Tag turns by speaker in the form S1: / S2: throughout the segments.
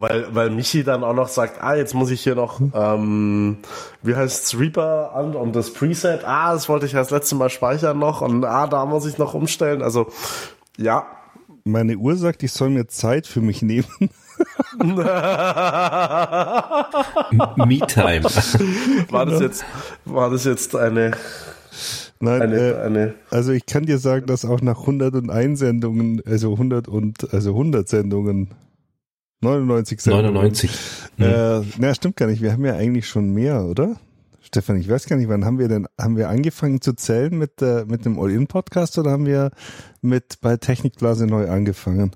S1: Weil, weil Michi dann auch noch sagt, ah, jetzt muss ich hier noch, ähm, wie heißt Reaper an und das Preset, ah, das wollte ich ja das letzte Mal speichern noch und ah, da muss ich noch umstellen. Also, ja.
S2: Meine Uhr sagt, ich soll mir Zeit für mich nehmen.
S3: Me-Time.
S1: War das jetzt, war das jetzt eine,
S2: Nein,
S1: eine,
S2: äh,
S1: eine,
S2: also ich kann dir sagen, dass auch nach 101 Sendungen, also 100 und, also 100 Sendungen, 99 Sendungen.
S3: 99. Hm.
S2: Äh, na, stimmt gar nicht. Wir haben ja eigentlich schon mehr, oder? Stefan, ich weiß gar nicht, wann haben wir denn, haben wir angefangen zu zählen mit, der, mit dem All-In-Podcast oder haben wir mit bei Technikblase neu angefangen?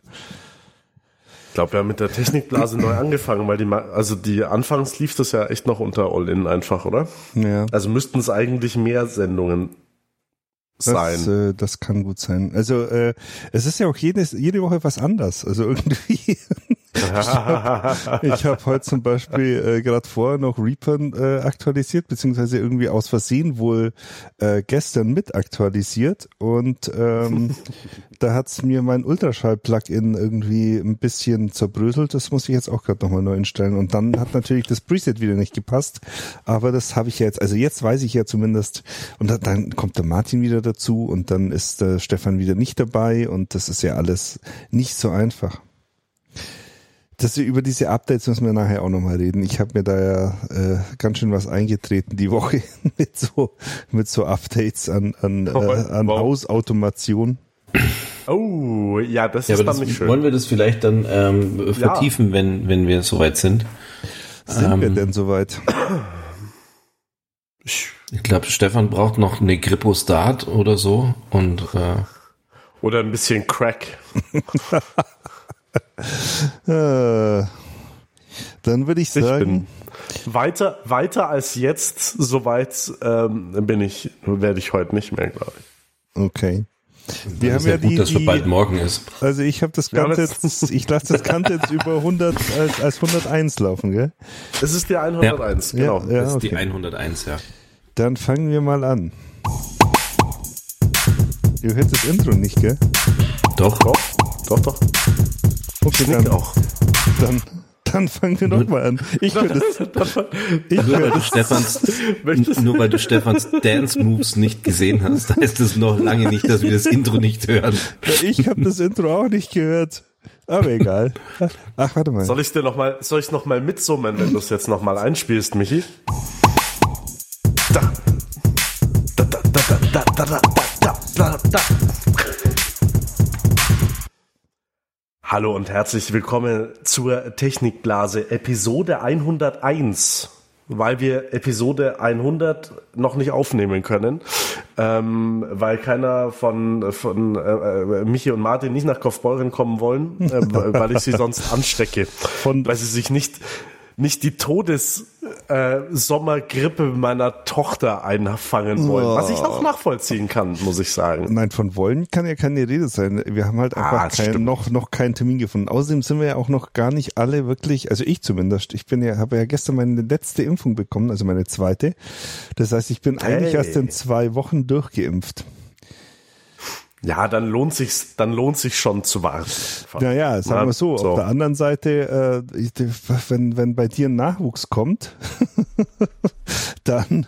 S1: ich glaube, wir haben mit der Technikblase neu angefangen, weil die, also die anfangs lief das ja echt noch unter All-In einfach, oder?
S2: Ja.
S1: Also müssten es eigentlich mehr Sendungen sein.
S2: Das, äh, das kann gut sein. Also äh, es ist ja auch jedes, jede Woche was anders. Also irgendwie. ich habe heute zum Beispiel äh, gerade vorher noch Reaper äh, aktualisiert, beziehungsweise irgendwie aus Versehen wohl äh, gestern mit aktualisiert. Und ähm, da hat's mir mein Ultraschall-Plugin irgendwie ein bisschen zerbröselt. Das muss ich jetzt auch gerade nochmal neu instellen. Und dann hat natürlich das Preset wieder nicht gepasst. Aber das habe ich ja jetzt, also jetzt weiß ich ja zumindest. Und dann, dann kommt der Martin wieder dazu und dann ist der Stefan wieder nicht dabei. Und das ist ja alles nicht so einfach. Das, über diese Updates müssen wir nachher auch nochmal reden. Ich habe mir da ja äh, ganz schön was eingetreten die Woche mit so mit so Updates an an, äh, an
S1: Wow.
S2: Hausautomation.
S1: Oh, ja, das
S3: Ja,
S1: ist dann nicht schön.
S3: wollen wir das vielleicht dann ähm, vertiefen, wenn, wenn wir soweit sind?
S2: Sind wir
S3: Ähm,
S2: denn soweit?
S3: Ich glaube, Stefan braucht noch eine Grippo-Start oder so und äh,
S1: Oder ein bisschen Crack.
S2: Äh, dann würde ich
S1: Ich
S2: sagen,
S1: bin weiter, weiter als jetzt, soweit ähm, bin ich, werde ich heute nicht mehr, glaube ich.
S2: okay. Wir
S3: ist
S2: haben ja
S3: gut,
S2: die,
S3: dass schon
S2: die
S3: bald morgen ist.
S2: also ich habe das
S1: Ja,
S2: Ganze
S1: das-
S2: jetzt, ich lasse das Ganze jetzt über 100 als, als 101 laufen, gell?
S1: Es ist die 101, genau.
S2: Ja,
S3: Das ist die
S2: okay.
S3: 101, ja.
S2: Dann fangen wir mal an. Ihr hört das Intro nicht, gell?
S3: Doch.
S1: Doch, doch, doch.
S2: Okay, dann,
S1: auch.
S2: dann, dann fangen wir noch mal an. Ich höre das, ich
S3: Nur
S2: höre
S3: weil, du Stefans, nur weil du Stefans Dance Moves nicht gesehen hast, heißt es noch lange nicht, dass wir das Intro nicht hören.
S2: ich habe das Intro auch nicht gehört. Aber egal. Ach, warte mal.
S1: Soll ich dir noch mal, soll ich noch mal mitsummen, wenn du es jetzt noch mal einspielst, Michi? Da. Da, da, da, da, da, da, da, da, da. Hallo und herzlich willkommen zur Technikblase Episode 101. Weil wir Episode 100 noch nicht aufnehmen können, ähm, weil keiner von, von äh, äh, Michi und Martin nicht nach Kaufbeuren kommen wollen, äh, weil ich sie sonst anstecke.
S2: Von-
S1: weil sie sich nicht, nicht die Todes äh, Sommergrippe meiner Tochter einfangen wollen. Was ich auch nachvollziehen kann, muss ich sagen.
S2: Nein, von wollen kann ja keine Rede sein. Wir haben halt
S1: Ah,
S2: einfach
S1: das
S2: kein, noch, noch keinen Termin gefunden. Außerdem sind wir ja auch noch gar nicht alle wirklich, also ich zumindest, ich bin ja, habe ja gestern meine letzte Impfung bekommen, also meine zweite. Das heißt, ich bin eigentlich
S1: Hey.
S2: erst in zwei Wochen durchgeimpft.
S1: Ja, dann lohnt sich's, dann lohnt sich schon zu warten.
S2: Naja, sagen
S1: Na,
S2: wir so,
S1: so.
S2: auf der anderen Seite, äh, ich, wenn, wenn bei dir ein Nachwuchs kommt, dann,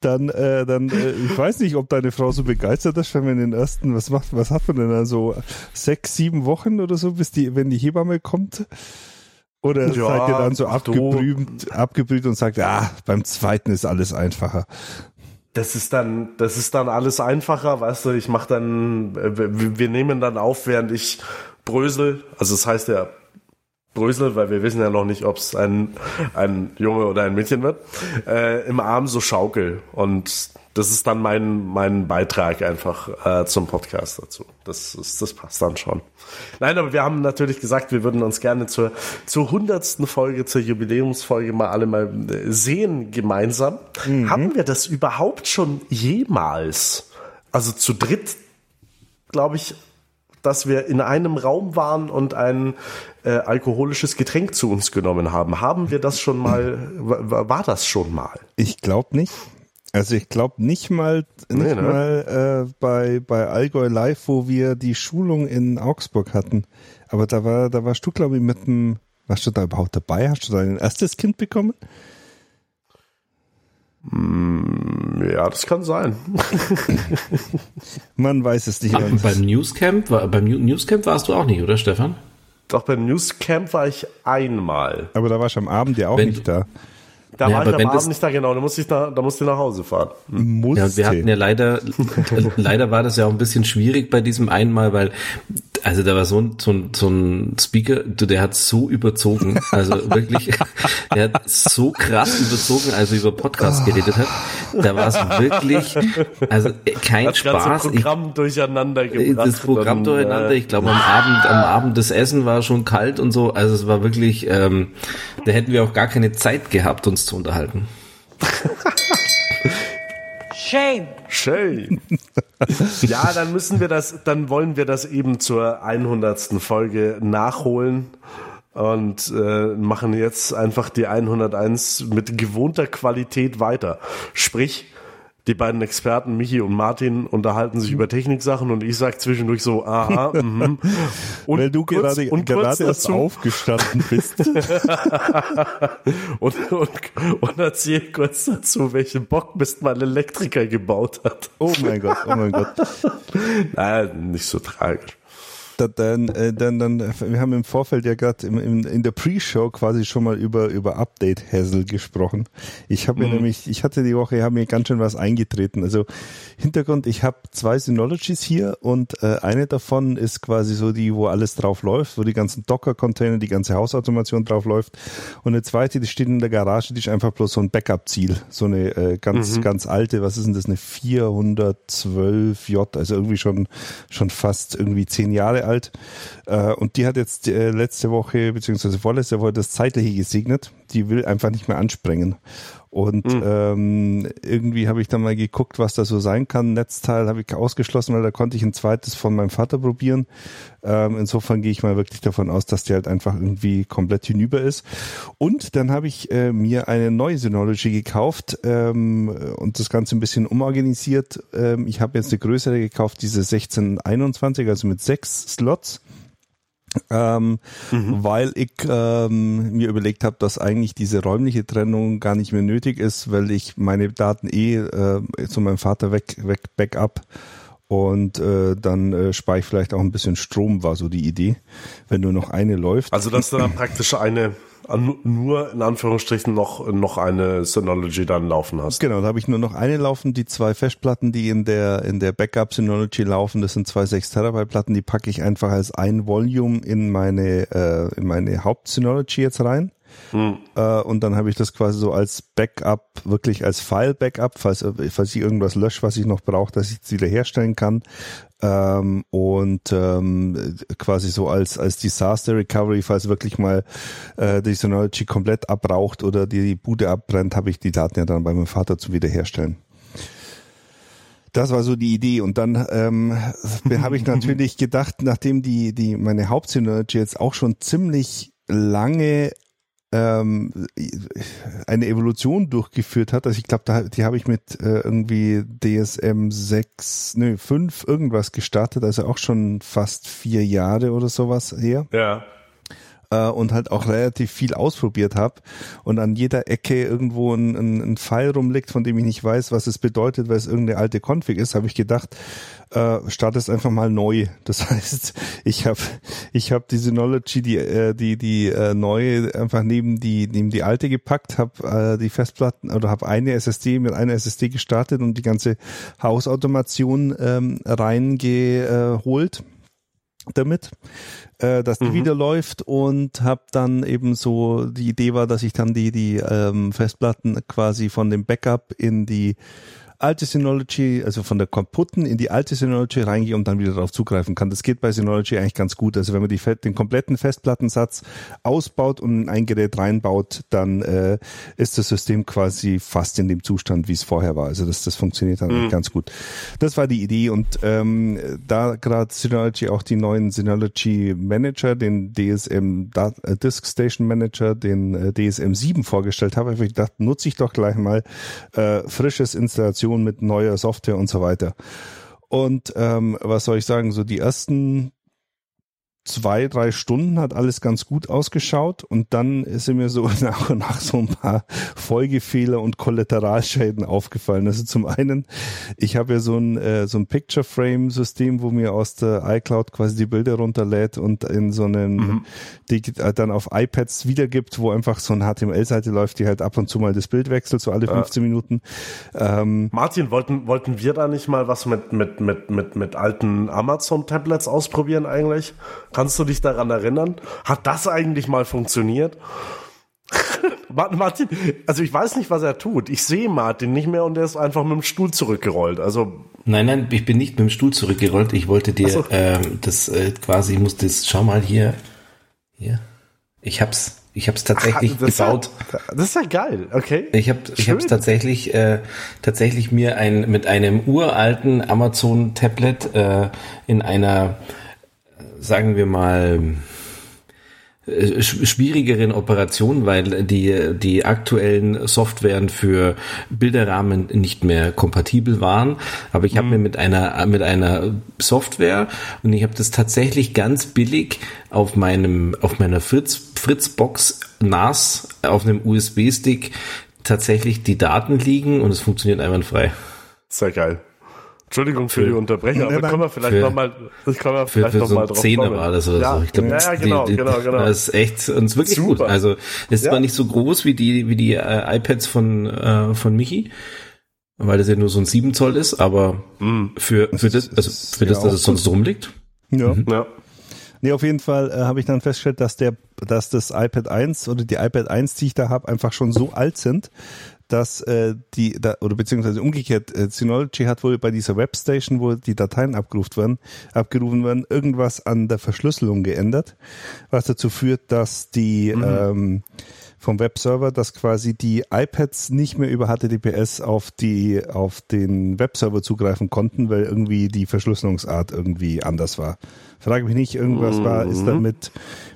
S2: dann, äh, dann, äh, ich weiß nicht, ob deine Frau so begeistert ist, wenn man in den ersten, was macht, was hat man denn da so, sechs, sieben Wochen oder so, bis die, wenn die Hebamme kommt? Oder
S1: Ja,
S2: seid ihr dann so abgebrüht, abgebrüht und sagt, ah, beim zweiten ist alles einfacher.
S1: Das ist dann, das ist dann alles einfacher, weißt du, ich mach dann, äh, wir, nehmen dann auf, während ich brösel, also es heißt ja brösel, weil wir wissen ja noch nicht, ob es ein, ein Junge oder ein Mädchen wird, äh, im Arm so schaukel. Und das ist dann mein, mein Beitrag einfach äh, zum Podcast dazu. Das ist, das passt dann schon. Nein, aber wir haben natürlich gesagt, wir würden uns gerne zur, zur hundertsten Folge, zur Jubiläumsfolge mal alle mal äh, sehen gemeinsam. Haben wir das überhaupt schon jemals? Also zu dritt, glaube ich, dass wir in einem Raum waren und ein äh, alkoholisches Getränk zu uns genommen haben. Haben wir das schon mal, war das schon mal?
S2: Ich glaube nicht. Also ich glaube nicht mal, nicht
S1: Nee, ne?
S2: mal äh, bei bei Allgäu Live, wo wir die Schulung in Augsburg hatten. Aber da war da warst du glaube ich mit dem Warst du da überhaupt dabei? Hast du dein erstes Kind bekommen?
S1: Ja, das kann sein.
S2: Man weiß es nicht.
S3: Ach, beim Newscamp, war, beim New- Newscamp warst du auch nicht, oder Stefan?
S1: Doch beim Newscamp war ich einmal.
S2: Aber da warst du am Abend ja auch
S3: Wenn
S2: nicht da.
S1: Da
S3: Ja,
S1: war
S3: aber
S1: ich am Abend
S3: das-
S1: nicht da, genau. Da musste ich, nach, da musste ich nach Hause fahren.
S2: Musste.
S3: Ja, wir hatten ja leider, leider war das ja auch ein bisschen schwierig bei diesem einmal, weil, also da war so ein, so ein, so ein Speaker, du, der hat so überzogen, also wirklich, der hat so krass überzogen, als er über Podcasts geredet hat. Da war es wirklich, also kein
S1: Das ganze
S3: Spaß. Ich,
S1: Programm durcheinander gebracht.
S3: das Programm
S1: Und,
S3: durcheinander.
S1: äh,
S3: Ich glaube, am Abend, am Abend das Essen war schon kalt und so. Also es war wirklich, ähm, da hätten wir auch gar keine Zeit gehabt, uns zu unterhalten.
S4: Shame.
S1: Schön. ja, dann müssen wir das, dann wollen wir das eben zur 100. Folge nachholen und äh, machen jetzt einfach die 101 mit gewohnter Qualität weiter. Sprich, die beiden Experten Michi und Martin unterhalten sich über Techniksachen und ich sag zwischendurch so, aha, mhm. Und
S2: Weil du
S1: kurz-
S2: gerade,
S1: und
S2: gerade erst
S1: dazu-
S2: aufgestanden bist.
S1: und, und, und erzähl kurz dazu, welchen Bockmist mein Elektriker gebaut hat.
S2: Oh mein Gott, oh mein Gott.
S1: Nein, nicht so tragisch.
S2: Da, dann, äh, dann, dann, wir haben im Vorfeld ja gerade im, in der Pre-Show quasi schon mal über, über Update-Hassel gesprochen. Ich habe mir nämlich, ich hatte die Woche, habe mir ganz schön was eingetreten. Also Hintergrund, ich habe zwei Synologies hier und äh, eine davon ist quasi so die, wo alles drauf läuft, wo die ganzen Docker-Container, die ganze Hausautomation drauf läuft. Und eine zweite, die steht in der Garage, die ist einfach bloß so ein Backup-Ziel. So eine äh, ganz, ganz alte, was ist denn das, eine 412J, also irgendwie schon, schon fast irgendwie zehn Jahre alt. Äh, und die hat jetzt äh, letzte Woche, beziehungsweise vorletzte Woche das Zeitliche gesegnet. Die will einfach nicht mehr ansprengen. Und ähm, irgendwie habe ich dann mal geguckt, was da so sein kann. Netzteil habe ich ausgeschlossen, weil da konnte ich ein zweites von meinem Vater probieren. Ähm, insofern gehe ich mal wirklich davon aus, dass die halt einfach irgendwie komplett hinüber ist. Und dann habe ich äh, mir eine neue Synology gekauft ähm, und das Ganze ein bisschen umorganisiert. Ähm, ich habe jetzt eine größere gekauft, diese 1621, also mit sechs Slots ähm, weil ich ähm, mir überlegt habe, dass eigentlich diese räumliche Trennung gar nicht mehr nötig ist, weil ich meine Daten eh äh, zu meinem Vater weg, weg Backup. Und äh, dann äh, spare ich vielleicht auch ein bisschen Strom, war so die Idee, wenn nur noch eine läuft.
S1: Also, dass du dann praktisch eine, nur in Anführungsstrichen noch, noch eine Synology dann laufen hast.
S2: Genau, da habe ich nur noch eine laufen. Die zwei Festplatten, die in der in der Backup Synology laufen, das sind zwei 6 Terabyte Platten. Die packe ich einfach als ein Volume in meine äh, in meine Haupt Synology jetzt rein. Äh, und dann habe ich das quasi so als Backup, wirklich als File-Backup, falls, falls ich irgendwas lösche, was ich noch brauche, dass ich es wieder herstellen kann. Ähm, und ähm, quasi so als, als Disaster Recovery, falls wirklich mal äh, die Synology komplett abraucht oder die Bude abbrennt, habe ich die Daten ja dann bei meinem Vater zum Wiederherstellen. Das war so die Idee. Und dann ähm, habe ich natürlich gedacht, nachdem die, die meine Hauptsynology jetzt auch schon ziemlich lange ähm, eine Evolution durchgeführt hat. Also ich glaube, die habe ich mit äh, irgendwie DSM 6, nö, 5 irgendwas gestartet, also auch schon fast vier Jahre oder sowas her
S1: Ja.
S2: Äh, und halt auch relativ viel ausprobiert habe und an jeder Ecke irgendwo ein, ein, ein Pfeil rumliegt, von dem ich nicht weiß, was es bedeutet, weil es irgendeine alte Config ist, habe ich gedacht, äh, start es einfach mal neu. Das heißt, ich habe ich hab die Synology, die äh, die die äh, neue einfach neben die neben die alte gepackt, habe äh, die Festplatten oder habe eine SSD mit einer SSD gestartet und die ganze Hausautomation ähm, reingeholt damit, äh, dass die wieder läuft und habe dann eben so, die Idee war, dass ich dann die, die ähm, Festplatten quasi von dem Backup in die alte Synology, also von der kaputten in die alte Synology reingehe und dann wieder darauf zugreifen kann. Das geht bei Synology eigentlich ganz gut. Also wenn man die, den kompletten Festplattensatz ausbaut und in ein Gerät reinbaut, dann äh, ist das System quasi fast in dem Zustand, wie es vorher war. Also das, das funktioniert dann eigentlich ganz gut. Das war die Idee und ähm, da gerade Synology auch die neuen Synology Manager, den DSM äh, Disk Station Manager, den äh, DSM 7 vorgestellt habe, habe ich gedacht, nutze ich doch gleich mal äh, frisches Installation mit neuer Software und so weiter. Und ähm, was soll ich sagen, so die ersten zwei, drei Stunden hat alles ganz gut ausgeschaut und dann sind mir so nach und nach so ein paar Folgefehler und Kollateralschäden aufgefallen. Also zum einen, ich habe ja so ein, äh, so ein Picture Frame System, wo mir aus der iCloud quasi die Bilder runterlädt und in so einen, mhm. die äh, dann auf iPads wiedergibt, wo einfach so eine HTML-Seite läuft, die halt ab und zu mal das Bild wechselt, so alle 15 ja. Minuten.
S1: Ähm, Martin, wollten, wollten wir da nicht mal was mit, mit, mit, mit, mit alten Amazon-Tablets ausprobieren eigentlich? Kannst du dich daran erinnern? Hat das eigentlich mal funktioniert? Martin, also ich weiß nicht, was er tut. Ich sehe Martin nicht mehr und er ist einfach mit dem Stuhl zurückgerollt. Also
S3: nein, nein, ich bin nicht mit dem Stuhl zurückgerollt. Ich wollte dir so. ähm, das äh, quasi, ich muss das, schau mal hier, hier. Ich hab's, ich hab's tatsächlich Ach, gebaut.
S1: Ja, das ist ja geil, okay.
S3: Ich habe, ich hab's tatsächlich, äh, tatsächlich mir ein mit einem uralten Amazon Tablet äh, in einer sagen wir mal, äh, schwierigeren Operationen, weil die, die aktuellen Softwaren für Bilderrahmen nicht mehr kompatibel waren. Aber ich habe mhm. mir mit einer, mit einer Software und ich habe das tatsächlich ganz billig auf meinem, auf meiner Fritz, Fritzbox NAS auf einem USB-Stick tatsächlich die Daten liegen und es funktioniert einwandfrei.
S1: Sehr geil. Entschuldigung für, für, die Unterbrechung, aber können wir vielleicht nochmal, das kann man vielleicht nochmal drauf
S3: Zehner war das oder ja, so. Ich glaube, ja, ja, genau, die, die, genau, genau. Das ist echt, und ist wirklich Super. gut. Also, es ist ja. zwar nicht so groß wie die, wie die äh, iPads von, äh, von Michi, weil das ja nur so ein 7 Zoll ist, aber mm. für, für das, also für das, dass es sonst rumliegt.
S2: Ja. Mhm. ja. Nee, auf jeden Fall äh, habe ich dann festgestellt, dass der, dass das iPad 1 oder die iPad 1, die ich da habe, einfach schon so alt sind, dass äh, die da, oder beziehungsweise umgekehrt, äh, Synology hat wohl bei dieser Webstation, wo die Dateien abgerufen werden, abgerufen werden, irgendwas an der Verschlüsselung geändert, was dazu führt, dass die mhm. ähm, vom Webserver, dass quasi die iPads nicht mehr über HTTPS auf die auf den Webserver zugreifen konnten, weil irgendwie die Verschlüsselungsart irgendwie anders war. Frage mich nicht, irgendwas mhm. war, ist da mhm. mit,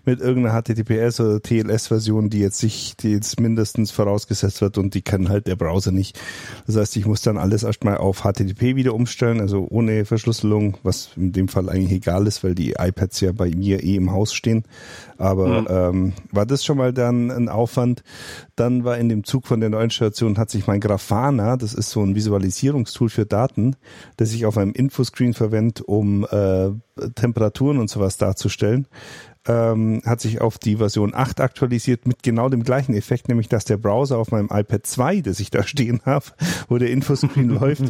S2: mit irgendeiner HTTPS oder TLS-Version, die jetzt sich, die jetzt mindestens vorausgesetzt wird und die kann halt der Browser nicht. Das heißt, ich muss dann alles erstmal auf HTTP wieder umstellen, also ohne Verschlüsselung, was in dem Fall eigentlich egal ist, weil die iPads ja bei mir eh im Haus stehen. Aber mhm. ähm, war das schon mal dann ein Aufwand. Dann war in dem Zug von der neuen Station hat sich mein Grafana, das ist so ein Visualisierungstool für Daten, das ich auf einem Infoscreen verwende, um äh, Temperaturen und sowas darzustellen ähm, hat sich auf die Version 8 aktualisiert mit genau dem gleichen Effekt, nämlich dass der Browser auf meinem iPad 2, das ich da stehen habe, wo der Infoscreen läuft,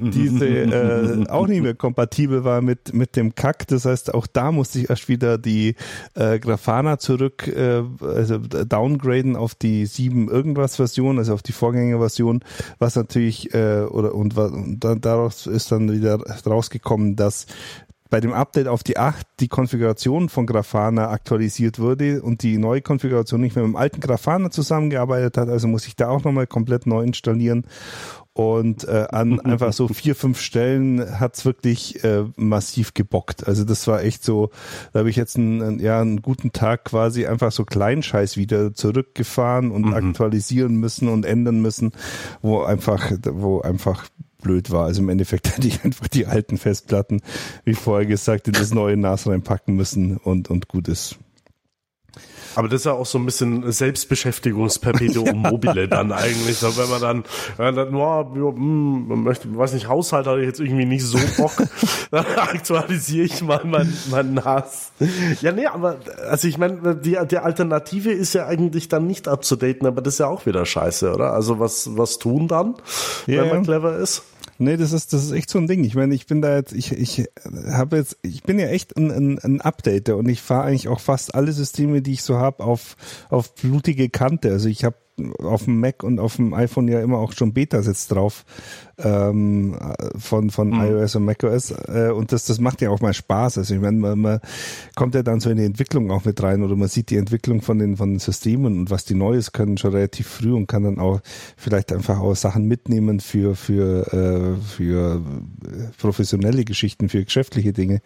S2: diese äh, auch nicht mehr kompatibel war mit mit dem Kack. Das heißt, auch da musste ich erst wieder die äh, Grafana zurück, äh, also downgraden auf die 7 irgendwas Version, also auf die Vorgängerversion, was natürlich äh, oder und, und daraus ist dann wieder rausgekommen, dass bei dem Update auf die 8 die Konfiguration von Grafana aktualisiert wurde und die neue Konfiguration nicht mehr mit dem alten Grafana zusammengearbeitet hat, also muss ich da auch nochmal komplett neu installieren. Und äh, an einfach so vier, fünf Stellen hat's wirklich äh, massiv gebockt. Also das war echt so, da habe ich jetzt einen, ja, einen guten Tag quasi einfach so Kleinscheiß wieder zurückgefahren und mhm. aktualisieren müssen und ändern müssen, wo einfach, wo einfach blöd war. Also im Endeffekt hätte ich einfach die alten Festplatten, wie vorher gesagt, in das neue NAS reinpacken müssen und, und gut ist.
S1: Aber das ist ja auch so ein bisschen Selbstbeschäftigungsperpetuum mobile dann eigentlich. So, wenn man dann, wenn man dann oh, man möchte, weiß nicht, Haushalt hatte ich jetzt irgendwie nicht so Bock, dann aktualisiere ich mal mein, mein NAS. Ja, nee, aber also ich meine, die, die Alternative ist ja eigentlich dann nicht abzudaten, aber das ist ja auch wieder scheiße, oder? Also was, was tun dann, yeah. wenn man clever ist?
S2: Nee, das ist, das ist echt so ein Ding. Ich meine, ich bin da jetzt, ich, ich habe jetzt, ich bin ja echt ein, ein, ein Updater und ich fahre eigentlich auch fast alle Systeme, die ich so habe, auf, auf blutige Kante. Also ich habe auf dem Mac und auf dem iPhone ja immer auch schon Beta sitzt drauf ähm, von, von mhm. iOS und macOS. Äh, und das, das macht ja auch mal Spaß. Also ich meine, man, man kommt ja dann so in die Entwicklung auch mit rein oder man sieht die Entwicklung von den, von den Systemen und was die Neues können schon relativ früh und kann dann auch vielleicht einfach auch Sachen mitnehmen für, für, äh, für professionelle Geschichten, für geschäftliche Dinge.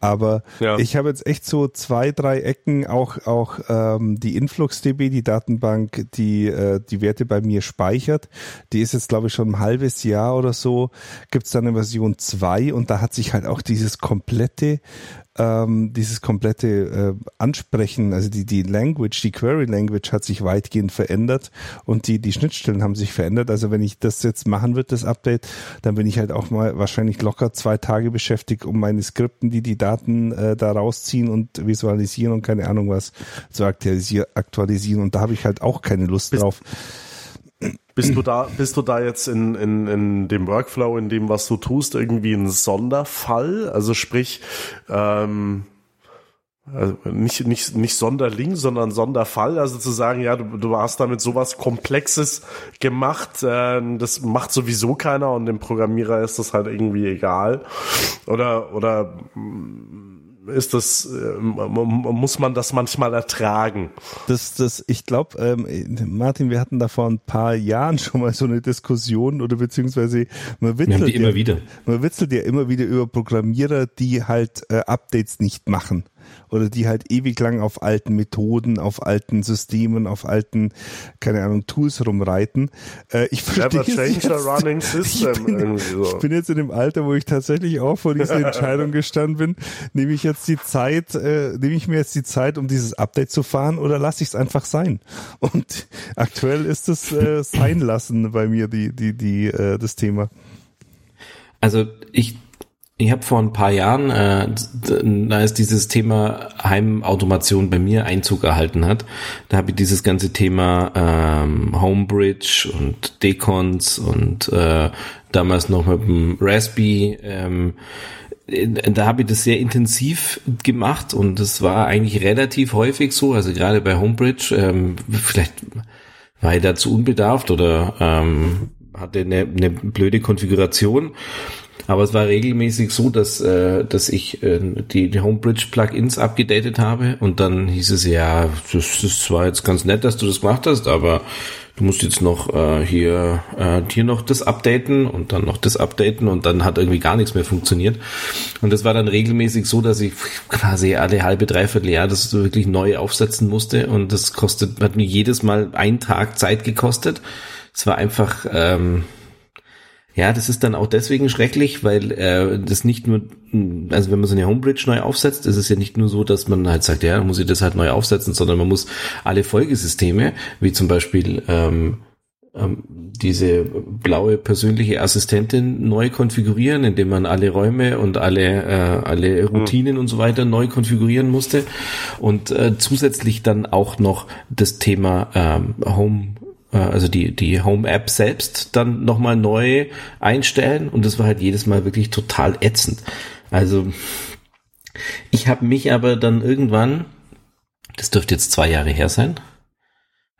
S2: Aber ja. ich habe jetzt echt so zwei, drei Ecken, auch, auch ähm, die InfluxDB, die Datenbank, die äh, die Werte bei mir speichert. Die ist jetzt, glaube ich, schon ein halbes Jahr oder so, gibt's dann eine Version 2 und da hat sich halt auch dieses komplette ähm, dieses komplette äh, Ansprechen, also die, die Language, die Query Language hat sich weitgehend verändert und die, die Schnittstellen haben sich verändert. Also wenn ich das jetzt machen würde, das Update, dann bin ich halt auch mal wahrscheinlich locker zwei Tage beschäftigt, um meine Skripten, die die Daten äh, da rausziehen und visualisieren und keine Ahnung was zu aktualisieren. aktualisieren. Und da habe ich halt auch keine Lust
S1: Bist,
S2: drauf.
S1: Bist du da, bist du da jetzt in, in, in dem Workflow, in dem, was du tust, irgendwie ein Sonderfall? Also sprich, ähm, also nicht, nicht, nicht Sonderling, sondern Sonderfall. Also zu sagen, ja, du, du hast damit sowas Komplexes gemacht, äh, das macht sowieso keiner und dem Programmierer ist das halt irgendwie egal. Oder, oder ist das, äh, muss man das manchmal ertragen?
S2: Das, das, ich glaube, ähm, Martin, wir hatten da vor ein paar Jahren schon mal so eine Diskussion oder beziehungsweise man witzelt,
S3: wir haben die immer wieder.
S2: man witzelt ja immer wieder über Programmierer, die halt äh, Updates nicht machen oder die halt ewig lang auf alten Methoden, auf alten Systemen, auf alten, keine Ahnung, Tools rumreiten. Äh, ich verstehe
S1: change a running system.
S2: Ich bin, so. ich bin jetzt in dem Alter, wo ich tatsächlich auch vor dieser Entscheidung gestanden bin. Nehme ich jetzt die Zeit, äh, nehme ich mir jetzt die Zeit, um dieses Update zu fahren oder lasse ich es einfach sein? Und aktuell ist es äh, sein lassen bei mir die, die, die, äh, das Thema.
S3: Also ich ich habe vor ein paar Jahren, äh, ist dieses Thema Heimautomation bei mir Einzug erhalten hat, da habe ich dieses ganze Thema ähm, Homebridge und Decons und äh, damals noch mit dem Raspberry, ähm, da habe ich das sehr intensiv gemacht und das war eigentlich relativ häufig so, also gerade bei Homebridge, ähm, vielleicht war ich dazu unbedarft oder ähm, hatte eine, eine blöde Konfiguration aber es war regelmäßig so, dass, äh, dass ich äh, die, die Homebridge-Plugins abgedatet habe und dann hieß es, ja, das, das war jetzt ganz nett, dass du das gemacht hast, aber du musst jetzt noch äh, hier, äh, hier noch das updaten und dann noch das updaten und dann hat irgendwie gar nichts mehr funktioniert. Und das war dann regelmäßig so, dass ich quasi alle halbe, dreiviertel Jahr das wirklich neu aufsetzen musste und das kostet, hat mir jedes Mal einen Tag Zeit gekostet. Es war einfach, ähm, ja, das ist dann auch deswegen schrecklich, weil äh, das nicht nur, also wenn man so eine Homebridge neu aufsetzt, ist es ja nicht nur so, dass man halt sagt, ja, muss ich das halt neu aufsetzen, sondern man muss alle Folgesysteme, wie zum Beispiel ähm, ähm, diese blaue persönliche Assistentin neu konfigurieren, indem man alle Räume und alle äh, alle Routinen mhm. und so weiter neu konfigurieren musste und äh, zusätzlich dann auch noch das Thema ähm, Home also die, die Home-App selbst dann nochmal neu einstellen und das war halt jedes Mal wirklich total ätzend. Also ich habe mich aber dann irgendwann, das dürfte jetzt zwei Jahre her sein,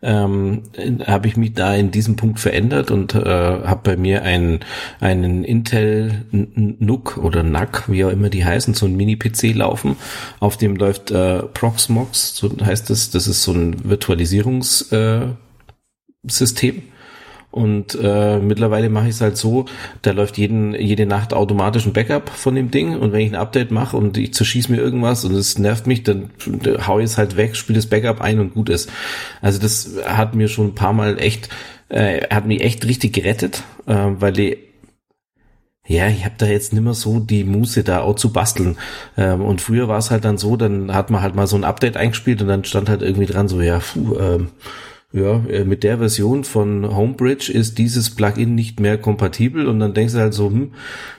S3: ähm, habe ich mich da in diesem Punkt verändert und äh, habe bei mir einen, einen Intel NUC oder NAC, wie auch immer die heißen, so ein Mini-PC laufen. Auf dem läuft äh, Proxmox, so heißt es. Das. das ist so ein Virtualisierungs- äh, System. Und äh, mittlerweile mache ich es halt so, da läuft jeden, jede Nacht automatisch ein Backup von dem Ding und wenn ich ein Update mache und ich zerschieße mir irgendwas und es nervt mich, dann hau ich es halt weg, spiele das Backup ein und gut ist. Also das hat mir schon ein paar Mal echt, äh, hat mich echt richtig gerettet, äh, weil die ja, ich habe da jetzt nimmer so die Muße da auch zu basteln. Ähm, und früher war es halt dann so, dann hat man halt mal so ein Update eingespielt und dann stand halt irgendwie dran so, ja, puh, ähm, ja, äh, mit der Version von Homebridge ist dieses Plugin nicht mehr kompatibel und dann denkst du halt so, hm,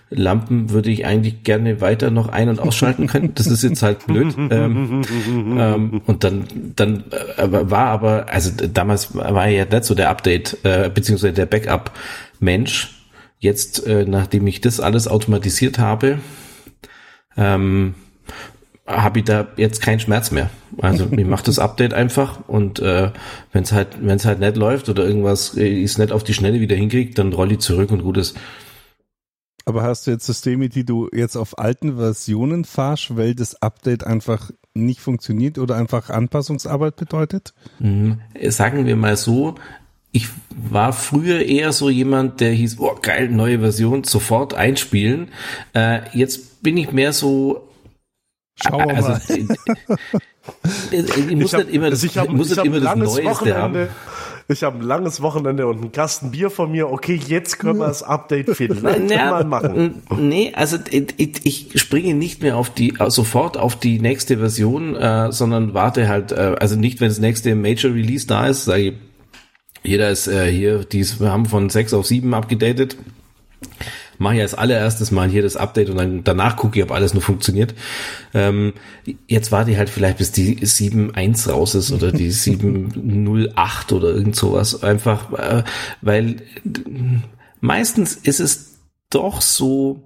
S3: Lampen würde ich eigentlich gerne weiter noch ein- und ausschalten können. Das ist jetzt halt blöd. ähm, ähm, und dann, dann äh, war aber, also damals war ja nicht so der Update, äh, beziehungsweise der Backup-Mensch. Jetzt, äh, nachdem ich das alles automatisiert habe, ähm, habe ich da jetzt keinen Schmerz mehr. Also ich mache das Update einfach und äh, wenn es halt wenn es halt nicht läuft oder irgendwas äh, ist nicht auf die Schnelle wieder hinkriegt, dann roll ich zurück und gut ist.
S2: Aber hast du jetzt Systeme, die du jetzt auf alten Versionen fahrst, weil das Update einfach nicht funktioniert oder einfach Anpassungsarbeit bedeutet?
S3: Mhm. Sagen wir mal so, ich war früher eher so jemand, der hieß, oh geil, neue Version, sofort einspielen. Äh, jetzt bin ich mehr so,
S2: Schauen wir also, mal.
S3: Ich, muss ich hab, immer das,
S1: also ich hab,
S3: muss
S1: ich
S3: immer das
S1: Neueste
S3: Wochenende. haben
S1: ich habe ein langes Wochenende und einen Kasten Bier von mir. Okay, jetzt können wir das Update vielleicht
S3: Ja,
S1: mal machen.
S3: Nee, also ich, ich springe nicht mehr auf die äh, sofort auf die nächste Version, äh, sondern warte halt, äh, also nicht, wenn das nächste Major Release da ist, sage ich, jeder ist äh, hier, dies, wir haben von 6 auf 7 abgedatet. Mache ich als allererstes mal hier das Update und dann danach gucke ich, ob alles nur funktioniert. Ähm, jetzt warte ich halt vielleicht, bis die 7.1 raus ist oder die 7.08 oder irgend sowas. Einfach, äh, weil meistens ist es doch so,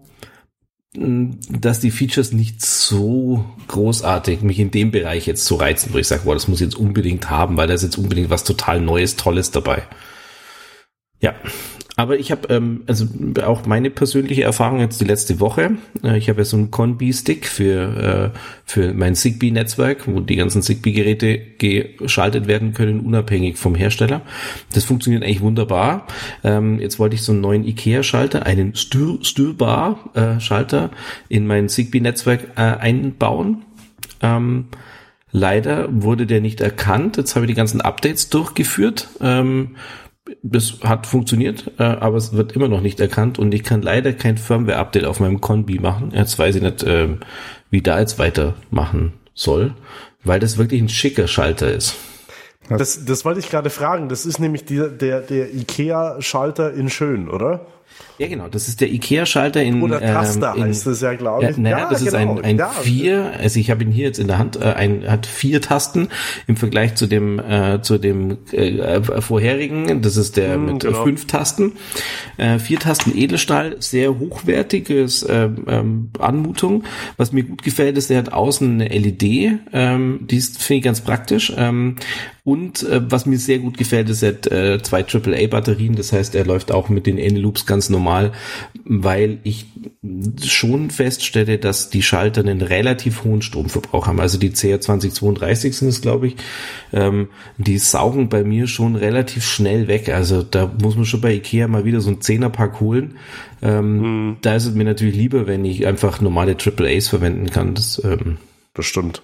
S3: mh, dass die Features nicht so großartig mich in dem Bereich jetzt so reizen, wo ich sage, boah, das muss ich jetzt unbedingt haben, weil da ist jetzt unbedingt was total Neues, Tolles dabei. Ja, aber ich habe ähm, also auch meine persönliche Erfahrung jetzt die letzte Woche. Äh, ich habe ja so einen Conbi-Stick für äh, für mein Zigbee-Netzwerk, wo die ganzen Zigbee-Geräte geschaltet werden können, unabhängig vom Hersteller. Das funktioniert eigentlich wunderbar. Ähm, jetzt wollte ich so einen neuen IKEA-Schalter, einen Stür Stürbar-Schalter in mein Zigbee-Netzwerk äh, einbauen. Ähm, Leider wurde der nicht erkannt. Jetzt habe ich die ganzen Updates durchgeführt. Ähm, das hat funktioniert, äh, aber es wird immer noch nicht erkannt und ich kann leider kein Firmware-Update auf meinem Conbi machen. Jetzt weiß ich nicht, äh, wie da jetzt weitermachen soll, weil das wirklich ein schicker Schalter ist.
S1: Das, das wollte ich gerade fragen. Das ist nämlich die, der, der IKEA-Schalter in schön, oder?
S3: Ja, genau. Das ist der IKEA-Schalter in
S1: Oder Taster
S3: ähm, in,
S1: heißt es ja, glaube ich.
S3: Ja, naja, das ist
S1: genau.
S3: ein, ein
S1: Ja.
S3: vier, also ich habe ihn hier jetzt in der Hand, äh, ein, hat vier Tasten im Vergleich zu dem äh, zu dem äh, vorherigen, das ist der
S1: Mm,
S3: mit
S1: genau.
S3: äh, fünf Tasten. Äh, vier Tasten Edelstahl, sehr hochwertiges ähm, ähm, Anmutung. Was mir gut gefällt, ist, er hat außen eine LED, ähm, die ist, finde ich ganz praktisch. Ähm, und äh, was mir sehr gut gefällt, ist, er hat äh, zwei AAA-Batterien, das heißt, er läuft auch mit den N-Loops ganz normal, weil ich schon feststelle, dass die Schalter einen relativ hohen Stromverbrauch haben. Also die CR2032 sind es, glaube ich. Ähm, die saugen bei mir schon relativ schnell weg. Also da muss man schon bei Ikea mal wieder so einen Zehnerpack holen. Ähm, Da ist es mir natürlich lieber, wenn ich einfach normale AAAs verwenden kann. Das, ähm,
S1: Bestimmt.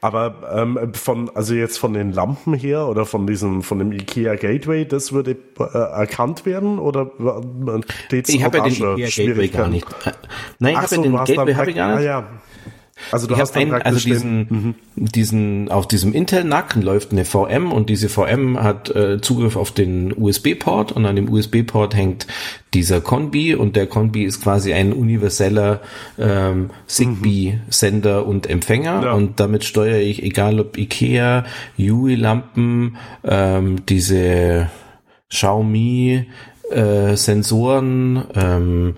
S1: Aber ähm, von, also jetzt von den Lampen her oder von diesem, von dem IKEA Gateway, das würde äh, erkannt werden oder äh, steht's
S3: ich habe ja den? Ikea Gateway gar nicht. Äh, Nein, ich habe
S1: so,
S3: ja den Gateway habe ich gar nicht.
S1: Ah, ja. Also du
S3: Ich
S1: hast dann
S3: einen, also
S1: praktisch den,
S3: diesen, diesen, auf diesem Intel-Nacken läuft eine VM und diese VM hat äh, Zugriff auf den USB-Port und an dem USB-Port hängt dieser Conbi und der Conbi ist quasi ein universeller ähm, Zigbee-Sender und Empfänger
S1: Ja.
S3: und damit steuere ich, egal ob Ikea, Yui-Lampen, ähm, diese Xiaomi äh, Sensoren, ähm,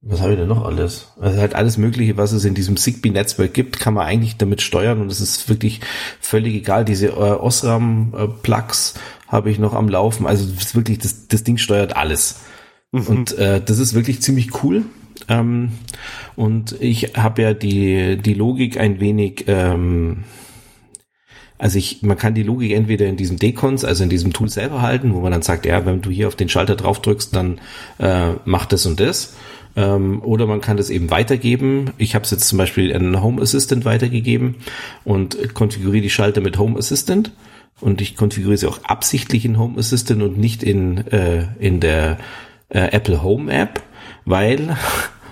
S3: was habe ich denn noch alles? Also halt alles Mögliche, was es in diesem Zigbee-Netzwerk gibt, kann man eigentlich damit steuern und es ist wirklich völlig egal. Diese äh, Osram-Plugs habe ich noch am Laufen. Also es ist wirklich, das, das Ding steuert alles. Und äh, das ist wirklich ziemlich cool. Ähm, und ich habe ja die, die Logik ein wenig ähm, also ich, man kann die Logik entweder in diesem Decons, also in diesem Tool selber halten, wo man dann sagt, ja, wenn du hier auf den Schalter drauf drückst, dann äh, macht das und das. Ähm, oder man kann das eben weitergeben. Ich habe es jetzt zum Beispiel an Home Assistant weitergegeben und konfiguriere die Schalter mit Home Assistant. Und ich konfiguriere sie auch absichtlich in Home Assistant und nicht in, äh, in der äh, Apple Home App, weil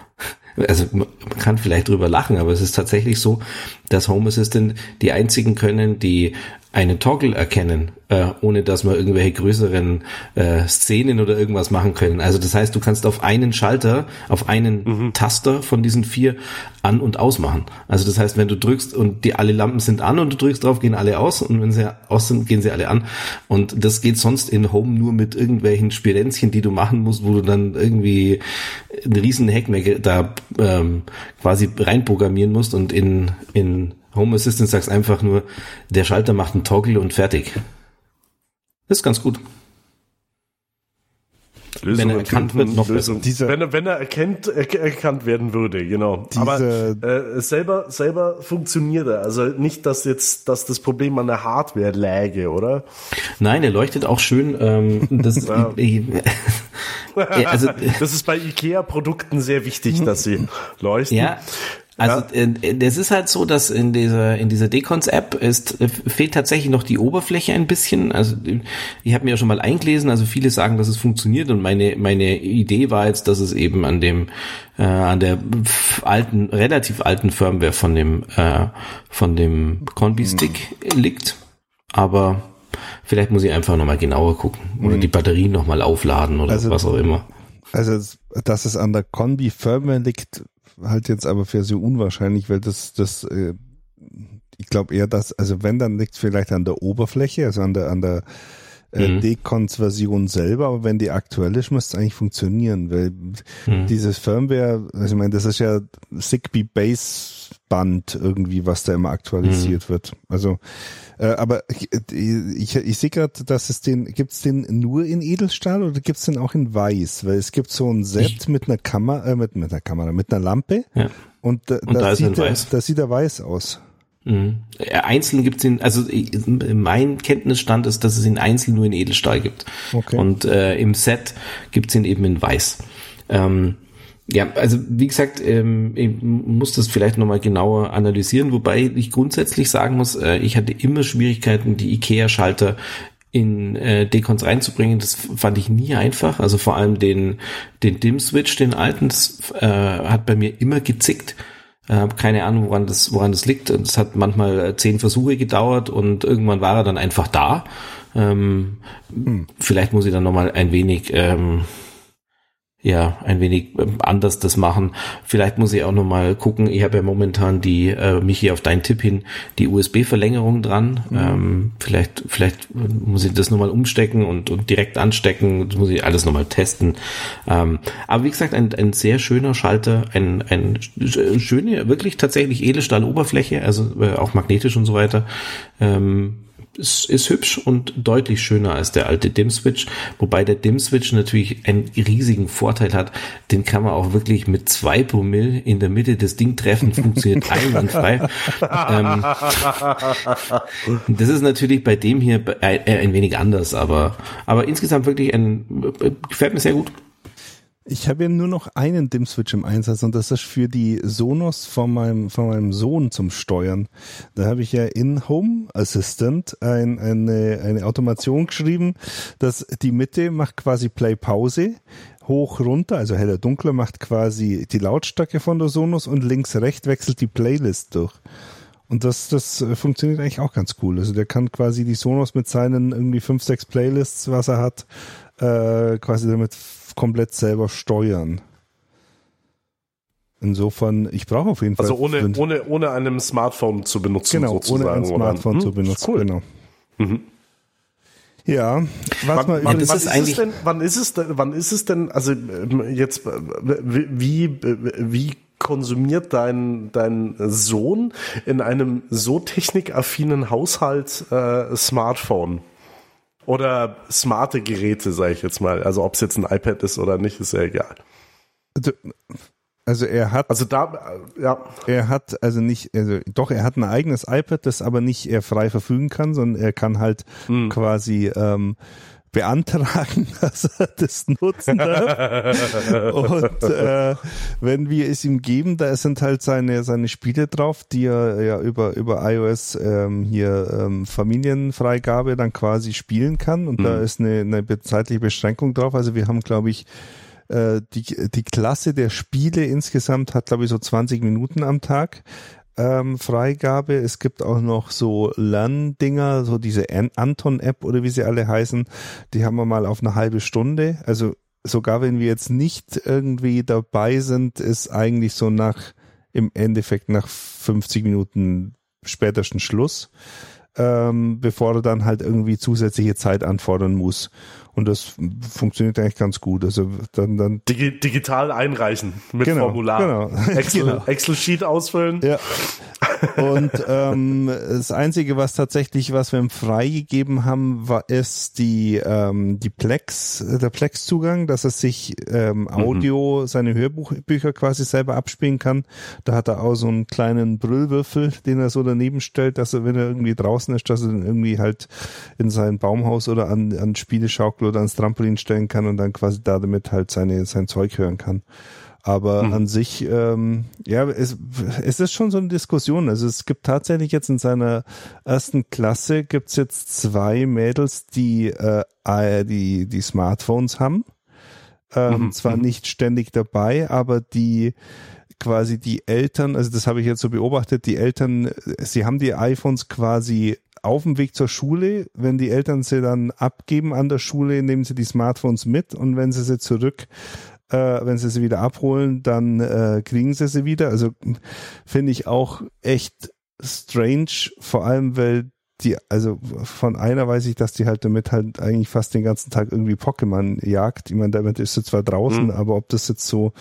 S3: also man kann vielleicht drüber lachen, aber es ist tatsächlich so, dass Home Assistant die einzigen können, die einen Toggle erkennen, äh, ohne dass wir irgendwelche größeren äh, Szenen oder irgendwas machen können. Also das heißt, du kannst auf einen Schalter, auf einen Taster von diesen vier an- und ausmachen. Also das heißt, wenn du drückst und die alle Lampen sind an und du drückst drauf, gehen alle aus und wenn sie aus sind, gehen sie alle an. Und das geht sonst in Home nur mit irgendwelchen Spirenzchen, die du machen musst, wo du dann irgendwie einen riesen Hackmack da ähm, quasi reinprogrammieren musst und in, in Home Assistant sagst einfach nur, der Schalter macht einen Toggle und fertig. Das ist ganz gut.
S1: Lösung
S3: wenn er erkannt wird, noch
S1: Lösung.
S2: Dieser-
S1: wenn, er, wenn er erkennt, er, erkannt werden würde, genau. Aber
S2: Diese-
S1: äh, selber, selber funktioniert er. Also nicht, dass jetzt, dass das Problem an der Hardware läge, oder?
S3: Nein, er leuchtet auch schön. Ähm, das,
S1: Ja.
S3: Also,
S1: das ist bei IKEA-Produkten sehr wichtig, dass sie leuchten.
S3: ja, Also
S1: Ja.
S3: äh, das ist halt so, dass in dieser in dieser Decons-App ist äh, fehlt tatsächlich noch die Oberfläche ein bisschen. Also ich habe mir ja schon mal eingelesen. Also viele sagen, dass es funktioniert und meine meine Idee war jetzt, dass es eben an dem äh, an der alten relativ alten Firmware von dem äh, von dem Combi-Stick liegt. Aber vielleicht muss ich einfach noch mal genauer gucken oder die Batterien noch mal aufladen oder
S2: Also-
S3: was auch immer.
S2: Also, es- dass es an der Kombi Firmware liegt, halt jetzt aber für so unwahrscheinlich, weil das, das, äh, ich glaube eher, dass, also wenn, dann liegt es vielleicht an der Oberfläche, also an der, an der äh,
S3: Mhm.
S2: Decons-Version selber, aber wenn die aktuell ist, müsste es eigentlich funktionieren, weil
S3: Mhm.
S2: dieses Firmware, also ich meine, das ist ja Zigbee Base Band irgendwie, was da immer aktualisiert wird. Also, äh, aber ich, ich, ich sehe gerade, dass es den, gibt's den nur in Edelstahl oder gibt's den auch in Weiß? Weil es gibt so ein Set mit einer Kamera, äh, mit, mit einer Kamera, mit einer Lampe
S3: Ja.
S2: und, da,
S3: Und da in
S2: sieht er, da sieht er weiß aus.
S3: Mhm. Äh, Einzeln gibt's ihn, also ich- mein Kenntnisstand ist, dass es ihn einzeln nur in Edelstahl gibt.
S2: Okay.
S3: Und äh, im Set gibt's ihn eben in Weiß. Ähm, ja, also wie gesagt, ähm, ich muss das vielleicht nochmal genauer analysieren, wobei ich grundsätzlich sagen muss, äh, ich hatte immer Schwierigkeiten, die IKEA-Schalter in äh, Decons reinzubringen. Das fand ich nie einfach. Also vor allem den, den Dim-Switch, den alten, das äh, hat bei mir immer gezickt. Ich habe keine Ahnung, woran das, woran das liegt. Es hat manchmal äh, zehn Versuche gedauert und irgendwann war er dann einfach da. Ähm, Vielleicht muss ich dann nochmal ein wenig, ähm, ja, ein wenig ähm, anders das machen. Vielleicht muss ich auch nochmal gucken. Ich habe ja momentan die, äh, Michi, auf deinen Tipp hin, die USB-Verlängerung dran. Ähm, vielleicht, vielleicht muss ich das nochmal umstecken und, und direkt anstecken. Das muss ich alles nochmal testen. Ähm, aber wie gesagt, ein, ein sehr schöner Schalter, ein, ein sch- schöne, wirklich tatsächlich Edelstahl-Oberfläche, also äh, auch magnetisch und so weiter. Ähm, ist, ist hübsch und deutlich schöner als der alte Dim-Switch, wobei der Dim-Switch natürlich einen riesigen Vorteil hat, den kann man auch wirklich mit zwei Promille in der Mitte des Ding treffen, funktioniert einwandfrei. ähm, das ist natürlich bei dem hier ein, ein wenig anders, aber, aber insgesamt wirklich ein, gefällt mir sehr gut.
S2: Ich habe ja nur noch einen Dim-Switch im Einsatz und das ist für die Sonos von meinem, von meinem Sohn zum Steuern. Da habe ich ja in Home Assistant ein, eine, eine Automation geschrieben, dass die Mitte macht quasi Play-Pause, hoch runter, also heller dunkler macht quasi die Lautstärke von der Sonos und links rechts wechselt die Playlist durch. Und das, das äh, funktioniert eigentlich auch ganz cool. Also der kann quasi die Sonos mit seinen irgendwie fünf, sechs Playlists, was er hat, äh, quasi damit komplett selber steuern. Insofern, ich brauche auf jeden Fall.
S1: Also ohne, ohne, ohne einem Smartphone zu benutzen,
S2: genau,
S1: sozusagen.
S2: ohne ein
S1: oder?
S2: Smartphone
S1: Hm,
S2: zu benutzen.
S1: Cool.
S2: Genau. Ja, was mal
S1: wann,
S2: über
S3: das
S1: wann
S3: ist
S1: ist,
S3: eigentlich-
S1: es denn, wann ist es denn, wann ist es denn, also ähm, jetzt, äh, wie, wie, wie konsumiert dein, dein Sohn in einem so technikaffinen Haushalt äh, Smartphone? Oder smarte Geräte, sage ich jetzt mal. Also ob es jetzt ein iPad ist oder nicht, ist ja egal.
S2: also er hat
S1: Also da, ja,
S2: Er hat also nicht, also doch, er hat ein eigenes iPad, das aber nicht er frei verfügen kann, sondern er kann halt
S1: Hm.
S2: quasi ähm, beantragen, dass er das nutzen darf. Und äh, wenn wir es ihm geben, da sind halt seine seine Spiele drauf, die er ja über über iOS ähm, hier ähm, Familienfreigabe dann quasi spielen kann. Und da ist eine, eine zeitliche Beschränkung drauf. Also wir haben, glaube ich, äh, die, die Klasse der Spiele insgesamt hat, glaube ich, so 20 Minuten am Tag ähm, Freigabe. Es gibt auch noch so Lerndinger, so diese An- Anton-App oder wie sie alle heißen, die haben wir mal auf eine halbe Stunde. Also sogar wenn wir jetzt nicht irgendwie dabei sind, ist eigentlich so nach, im Endeffekt nach 50 Minuten spätesten Schluss, ähm, bevor er dann halt irgendwie zusätzliche Zeit anfordern muss. Und das funktioniert eigentlich ganz gut. Also dann, dann
S1: digi digital einreichen mit
S2: Genau,
S1: Formular.
S2: genau.
S1: Excel,
S2: Genau.
S1: Excel-Sheet ausfüllen.
S2: Ja. Und ähm, das Einzige, was tatsächlich, was wir ihm freigegeben haben, war ist die ähm, die Plex, der Plex-Zugang, dass er sich ähm, Audio seine Hörbücher quasi selber abspielen kann. Da hat er auch so einen kleinen Brüllwürfel, den er so daneben stellt, dass er, wenn er irgendwie draußen ist, dass er dann irgendwie halt in sein Baumhaus oder an an Spieleschaukel oder ans Trampolin stellen kann und dann quasi da damit halt seine sein Zeug hören kann. Aber mhm. an sich, ähm, ja, es, es ist schon so eine Diskussion. Also es gibt tatsächlich jetzt in seiner ersten Klasse gibt's jetzt zwei Mädels, die äh, die die Smartphones haben. Ähm, mhm. Zwar mhm. nicht ständig dabei, aber die quasi die Eltern, also das habe ich jetzt so beobachtet, die Eltern, sie haben die iPhones quasi auf dem Weg zur Schule. Wenn die Eltern sie dann abgeben an der Schule, nehmen sie die Smartphones mit und wenn sie sie zurück äh, wenn sie sie wieder abholen, dann äh, kriegen sie sie wieder. Also finde ich auch echt strange, vor allem weil die, also von einer weiß ich, dass die halt damit halt eigentlich fast den ganzen Tag irgendwie Pokémon jagt. Ich meine, damit ist sie zwar draußen, mhm. aber ob das jetzt so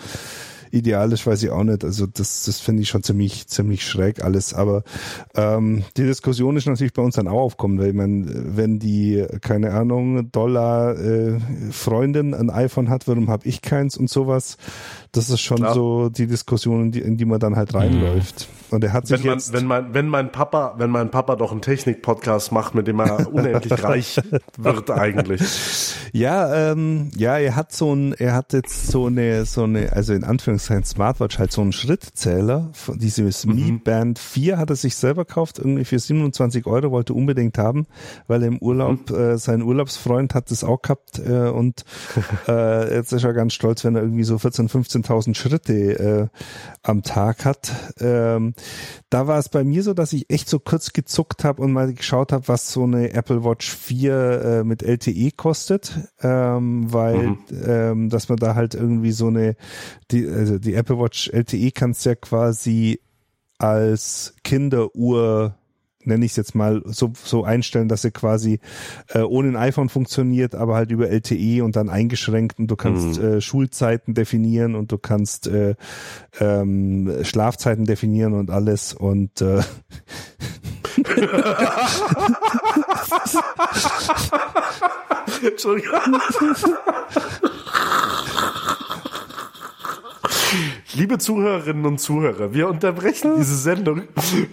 S2: idealisch weiß ich auch nicht. Also das, das finde ich schon ziemlich, ziemlich schräg alles. Aber ähm, die Diskussion ist natürlich bei uns dann auch aufkommen, weil ich meine, wenn die, keine Ahnung, Dollar äh, Freundin ein iPhone hat, warum habe ich keins und sowas? Das ist schon Klar. so die Diskussion, in die, in die man dann halt reinläuft. Und er hat sich
S1: wenn man,
S2: jetzt
S1: wenn mein, wenn mein Papa, wenn mein Papa doch einen Technik-Podcast macht, mit dem er unendlich reich wird eigentlich.
S2: Ja, ähm, ja, er hat so ein, er hat jetzt so eine, so eine, also in Anführungszeichen Smartwatch halt so einen Schrittzähler. Dieses mhm. Mi Band 4 hat er sich selber gekauft, irgendwie für 27 Euro, wollte unbedingt haben, weil er im Urlaub, mhm. äh, sein Urlaubsfreund hat das auch gehabt äh, und äh, jetzt ist er ganz stolz, wenn er irgendwie so 14, 15.000 Schritte äh, am Tag hat. Ähm, da war es bei mir so, dass ich echt so kurz gezuckt habe und mal geschaut habe, was so eine Apple Watch 4 äh, mit LTE kostet, ähm, weil mhm. ähm, dass man da halt irgendwie so eine die also die Apple Watch LTE kannst ja quasi als Kinderuhr nenne ich es jetzt mal, so, so einstellen, dass sie quasi äh, ohne ein iPhone funktioniert, aber halt über LTE und dann eingeschränkt und du kannst mhm. äh, Schulzeiten definieren und du kannst äh, ähm, Schlafzeiten definieren und alles und äh, Entschuldigung.
S1: Liebe Zuhörerinnen und Zuhörer, wir unterbrechen diese Sendung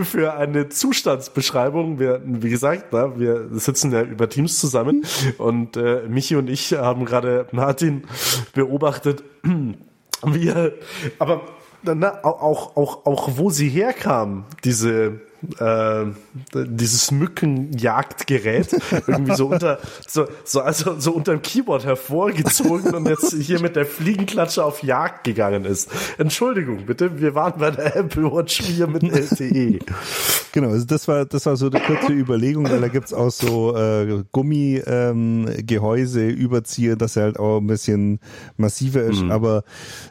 S1: für eine Zustandsbeschreibung. Wir, wie gesagt, na, wir sitzen ja über Teams zusammen und äh, Michi und ich haben gerade Martin beobachtet, wie er, aber na, auch, auch, auch wo sie herkam, diese äh, dieses Mückenjagdgerät irgendwie so unter so, so also so unter dem Keyboard hervorgezogen und jetzt hier mit der Fliegenklatsche auf Jagd gegangen ist. Entschuldigung, bitte, wir waren bei der Apple Watch 4 mit LTE.
S2: Genau, also das war das war so eine kurze Überlegung, weil da gibt's auch so äh, Gummigehäuse, ähm, Überzieher, dass er halt auch ein bisschen massiver ist, mhm. aber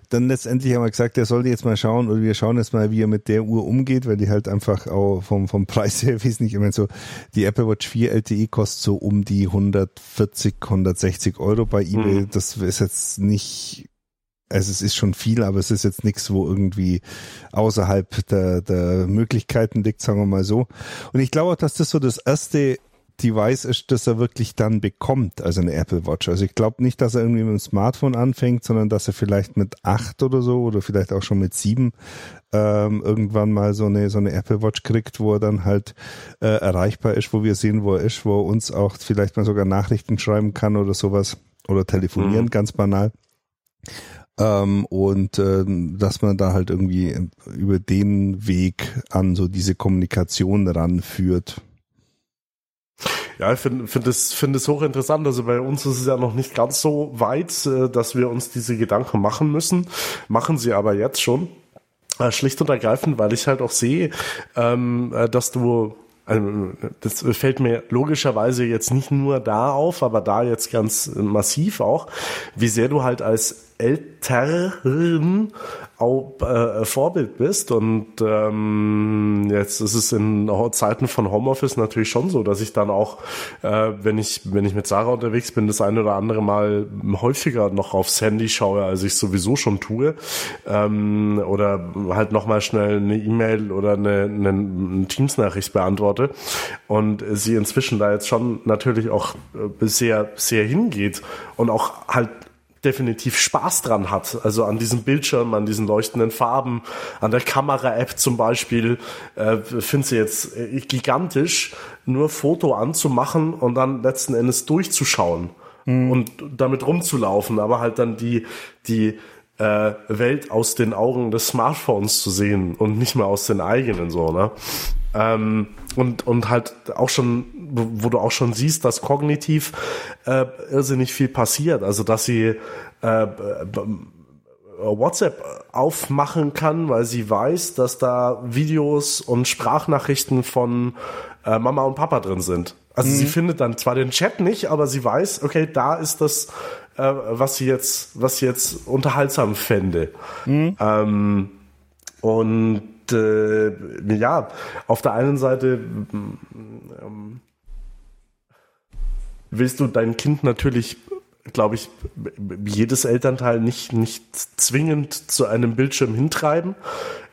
S2: dann letztendlich haben wir gesagt, er sollte jetzt mal schauen oder wir schauen jetzt mal, wie er mit der Uhr umgeht, weil die halt einfach auch vom, vom Preis her wesentlich, ich meine so, die Apple Watch 4 LTE kostet so um die 140, 160 Euro bei eBay. Mhm. Das ist jetzt nicht, also es ist schon viel, aber es ist jetzt nichts, wo irgendwie außerhalb der, der Möglichkeiten liegt, sagen wir mal so. Und ich glaube auch, dass das so das erste Device ist, das er wirklich dann bekommt, also eine Apple Watch. Also ich glaube nicht, dass er irgendwie mit dem Smartphone anfängt, sondern dass er vielleicht mit acht oder so oder vielleicht auch schon mit sieben ähm, irgendwann mal so eine so eine Apple Watch kriegt, wo er dann halt äh, erreichbar ist, wo wir sehen, wo er ist, wo er uns auch vielleicht mal sogar Nachrichten schreiben kann oder sowas oder telefonieren, mhm. ganz banal. Ähm, und äh, dass man da halt irgendwie über den Weg an so diese Kommunikation ranführt.
S1: Ja, ich finde find es, find es hochinteressant. Also bei uns ist es ja noch nicht ganz so weit, äh, dass wir uns diese Gedanken machen müssen. Machen sie aber jetzt schon. Äh, schlicht und ergreifend, weil ich halt auch sehe, ähm, äh, dass du also das fällt mir logischerweise jetzt nicht nur da auf, aber da jetzt ganz massiv auch, wie sehr du halt als Eltern auch äh, Vorbild bist. Und ähm, jetzt ist es in Zeiten von Homeoffice natürlich schon so, dass ich dann auch, äh, wenn ich wenn ich mit Sarah unterwegs bin, das eine oder andere Mal häufiger noch aufs Handy schaue, als ich sowieso schon tue, ähm, oder halt noch mal schnell eine E-Mail oder eine, eine, eine Teams-Nachricht beantworte. Und sie inzwischen da jetzt schon natürlich auch äh, sehr sehr hingeht. Und auch halt definitiv Spaß dran hat. Also an diesem Bildschirm, an diesen leuchtenden Farben, an der Kamera-App zum Beispiel, äh, finde sie jetzt äh, gigantisch, nur Foto anzumachen und dann letzten Endes durchzuschauen mhm. und damit rumzulaufen, aber halt dann die, die äh, Welt aus den Augen des Smartphones zu sehen und nicht mehr aus den eigenen so, ne? Ähm, und, und halt auch schon, wo du auch schon siehst, dass kognitiv äh, irrsinnig viel passiert. Also dass sie äh, WhatsApp aufmachen kann, weil sie weiß, dass da Videos und Sprachnachrichten von äh, Mama und Papa drin sind. Also mhm. sie findet dann zwar den Chat nicht, aber sie weiß, okay, da ist das, äh, was sie jetzt, was sie jetzt unterhaltsam fände. Mhm. Ähm, und äh, ja, auf der einen Seite ähm, willst du dein Kind natürlich glaube ich, jedes Elternteil nicht, nicht zwingend zu einem Bildschirm hintreiben.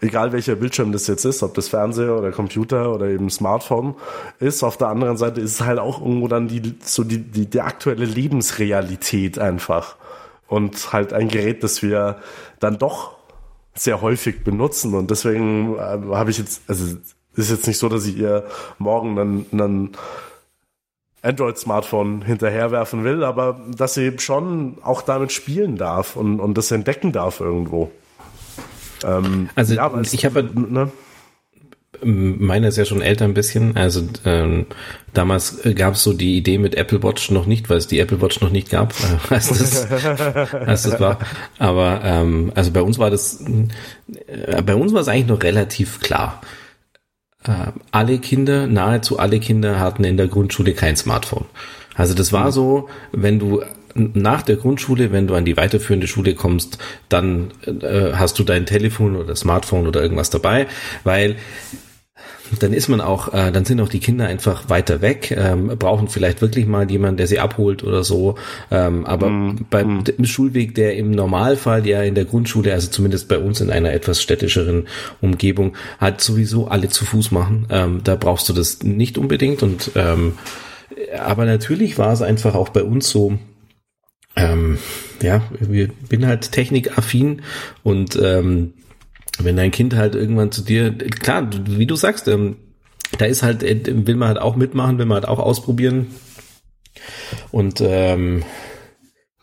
S1: Egal welcher Bildschirm das jetzt ist, ob das Fernseher oder Computer oder eben Smartphone ist. Auf der anderen Seite ist es halt auch irgendwo dann die, so die, die, die aktuelle Lebensrealität einfach. Und halt ein Gerät, das wir dann doch sehr häufig benutzen. Und deswegen äh, habe ich jetzt, also ist jetzt nicht so, dass ich ihr morgen dann, dann Android-Smartphone hinterherwerfen will, aber dass sie schon auch damit spielen darf und, und das entdecken darf irgendwo.
S3: Ähm, also ja, ich habe ne? Meiner ist ja schon älter ein bisschen. Also ähm, damals gab es so die Idee mit Apple Watch noch nicht, weil es die Apple Watch noch nicht gab, äh, als, das, als das war. Aber ähm, also bei uns war das, äh, bei uns war es eigentlich noch relativ klar äh, alle Kinder, nahezu alle Kinder hatten in der Grundschule kein Smartphone. Also das war mhm. so, wenn du nach der Grundschule, wenn du an die weiterführende Schule kommst, dann äh, hast du dein Telefon oder Smartphone oder irgendwas dabei, weil dann ist man auch, äh, dann sind auch die Kinder einfach weiter weg, ähm, brauchen vielleicht wirklich mal jemanden, der sie abholt oder so. Ähm, aber mm, beim mm. Schulweg, der im Normalfall ja in der Grundschule, also zumindest bei uns in einer etwas städtischeren Umgebung, halt sowieso alle zu Fuß machen. Ähm, da brauchst du das nicht unbedingt. Und ähm, aber natürlich war es einfach auch bei uns so, ähm, ja, wir bin halt technikaffin und ähm, wenn dein Kind halt irgendwann zu dir, klar, wie du sagst, ähm, da ist halt, äh, will man halt auch mitmachen, will man halt auch ausprobieren. Und ähm,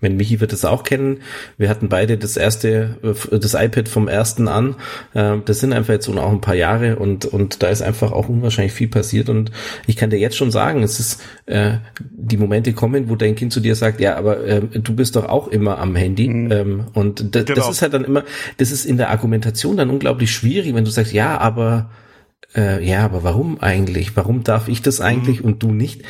S3: wenn Michi wird es auch kennen, wir hatten beide das erste, äh, das iPad vom ersten an. Äh, das sind einfach jetzt auch ein paar Jahre und, und da ist einfach auch unwahrscheinlich viel passiert. Und ich kann dir jetzt schon sagen, es ist, äh, die Momente kommen, wo dein Kind zu dir sagt, ja, aber äh, du bist doch auch immer am Handy. Mhm. Ähm, und da, genau. das ist halt dann immer, das ist in der Argumentation dann unglaublich schwierig, wenn du sagst, ja, aber äh, ja, aber warum eigentlich? Warum darf ich das eigentlich mhm. und du nicht?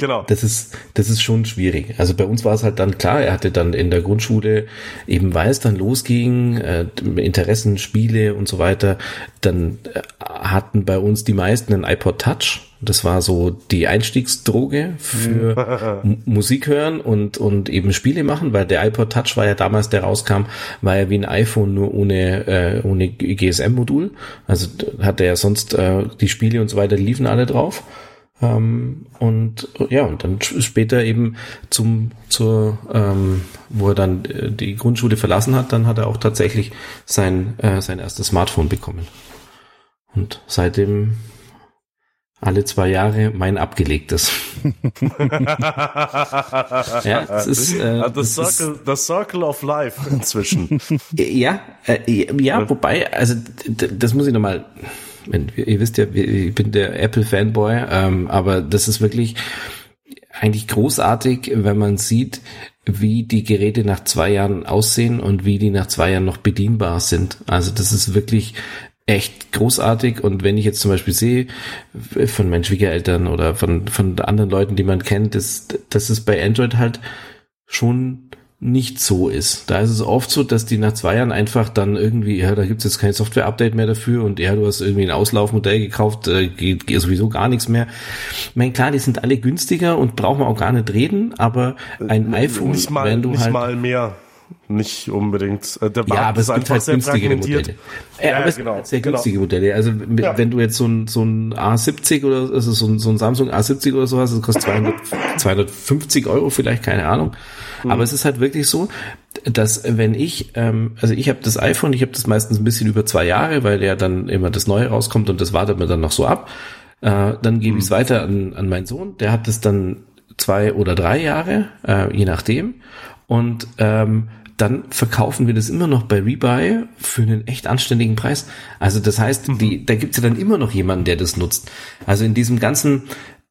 S3: Genau. Das ist, das ist schon schwierig. Also bei uns war es halt dann klar, er hatte dann in der Grundschule, eben weil es dann losging, äh, Interessen, Spiele und so weiter, dann äh, hatten bei uns die meisten ein iPod Touch. Das war so die Einstiegsdroge für Musik hören und, und eben Spiele machen, weil der iPod Touch war ja damals, der rauskam, war ja wie ein iPhone nur ohne, äh, ohne GSM-Modul. Also hatte er ja sonst äh, die Spiele und so weiter liefen alle drauf. Ähm, und ja, und dann später eben zum, zur, ähm, wo er dann äh, die Grundschule verlassen hat, dann hat er auch tatsächlich sein, äh, sein erstes Smartphone bekommen. Und seitdem alle zwei Jahre mein abgelegtes.
S1: ja, das ist, äh, das, das, Circle, ist, das Circle of Life inzwischen.
S3: Ja, äh, ja, wobei, also das muss ich nochmal ihr wisst ja, ich bin der Apple-Fanboy, ähm, aber das ist wirklich eigentlich großartig, wenn man sieht, wie die Geräte nach zwei Jahren aussehen und wie die nach zwei Jahren noch bedienbar sind. Also das ist wirklich echt großartig und wenn ich jetzt zum Beispiel sehe von meinen Schwiegereltern oder von, von anderen Leuten, die man kennt, das, das ist bei Android halt schon nicht so ist. Da ist es oft so, dass die nach zwei Jahren einfach dann irgendwie, ja, da gibt's jetzt kein Software-Update mehr dafür und ja, du hast irgendwie ein Auslaufmodell gekauft, äh, geht, geht sowieso gar nichts mehr. Ich meine, klar, die sind alle günstiger und brauchen wir auch gar nicht reden, aber ein iPhone,
S1: nicht mal, wenn du nicht halt mal mehr nicht unbedingt.
S3: Äh, der ja, aber es gibt halt günstigere Modelle. Ja, aber es genau, gibt sehr genau. günstige genau. Modelle. Also ja. wenn du jetzt so ein, so ein A70 oder also so ein, so ein Samsung A70 oder so hast, das kostet 200, 250 Euro vielleicht, keine Ahnung. Mhm. Aber es ist halt wirklich so, dass wenn ich, ähm, also ich habe das iPhone, ich habe das meistens ein bisschen über zwei Jahre, weil ja dann immer das Neue rauskommt und das wartet mir dann noch so ab. Äh, dann gebe mhm. ich es weiter an, an meinen Sohn, der hat das dann zwei oder drei Jahre, äh, je nachdem. Und ähm, dann verkaufen wir das immer noch bei Rebuy für einen echt anständigen Preis. Also das heißt, mhm. die, da gibt's ja dann immer noch jemanden, der das nutzt. Also in diesem ganzen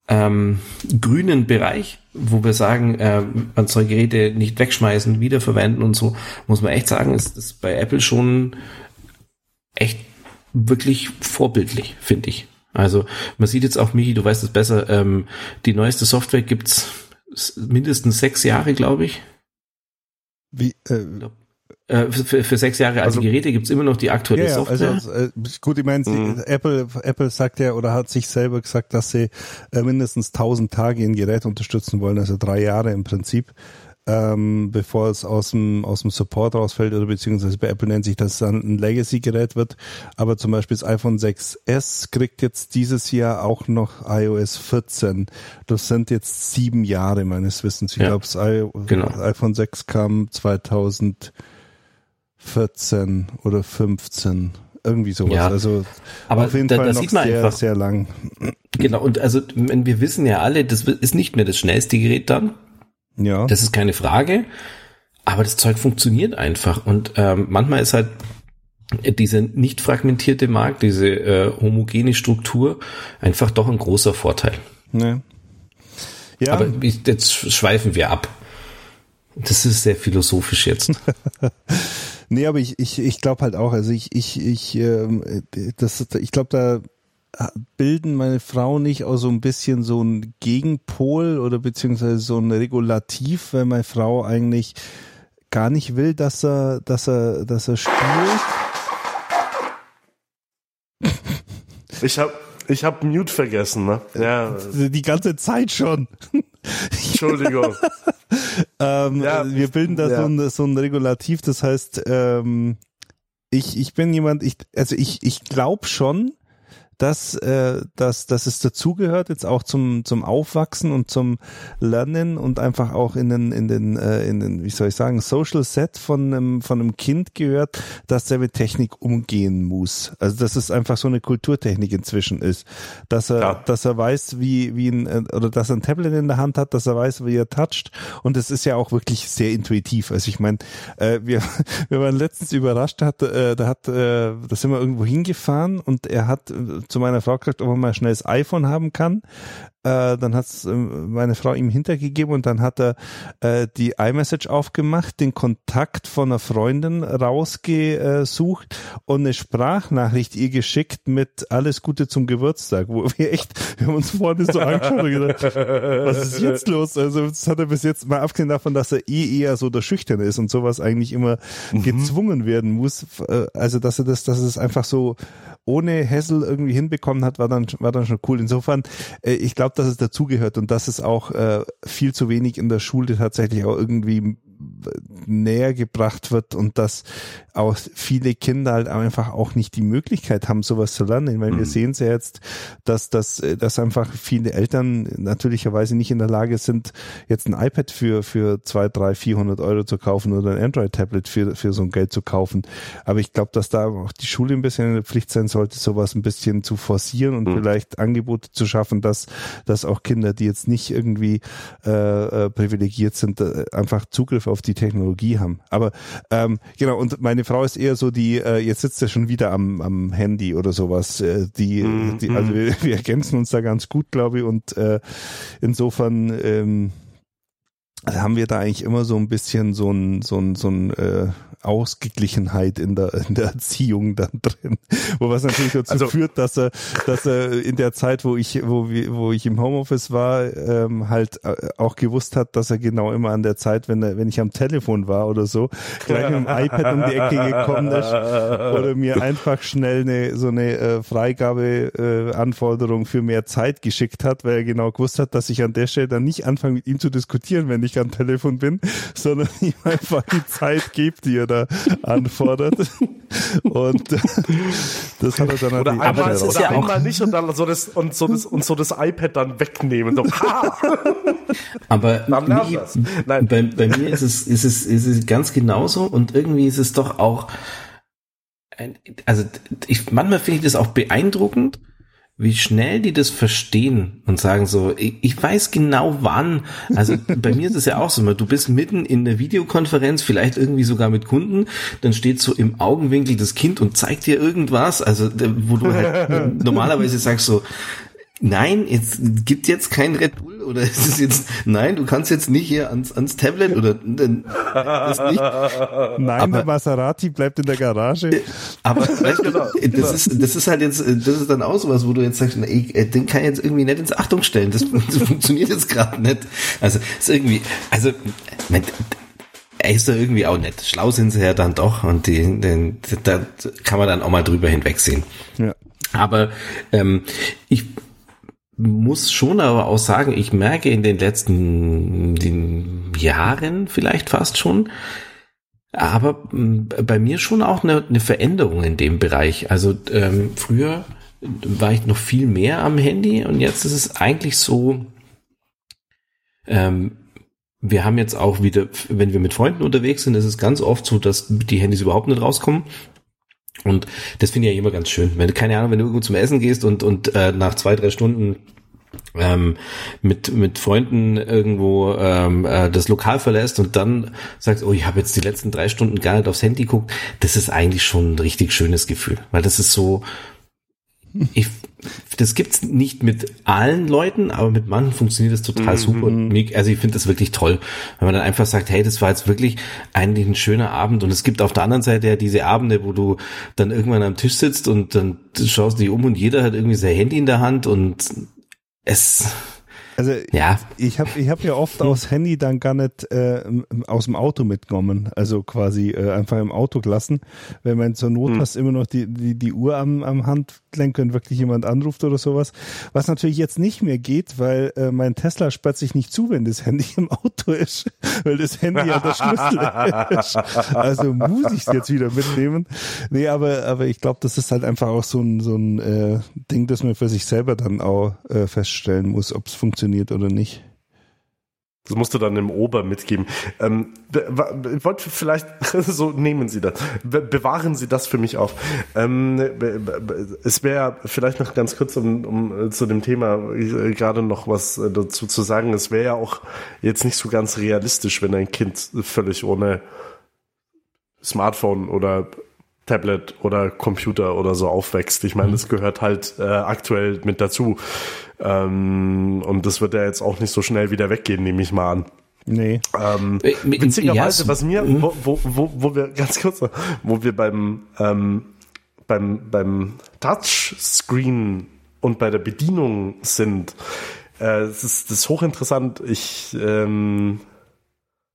S3: ähm, grünen Bereich, wo wir sagen, äh, man soll Geräte nicht wegschmeißen, wiederverwenden und so, muss man echt sagen, ist das bei Apple schon echt wirklich vorbildlich, finde ich. Also man sieht jetzt auch, Michi, du weißt es besser, ähm, die neueste Software gibt's mindestens sechs Jahre, glaube ich.
S2: Wie, äh,
S3: äh, für, für sechs Jahre alte also, Geräte gibt's immer noch die aktuelle ja, Software.
S2: Also, äh, gut, ich meine, mhm. Apple, Apple sagt ja oder hat sich selber gesagt, dass sie äh, mindestens 1000 Tage ein Gerät unterstützen wollen, also drei Jahre im Prinzip ähm, bevor es aus dem, aus dem Support rausfällt oder beziehungsweise bei Apple nennt sich das dann ein Legacy-Gerät wird. Aber zum Beispiel das iPhone 6S kriegt jetzt dieses Jahr auch noch iOS 14. Das sind jetzt sieben Jahre meines Wissens. Ich ja, glaube, das genau. iPhone 6 kam 2014 oder 15 irgendwie sowas. Ja, also
S3: aber auf jeden da, Fall da noch sieht man sehr, einfach, sehr lang. Genau, und also wir wissen ja alle, das ist nicht mehr das schnellste Gerät dann. Ja. Das ist keine Frage. Aber das Zeug funktioniert einfach. Und ähm, manchmal ist halt diese nicht fragmentierte Markt, diese äh, homogene Struktur einfach doch ein großer Vorteil. Ja. ja. Aber ich, jetzt schweifen wir ab. Das ist sehr philosophisch jetzt.
S2: nee, aber ich, ich, ich glaube halt auch, also ich, ich, ich, ähm, das, ich glaube, da bilden meine Frau nicht auch so ein bisschen so ein Gegenpol oder beziehungsweise so ein Regulativ, weil meine Frau eigentlich gar nicht will, dass er, dass er, dass er spielt.
S1: Ich habe ich hab Mute vergessen, ne?
S2: Ja. Die ganze Zeit schon.
S1: Entschuldigung.
S2: ähm, ja, wir bilden da ja. so, ein, so ein Regulativ, das heißt, ähm, ich, ich bin jemand, ich, also ich, ich glaube schon, dass, äh, dass, dass es dazugehört, jetzt auch zum, zum Aufwachsen und zum Lernen und einfach auch in den, in den, äh, in den, wie soll ich sagen, Social Set von einem, von einem Kind gehört, dass der mit Technik umgehen muss. Also dass es einfach so eine Kulturtechnik inzwischen ist. Dass er, ja. dass er weiß, wie, wie ein, äh, oder dass er ein Tablet in der Hand hat, dass er weiß, wie er toucht. Und es ist ja auch wirklich sehr intuitiv. Also ich meine, äh, wir, wir waren letztens überrascht, hat, äh, da hat, äh, da sind wir irgendwo hingefahren und er hat äh, zu meiner Frau gesagt, ob er mal schnell das iPhone haben kann. Äh, dann hat äh, meine Frau ihm hintergegeben und dann hat er äh, die iMessage aufgemacht, den Kontakt von einer Freundin rausgesucht und eine Sprachnachricht ihr geschickt mit alles Gute zum Geburtstag, wo wir echt, wir haben uns vorne so angeschaut und gedacht, was ist jetzt los? Also das hat er bis jetzt mal abgesehen davon, dass er eh eher so der Schüchterne ist und sowas eigentlich immer mhm. gezwungen werden muss. Äh, also dass er das, dass es einfach so ohne Hessel irgendwie hinbekommen hat, war dann, war dann schon cool. Insofern, ich glaube, dass es dazugehört und dass es auch äh, viel zu wenig in der Schule tatsächlich auch irgendwie näher gebracht wird und dass auch viele Kinder halt einfach auch nicht die Möglichkeit haben, sowas zu lernen. Weil mhm. wir sehen es ja jetzt, dass, dass, dass einfach viele Eltern natürlicherweise nicht in der Lage sind, jetzt ein iPad für, für zwei, drei, vierhundert Euro zu kaufen oder ein Android-Tablet für, für so ein Geld zu kaufen. Aber ich glaube, dass da auch die Schule ein bisschen in der Pflicht sein sollte, sowas ein bisschen zu forcieren und mhm. vielleicht Angebote zu schaffen, dass, dass auch Kinder, die jetzt nicht irgendwie äh, äh, privilegiert sind, äh, einfach Zugriff auf die Technologie haben. Aber ähm, genau, und meine Frau ist eher so die, äh, jetzt sitzt er schon wieder am, am Handy oder sowas. Äh, die, mhm. die, also wir, wir ergänzen uns da ganz gut, glaube ich, und äh, insofern ähm, haben wir da eigentlich immer so ein bisschen so ein, so ein, so ein äh, Ausgeglichenheit in der, in der Erziehung dann drin. Wo was natürlich dazu also, führt, dass er, dass er in der Zeit, wo ich, wo, wir, wo ich im Homeoffice war, ähm, halt äh, auch gewusst hat, dass er genau immer an der Zeit, wenn er, wenn ich am Telefon war oder so, gleich mit dem iPad um die Ecke gekommen ist oder mir einfach schnell eine, so eine äh, Freigabeanforderung äh, für mehr Zeit geschickt hat, weil er genau gewusst hat, dass ich an der Stelle dann nicht anfange mit ihm zu diskutieren, wenn ich am Telefon bin, sondern ihm einfach die Zeit gebe, die er da anfordert. und das hat er dann
S1: oder einmal, oder ist ja einmal nicht und dann so das und so das und so das iPad dann wegnehmen. So,
S3: Aber mir, Nein. Bei, bei mir ist es, ist es, ist es ganz genauso und irgendwie ist es doch auch, also ich, manchmal finde ich das auch beeindruckend, wie schnell die das verstehen und sagen so, ich, ich weiß genau wann. Also bei mir ist es ja auch so, du bist mitten in der Videokonferenz, vielleicht irgendwie sogar mit Kunden, dann steht so im Augenwinkel das Kind und zeigt dir irgendwas, also wo du halt normalerweise sagst so, nein, jetzt gibt jetzt kein Red Bull oder ist es jetzt, nein, du kannst jetzt nicht hier ans, ans Tablet oder das nicht.
S2: Nein, aber, der Maserati bleibt in der Garage. Äh,
S3: aber weißt du, genau. das ist, das ist halt jetzt, das ist dann auch sowas, wo du jetzt sagst, ey, äh, den kann ich jetzt irgendwie nicht ins Achtung stellen. Das, das funktioniert jetzt gerade nicht. Also ist irgendwie, also mein, er ist da irgendwie auch nett. Schlau sind sie ja dann doch und die, den, da kann man dann auch mal drüber hinwegsehen. Ja. Aber ähm, ich muss schon aber auch sagen, ich merke in den letzten den Jahren vielleicht fast schon, aber bei mir schon auch eine, eine Veränderung in dem Bereich. Also ähm, früher war ich noch viel mehr am Handy und jetzt ist es eigentlich so, ähm, wir haben jetzt auch wieder, wenn wir mit Freunden unterwegs sind, ist es ganz oft so, dass die Handys überhaupt nicht rauskommen. Und das finde ich ja immer ganz schön. Wenn keine Ahnung, wenn du irgendwo zum Essen gehst und, und äh, nach zwei, drei Stunden ähm, mit, mit Freunden irgendwo ähm, äh, das Lokal verlässt und dann sagst, oh, ich habe jetzt die letzten drei Stunden gar nicht aufs Handy geguckt, das ist eigentlich schon ein richtig schönes Gefühl. Weil das ist so, ich, das gibt's nicht mit allen Leuten, aber mit manchen funktioniert das total mhm. super. Und mhm. also ich finde das wirklich toll, wenn man dann einfach sagt, hey, das war jetzt wirklich eigentlich ein schöner Abend. Und es gibt auf der anderen Seite ja diese Abende, wo du dann irgendwann am Tisch sitzt und dann schaust dich um und jeder hat irgendwie sein Handy in der Hand und es
S2: also ja. ich habe ich hab ja oft aus Handy dann gar nicht äh, aus dem Auto mitgenommen, also quasi äh, einfach im Auto gelassen. Wenn man zur Not hm. hast immer noch die, die, die Uhr am, am Handlenker und wirklich jemand anruft oder sowas. Was natürlich jetzt nicht mehr geht, weil äh, mein Tesla sperrt sich nicht zu, wenn das Handy im Auto ist, weil das Handy ja der Schlüssel ist. Also muss ich es jetzt wieder mitnehmen. Nee, aber, aber ich glaube, das ist halt einfach auch so ein, so ein äh, Ding, das man für sich selber dann auch äh, feststellen muss, ob es funktioniert oder nicht.
S1: Das musst du dann im Ober mitgeben. Ähm, wollte vielleicht, so nehmen Sie das, bewahren Sie das für mich auf. Ähm, es wäre vielleicht noch ganz kurz, um, um äh, zu dem Thema äh, gerade noch was äh, dazu zu sagen. Es wäre ja auch jetzt nicht so ganz realistisch, wenn ein Kind völlig ohne Smartphone oder Tablet oder Computer oder so aufwächst. Ich meine, das gehört halt äh, aktuell mit dazu. Ähm, und das wird ja jetzt auch nicht so schnell wieder weggehen, nehme ich mal an.
S2: Nee.
S1: Ähm, äh, witzigerweise, was mir, mhm. wo, wo, wo, wo wir, ganz kurz, wo wir beim, ähm, beim, beim Touchscreen und bei der Bedienung sind, äh, das, ist, das ist hochinteressant. Ich ähm,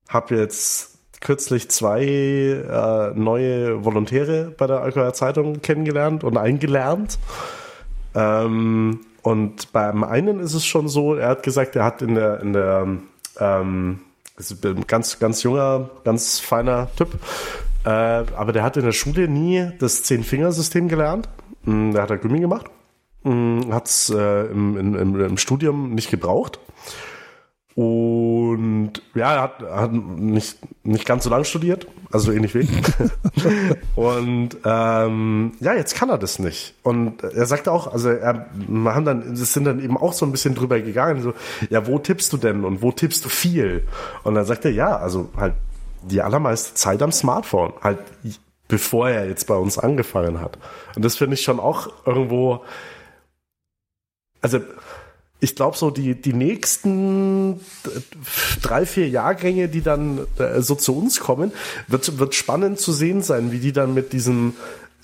S1: habe jetzt kürzlich zwei äh, neue Volontäre bei der Allgäuer Zeitung kennengelernt und eingelernt. Ähm, und beim einen ist es schon so, er hat gesagt, er hat in der, in der, ähm, ganz, ganz junger, ganz feiner Typ, äh, aber der hat in der Schule nie das Zehn-Finger-System gelernt. Hm, der hat da Gummi gemacht, hm, hat es äh, im, im, im Studium nicht gebraucht. Und ja, er hat, hat nicht, nicht ganz so lange studiert, also ähnlich wie ich. und ähm, ja, jetzt kann er das nicht. Und er sagte auch, also er wir haben dann, es sind dann eben auch so ein bisschen drüber gegangen, so, ja, wo tippst du denn und wo tippst du viel? Und dann sagt er, ja, also halt die allermeiste Zeit am Smartphone, halt bevor er jetzt bei uns angefangen hat. Und das finde ich schon auch irgendwo, also ich glaube, so die, die nächsten drei, vier Jahrgänge, die dann äh, so zu uns kommen, wird, wird spannend zu sehen sein, wie die dann mit diesem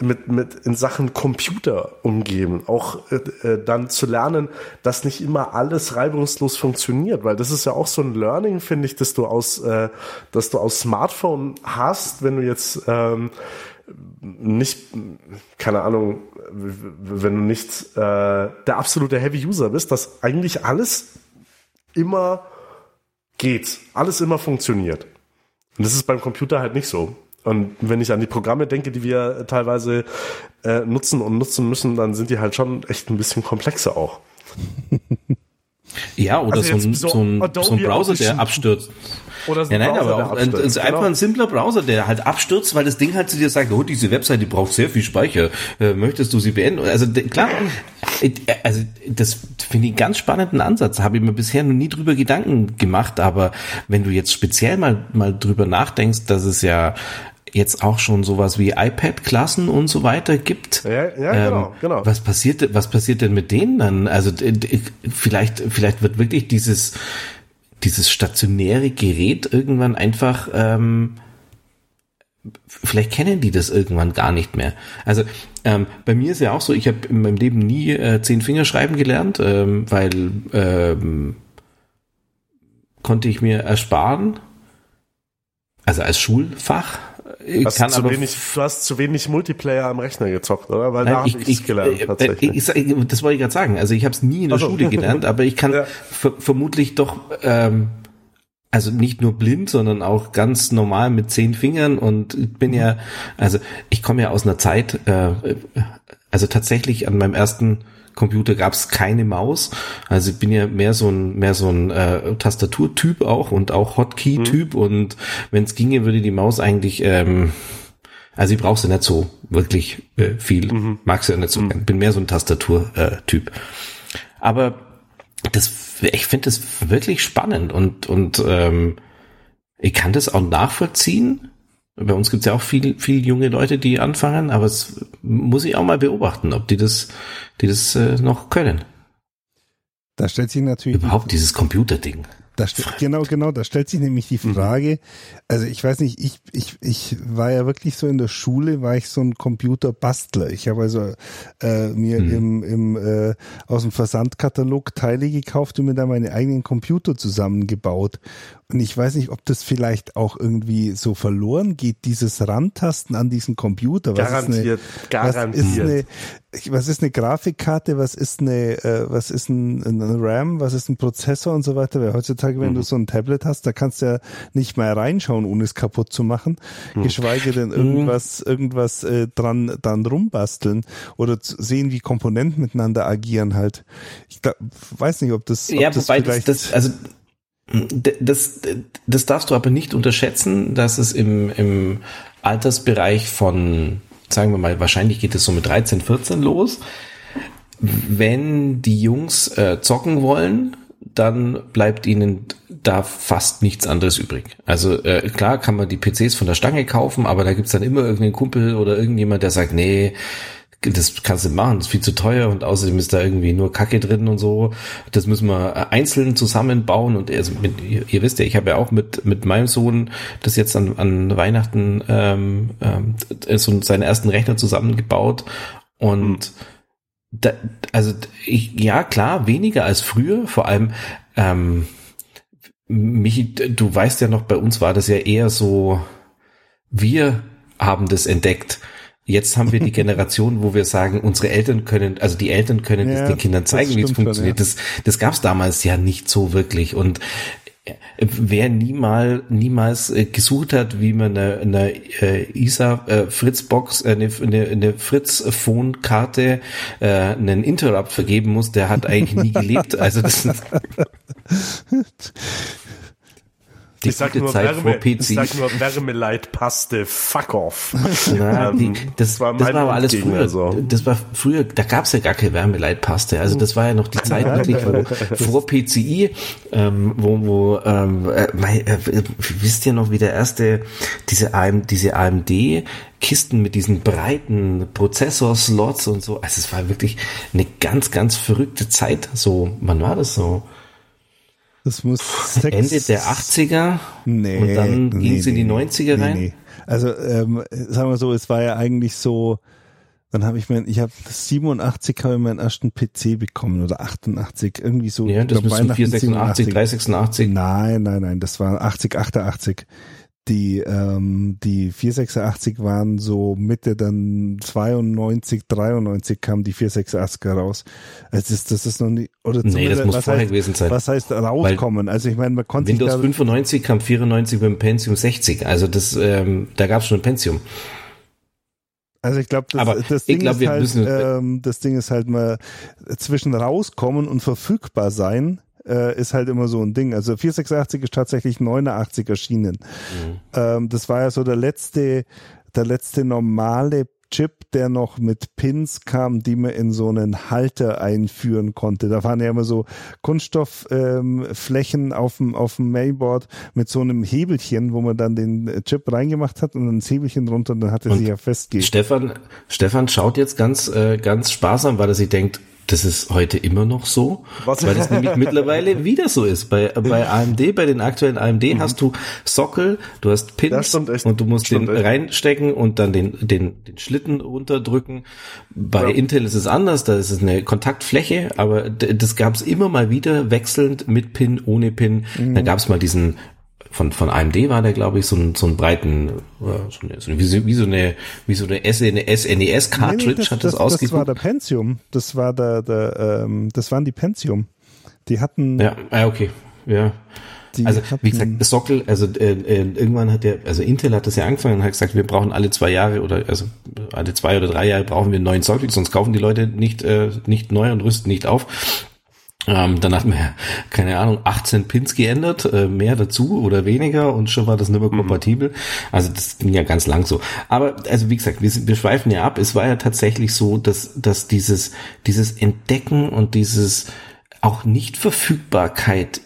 S1: mit, mit in Sachen Computer umgehen. Auch äh, äh, dann zu lernen, dass nicht immer alles reibungslos funktioniert, weil das ist ja auch so ein Learning, finde ich, dass du aus, äh, dass du aus Smartphone hast, wenn du jetzt ähm, nicht, keine Ahnung, wenn du nicht äh, der absolute Heavy-User bist, dass eigentlich alles immer geht, alles immer funktioniert. Und das ist beim Computer halt nicht so. Und wenn ich an die Programme denke, die wir teilweise äh, nutzen und nutzen müssen, dann sind die halt schon echt ein bisschen komplexer auch.
S3: Ja, oder also so, ein, so, so, ein, so ein Browser, der abstürzt. Oder ja, nein, Browser, aber auch ein, ist einfach genau. ein simpler Browser, der halt abstürzt, weil das Ding halt zu dir sagt, oh, diese Webseite die braucht sehr viel Speicher. Äh, möchtest du sie beenden? Also klar, äh, also das finde ich einen ganz spannenden Ansatz. Habe ich mir bisher noch nie drüber Gedanken gemacht, aber wenn du jetzt speziell mal mal drüber nachdenkst, dass es ja jetzt auch schon sowas wie iPad-Klassen und so weiter gibt.
S1: Ja, ja ähm, genau, genau.
S3: Was passiert, was passiert denn mit denen dann? Also vielleicht, vielleicht wird wirklich dieses, dieses stationäre Gerät irgendwann einfach, ähm, vielleicht kennen die das irgendwann gar nicht mehr. Also ähm, bei mir ist ja auch so, ich habe in meinem Leben nie äh, zehn Finger schreiben gelernt, ähm, weil ähm, konnte ich mir ersparen. Also als Schulfach
S1: hast kann zu wenig, du hast zu wenig Multiplayer am Rechner gezockt, oder? Weil da habe ich es gelernt
S3: äh, tatsächlich. Ich, ich, das wollte ich gerade sagen. Also ich habe es nie in der also. Schule gelernt, aber ich kann ja. vermutlich doch ähm, also nicht nur blind, sondern auch ganz normal mit zehn Fingern und ich bin ja, also ich komme ja aus einer Zeit, äh, also tatsächlich an meinem ersten Computer gab es keine Maus. Also ich bin ja mehr so ein mehr so ein äh, Tastaturtyp auch und auch Hotkey-Typ mhm. und wenn es ginge, würde die Maus eigentlich ähm, also ich brauchst du nicht so wirklich äh, viel. Mhm. Magst du ja nicht so. Mhm. Bin mehr so ein Tastatur-Typ. Äh, Aber das, ich finde das wirklich spannend und und ähm, ich kann das auch nachvollziehen, bei uns gibt es ja auch viel, viel junge Leute, die anfangen, aber es muss ich auch mal beobachten, ob die das, die das äh, noch können.
S2: Da stellt sich natürlich
S3: überhaupt dieses Computerding.
S2: Da genau, genau, da stellt sich nämlich die mhm. Frage, also ich weiß nicht, ich, ich, ich war ja wirklich so in der Schule, war ich so ein Computerbastler. Ich habe also äh, mir mhm. im, im äh, aus dem Versandkatalog Teile gekauft und mir da meine eigenen Computer zusammengebaut. Und ich weiß nicht, ob das vielleicht auch irgendwie so verloren geht, dieses Rantasten an diesen Computer.
S1: Was garantiert,
S2: ist eine, garantiert. Was ist eine, was ist eine Grafikkarte, was ist eine, äh, was ist ein, ein, RAM, was ist ein Prozessor und so weiter. Weil heutzutage, wenn mhm. du so ein Tablet hast, da kannst du ja nicht mal reinschauen, ohne es kaputt zu machen. Mhm. Geschweige denn irgendwas, irgendwas äh, dran, dran rumbasteln oder zu sehen, wie Komponenten miteinander agieren halt. Ich glaub, weiß nicht, ob das, ob
S3: ja, das wobei das, das, also das, das darfst du aber nicht unterschätzen, dass es im, im Altersbereich von, sagen wir mal, wahrscheinlich geht es so mit 13, 14 los. Wenn die Jungs äh, zocken wollen, dann bleibt ihnen da fast nichts anderes übrig. Also äh, klar kann man die PCs von der Stange kaufen, aber da gibt's dann immer irgendeinen Kumpel oder irgendjemand, der sagt, nee, das kannst du machen, das ist viel zu teuer und außerdem ist da irgendwie nur Kacke drin und so. Das müssen wir einzeln zusammenbauen und also mit, ihr, wisst ja, ich habe ja auch mit mit meinem Sohn das jetzt an, an Weihnachten ähm, ähm, so seinen ersten Rechner zusammengebaut und hm. da, also ich, ja klar weniger als früher, vor allem ähm, Michi, du weißt ja noch, bei uns war das ja eher so, wir haben das entdeckt Jetzt haben wir die Generation, wo wir sagen, unsere Eltern können, also die Eltern können ja, es den Kindern zeigen, wie es funktioniert. Schon, ja. Das, das gab es damals ja nicht so wirklich. Und äh, wer niemals niemals äh, gesucht hat, wie man eine, eine äh, ISA Fritzbox, äh, eine, eine, eine Fritz Phone Karte, einen Interrupt vergeben muss, der hat eigentlich nie gelebt. Also das
S1: die ich sag, nur Zeit Wärme, ich sag nur Wärmeleitpaste, fuck off.
S3: Na, die, das, war, das war aber alles früher. So. Das war früher, da gab's ja gar keine Wärmeleitpaste. Also das war ja noch die Zeit wirklich vor, vor PCI, ähm, wo, wo ähm, äh, äh, wisst ihr noch, wie der erste, diese, AM, diese AMD Kisten mit diesen breiten Prozessor-Slots und so. Also es war wirklich eine ganz, ganz verrückte Zeit. So, wann war das so?
S2: Das muss
S3: sechs, Ende der 80er nee, und dann nee, ging es in die 90er nee, rein. Nee.
S2: Also ähm, sagen wir so, es war ja eigentlich so, dann habe ich mein, ich habe 87 habe ich meinen ersten PC bekommen oder 88 irgendwie so.
S3: Ja, das müssen 486, 386.
S2: Nein, nein, nein, das war 80, 88 die ähm, die 486 waren so Mitte dann 92 93 kam die 486er raus. Also das, das ist noch nicht
S3: oder nee, das muss vorher heißt, gewesen sein.
S2: was heißt rauskommen?
S3: Weil
S2: also ich meine man konnte
S3: Windows 95 kam 94 beim Pentium 60 also das ähm, da gab es schon ein Pentium.
S2: Also ich glaube, das, das, Ding glaub, ist halt, ähm, das Ding ist halt mal zwischen rauskommen und verfügbar sein äh, ist halt immer so ein Ding. Also 486 ist tatsächlich 89 erschienen. Mhm. Ähm, das war ja so der letzte, der letzte normale Chip, der noch mit Pins kam, die man in so einen Halter einführen konnte. Da waren ja immer so Kunststoffflächen ähm, auf dem, auf dem Mainboard mit so einem Hebelchen, wo man dann den Chip reingemacht hat und dann das Hebelchen drunter und dann hat er sich ja festgelegt.
S3: Stefan, Stefan schaut jetzt ganz, äh, ganz sparsam, weil er sich denkt, das ist heute immer noch so, Was? weil das nämlich mittlerweile wieder so ist. Bei, bei AMD, bei den aktuellen AMD mhm. hast du Sockel, du hast Pins und du musst den echt. reinstecken und dann den, den, den Schlitten runterdrücken. Bei ja. Intel ist es anders, da ist es eine Kontaktfläche, aber das gab es immer mal wieder wechselnd mit Pin, ohne Pin. Mhm. Da gab es mal diesen von, von AMD war der, glaube ich, so, ein, so einen breiten, äh, so eine, so, wie, so, wie so eine, wie so eine SNES-Cartridge nee, nee, das, hat das, das ausgeguckt.
S2: Das war der Pentium. Das war der, der ähm, das waren die Pentium. Die hatten.
S3: Ja, ah, okay. Ja. Die also wie gesagt, Sockel, also äh, äh, irgendwann hat der, also Intel hat das ja angefangen und hat gesagt, wir brauchen alle zwei Jahre oder also alle zwei oder drei Jahre brauchen wir einen neuen Sockel, sonst kaufen die Leute nicht äh, nicht neu und rüsten nicht auf. Ähm, dann hat man, keine Ahnung, 18 Pins geändert, äh, mehr dazu oder weniger und schon war das nicht mehr mhm. kompatibel. Mhm. Also das ging ja ganz lang so. Aber also wie gesagt, wir, wir schweifen ja ab. Es war ja tatsächlich so, dass, dass dieses, dieses Entdecken und dieses auch Nichtverfügbarkeit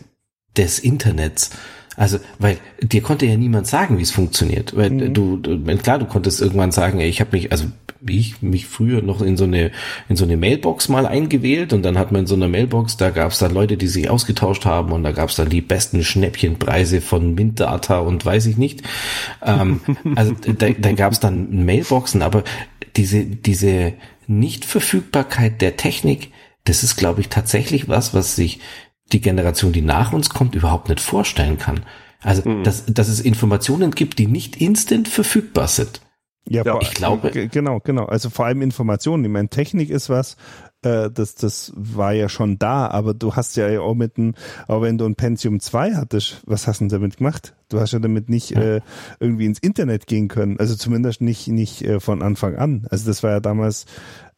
S3: des Internets also, weil dir konnte ja niemand sagen, wie es funktioniert. Weil mhm. du, du, klar, du konntest irgendwann sagen, ey, ich habe mich, also wie ich mich früher noch in so eine in so eine Mailbox mal eingewählt und dann hat man in so einer Mailbox, da gab es dann Leute, die sich ausgetauscht haben und da gab es dann die besten Schnäppchenpreise von Mintdata und weiß ich nicht. Ähm, also da, da gab es dann Mailboxen, aber diese diese Nichtverfügbarkeit der Technik, das ist, glaube ich, tatsächlich was, was sich die Generation, die nach uns kommt, überhaupt nicht vorstellen kann. Also, mhm. dass, dass es Informationen gibt, die nicht instant verfügbar sind.
S2: Ja, ja ich glaube. Genau, genau. Also vor allem Informationen. Ich meine, Technik ist was, äh, das, das war ja schon da, aber du hast ja auch mit einem, auch wenn du ein Pentium 2 hattest, was hast du denn damit gemacht? Du hast ja damit nicht ja. äh, irgendwie ins Internet gehen können. Also zumindest nicht, nicht äh, von Anfang an. Also das war ja damals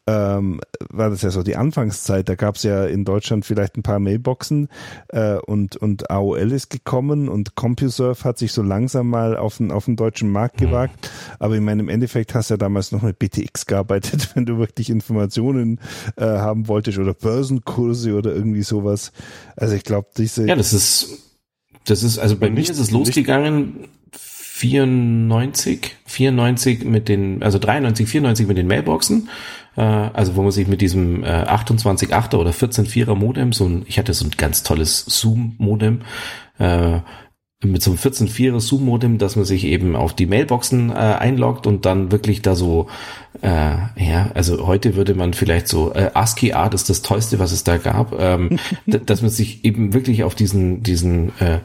S2: ähm, war das ja so die Anfangszeit. Da gab es ja in Deutschland vielleicht ein paar Mailboxen äh, und, und AOL ist gekommen und CompuServe hat sich so langsam mal auf den, auf den deutschen Markt mhm. gewagt. Aber ich meine, im Endeffekt hast du ja damals noch mit BTX gearbeitet, wenn du wirklich Informationen äh, haben wolltest oder Börsenkurse oder irgendwie sowas. Also ich glaube, diese.
S3: Ja, das ist, das ist, also bei mir ist es losgegangen. 94, 94 mit den, also 93, 94 mit den Mailboxen äh, also wo man sich mit diesem äh, 28.8er oder 14.4er Modem, so ein, ich hatte so ein ganz tolles Zoom-Modem, äh, mit so einem 14.4er Zoom-Modem, dass man sich eben auf die Mailboxen äh, einloggt und dann wirklich da so, äh, ja, also heute würde man vielleicht so, äh, ASCII-Art ist das Tollste, was es da gab, ähm, dass man sich eben wirklich auf diesen, diesen äh,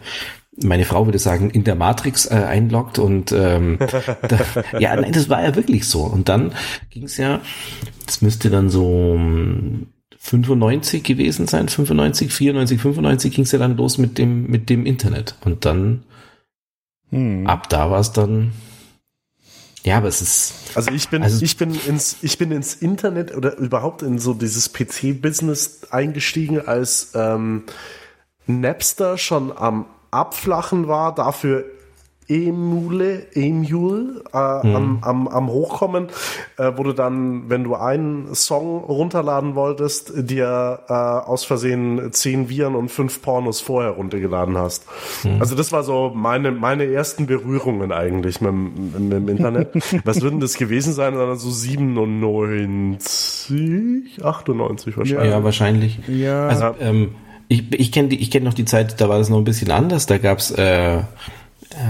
S3: meine Frau würde sagen, in der Matrix äh, einloggt und ähm, da, ja, nein, das war ja wirklich so. Und dann ging es ja, das müsste dann so 95 hm, gewesen sein, 95, 94, 95 ging es ja dann los mit dem mit dem Internet und dann hm. ab da war es dann ja, aber es ist.
S1: Also ich bin, also ich bin ins, ich bin ins Internet oder überhaupt in so dieses PC-Business eingestiegen, als ähm, Napster schon am Abflachen war, dafür Emule, Emule äh, mhm. am, am, am Hochkommen, äh, wo du dann, wenn du einen Song runterladen wolltest, dir äh, aus Versehen zehn Viren und fünf Pornos vorher runtergeladen hast. Mhm. Also das war so meine, meine ersten Berührungen eigentlich mit, mit dem Internet. Was würden das gewesen sein? So 97, 98 wahrscheinlich.
S3: Ja, wahrscheinlich. Ja. Also, ähm, ich, ich kenne ich kenn noch die Zeit, da war das noch ein bisschen anders. Da gab's äh, äh,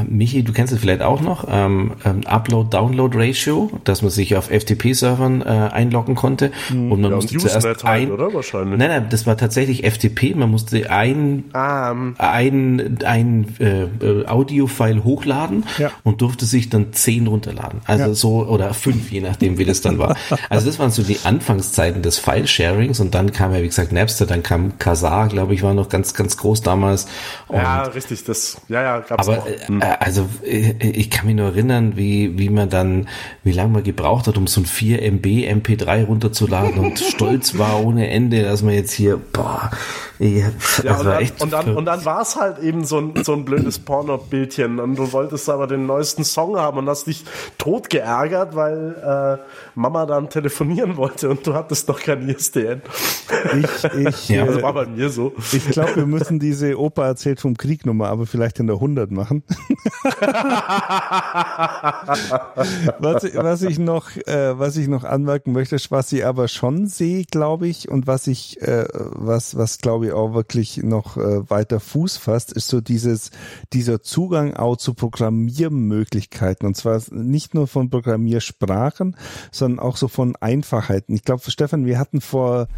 S3: Michi, du kennst es vielleicht auch noch, ähm, ähm, Upload-Download-Ratio, dass man sich auf FTP-Servern äh, einloggen konnte.
S1: Mhm. Und man ja, musste und zuerst halt, ein, oder? Wahrscheinlich.
S3: Nein, nein, das war tatsächlich FTP. Man musste ein, um. ein, ein äh, äh, Audio-File hochladen ja. und durfte sich dann zehn runterladen. Also ja. so, oder fünf, je nachdem, wie das dann war. Also das waren so die Anfangszeiten des File-Sharings und dann kam ja, wie gesagt, Napster, dann kam Kazaa, glaube ich, war noch ganz, ganz groß damals.
S1: Und ja, richtig, das, ja, ja,
S3: gab's aber, auch. Äh, also äh, ich kann mich nur erinnern, wie, wie man dann, wie lange man gebraucht hat, um so ein 4 MB MP3 runterzuladen und stolz war ohne Ende, dass man jetzt hier, boah, Ja,
S1: ja und, dann, und, dann, und dann war es halt eben so ein, so ein blödes Porno-Bildchen und du wolltest aber den neuesten Song haben und hast dich tot geärgert, weil äh, Mama dann telefonieren wollte und du hattest noch kein ISDN.
S2: Ich, ich,
S1: ja, das war bei mir so.
S2: Ich glaube, wir müssen diese Opa erzählt vom Krieg Nummer aber vielleicht in der 100 machen. was, was ich noch, äh, was ich noch anmerken möchte, was ich aber schon sehe, glaube ich, und was ich, äh, was, was glaube ich auch wirklich noch äh, weiter Fuß fasst, ist so dieses, dieser Zugang auch zu Programmiermöglichkeiten. Und zwar nicht nur von Programmiersprachen, sondern auch so von Einfachheiten. Ich glaube, Stefan, wir hatten vor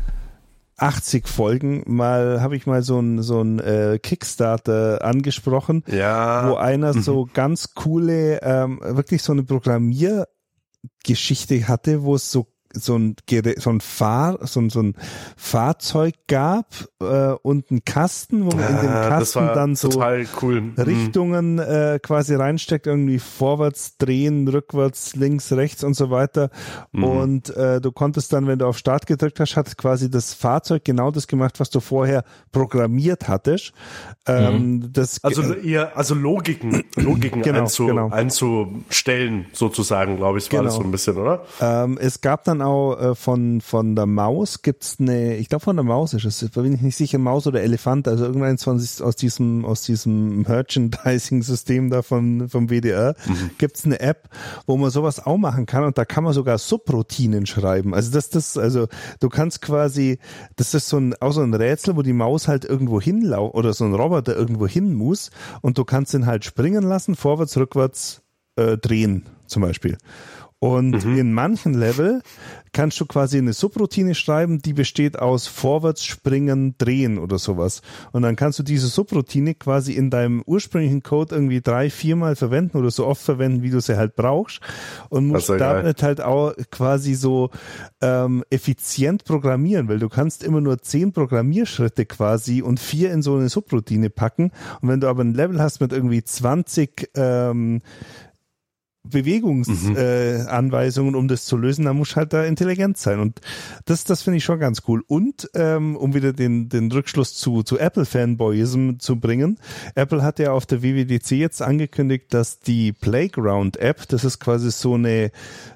S2: 80 Folgen mal habe ich mal so ein so ein äh, Kickstarter angesprochen,
S1: ja.
S2: wo einer mhm. so ganz coole ähm, wirklich so eine Programmiergeschichte hatte, wo es so so ein, so ein Fahr, so ein, so ein Fahrzeug gab äh, und einen Kasten, wo man in den ah, Kasten dann so
S1: cool.
S2: Mhm. Richtungen äh, quasi reinsteckt, irgendwie vorwärts drehen, rückwärts, links, rechts und so weiter. Mhm. Und äh, du konntest dann, wenn du auf Start gedrückt hast, hat quasi das Fahrzeug genau das gemacht, was du vorher programmiert hattest. Ähm,
S1: mhm. das, also eher, also Logiken, Logiken genau, einzu, genau. einzustellen, sozusagen, glaube ich, war genau. das so ein bisschen, oder?
S2: Ähm, es gab dann auch äh, von, von der Maus gibt's eine, ich glaube von der Maus ist es, da bin ich nicht sicher, Maus oder Elefant, also irgendeins von, aus diesem, aus diesem Merchandising-System da von, vom WDR, mhm. gibt's eine App, wo man sowas auch machen kann und da kann man sogar Subroutinen schreiben. Also das, das, also du kannst quasi, das ist so ein, auch so ein Rätsel, wo die Maus halt irgendwo hinlau oder so ein Roboter irgendwo hin muss und du kannst ihn halt springen lassen, vorwärts, rückwärts äh, drehen zum Beispiel. Und mhm. in manchen Level kannst du quasi eine Subroutine schreiben, die besteht aus Vorwärts, Springen, Drehen oder sowas. Und dann kannst du diese Subroutine quasi in deinem ursprünglichen Code irgendwie drei, viermal verwenden oder so oft verwenden, wie du sie halt brauchst. Und musst damit halt auch quasi so ähm, effizient programmieren, weil du kannst immer nur zehn Programmierschritte quasi und vier in so eine Subroutine packen. Und wenn du aber ein Level hast mit irgendwie 20 ähm, Bewegungsanweisungen, mhm. äh, um das zu lösen, da muss halt da intelligent sein. Und das, das finde ich schon ganz cool. Und ähm, um wieder den, den Rückschluss zu, zu Apple-Fanboyism zu bringen, Apple hat ja auf der WWDC jetzt angekündigt, dass die Playground-App, das ist quasi so eine,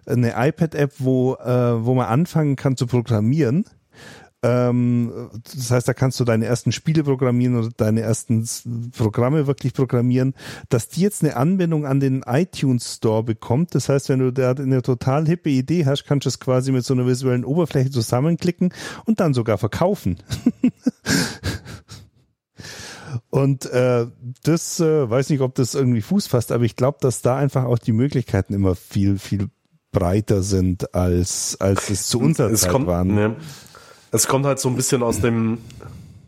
S2: eine iPad-App, wo, äh, wo man anfangen kann zu programmieren, ähm, das heißt, da kannst du deine ersten Spiele programmieren oder deine ersten Programme wirklich programmieren, dass die jetzt eine Anbindung an den iTunes Store bekommt. Das heißt, wenn du da eine total hippe Idee hast, kannst du es quasi mit so einer visuellen Oberfläche zusammenklicken und dann sogar verkaufen. Und äh, das äh, weiß nicht, ob das irgendwie Fuß fasst, aber ich glaube, dass da einfach auch die Möglichkeiten immer viel, viel breiter sind, als, als es zu unserer es Zeit kommt, waren. Ne,
S1: es kommt halt so ein bisschen aus dem,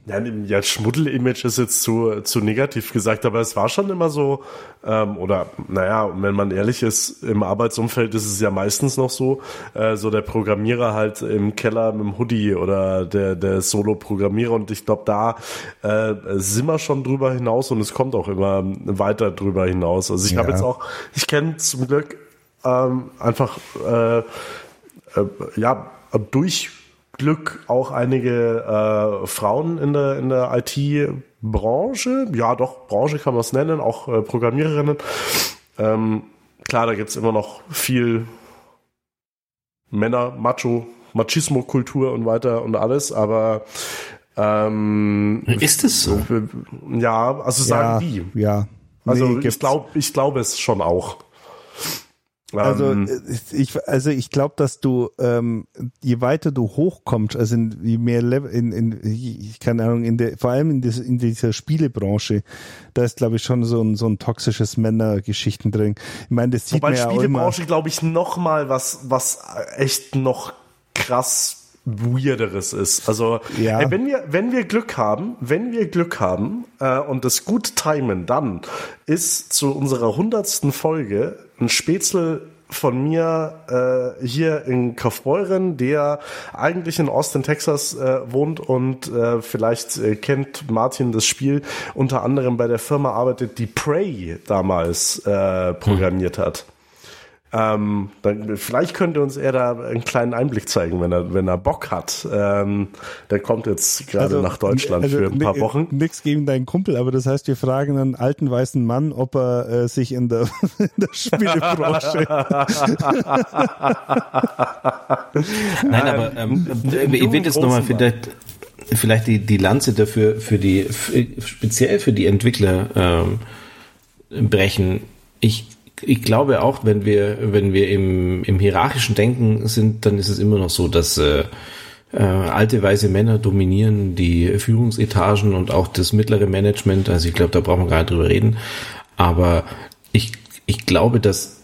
S1: ja, ja Schmuddel-Image ist jetzt zu, zu negativ gesagt, aber es war schon immer so, ähm, oder naja, wenn man ehrlich ist, im Arbeitsumfeld ist es ja meistens noch so, äh, so der Programmierer halt im Keller mit dem Hoodie oder der, der Solo-Programmierer und ich glaube, da äh, sind wir schon drüber hinaus und es kommt auch immer weiter drüber hinaus. Also ich ja. habe jetzt auch, ich kenne zum Glück ähm, einfach äh, äh, ja durch Glück auch einige äh, Frauen in der, in der IT-Branche. Ja, doch, Branche kann man es nennen, auch äh, Programmiererinnen. Ähm, klar, da gibt es immer noch viel Männer, Macho, Machismo-Kultur und weiter und alles, aber ähm,
S3: ist es so?
S1: Ja, also sagen
S2: ja, die. Ja.
S1: Also nee, ich glaube, ich glaube es schon auch.
S2: Also ähm, ich also ich glaube, dass du ähm, je weiter du hochkommst, also in, je mehr Level in, in ich keine Ahnung in der vor allem in, des, in dieser Spielebranche, da ist glaube ich schon so ein so ein toxisches Männergeschichten drin. Ich meine, das sieht Wobei man ja
S1: Spielebranche glaube ich noch mal was was echt noch krass weirderes ist. Also ja. ey, wenn wir wenn wir Glück haben, wenn wir Glück haben äh, und das gut timen, dann ist zu unserer hundertsten Folge ein Spätzle von mir äh, hier in Kaufbeuren, der eigentlich in Austin, Texas äh, wohnt und äh, vielleicht äh, kennt Martin das Spiel, unter anderem bei der Firma arbeitet, die Prey damals äh, programmiert hm. hat. Ähm, dann, vielleicht könnte uns er da einen kleinen Einblick zeigen, wenn er, wenn er Bock hat. Ähm, der kommt jetzt gerade also, nach Deutschland also, für ein paar Wochen.
S2: Nix gegen deinen Kumpel, aber das heißt, wir fragen einen alten weißen Mann, ob er äh, sich in der, in der Spielebranche.
S3: Nein, aber ähm, ich will jetzt nochmal vielleicht, vielleicht die, die Lanze dafür für die speziell für die Entwickler ähm, brechen. Ich ich glaube auch, wenn wir, wenn wir im, im hierarchischen Denken sind, dann ist es immer noch so, dass äh, äh, alte weiße Männer dominieren die Führungsetagen und auch das mittlere Management. Also ich glaube, da brauchen wir gar nicht drüber reden. Aber ich, ich glaube, dass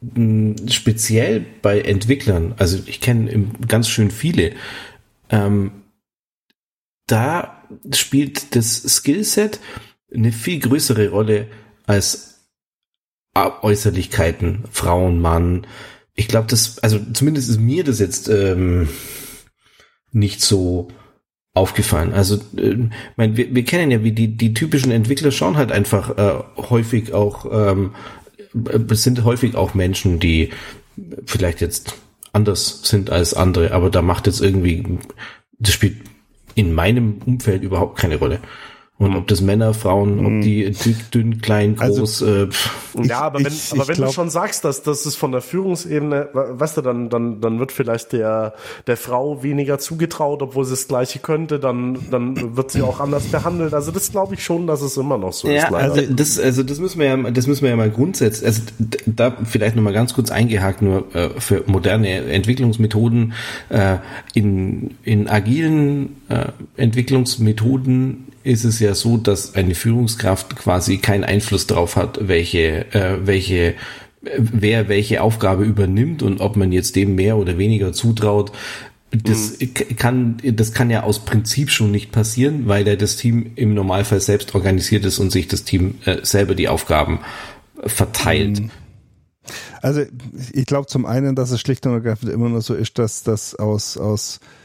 S3: mh, speziell bei Entwicklern, also ich kenne ganz schön viele, ähm, da spielt das Skillset eine viel größere Rolle als Äußerlichkeiten, Frauen, Mann. Ich glaube, das, also zumindest ist mir das jetzt ähm, nicht so aufgefallen. Also, äh, mein, wir, wir kennen ja, wie die, die typischen Entwickler schauen halt einfach äh, häufig auch, ähm, es sind häufig auch Menschen, die vielleicht jetzt anders sind als andere, aber da macht jetzt irgendwie, das spielt in meinem Umfeld überhaupt keine Rolle. Und ob das Männer, Frauen, ob hm. die dick, dünn, klein, also, groß. Also,
S1: äh, ja, aber wenn, ich, aber wenn glaub, du schon sagst, dass das ist von der Führungsebene, weißt du, dann, dann, dann wird vielleicht der, der Frau weniger zugetraut, obwohl sie das Gleiche könnte, dann, dann wird sie auch anders behandelt. Also das glaube ich schon, dass es immer noch so
S3: ja, ist. Leider. Also das, also das müssen wir ja, das müssen wir ja mal grundsätzlich, also da vielleicht nochmal ganz kurz eingehakt, nur äh, für moderne Entwicklungsmethoden äh, in, in agilen äh, Entwicklungsmethoden ist es ja so, dass eine Führungskraft quasi keinen Einfluss darauf hat, welche, äh, welche, wer welche Aufgabe übernimmt und ob man jetzt dem mehr oder weniger zutraut. Das mhm. kann, das kann ja aus Prinzip schon nicht passieren, weil ja das Team im Normalfall selbst organisiert ist und sich das Team äh, selber die Aufgaben verteilt. Mhm.
S2: Also ich glaube zum einen, dass es schlicht und ergreifend immer nur so ist, dass das aus, aus äh,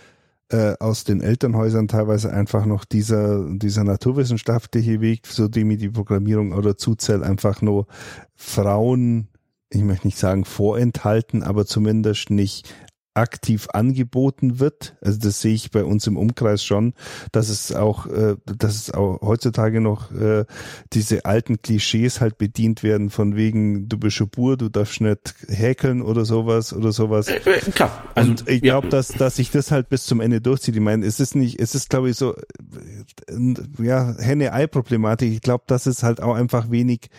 S2: aus den Elternhäusern teilweise einfach noch dieser, dieser naturwissenschaftliche Weg, so dem die Programmierung oder zuzählt, einfach nur Frauen, ich möchte nicht sagen vorenthalten, aber zumindest nicht aktiv angeboten wird. Also das sehe ich bei uns im Umkreis schon, dass es auch, äh, dass es auch heutzutage noch äh, diese alten Klischees halt bedient werden von wegen, du bist Schubur, du darfst nicht häkeln oder sowas oder sowas. Äh, äh, klar. Also, Und ich glaube, ja. dass, dass sich das halt bis zum Ende durchzieht. Ich meine, es ist nicht, es ist glaube ich so, äh, ja, Henne-Ei-Problematik. Ich glaube, dass es halt auch einfach wenig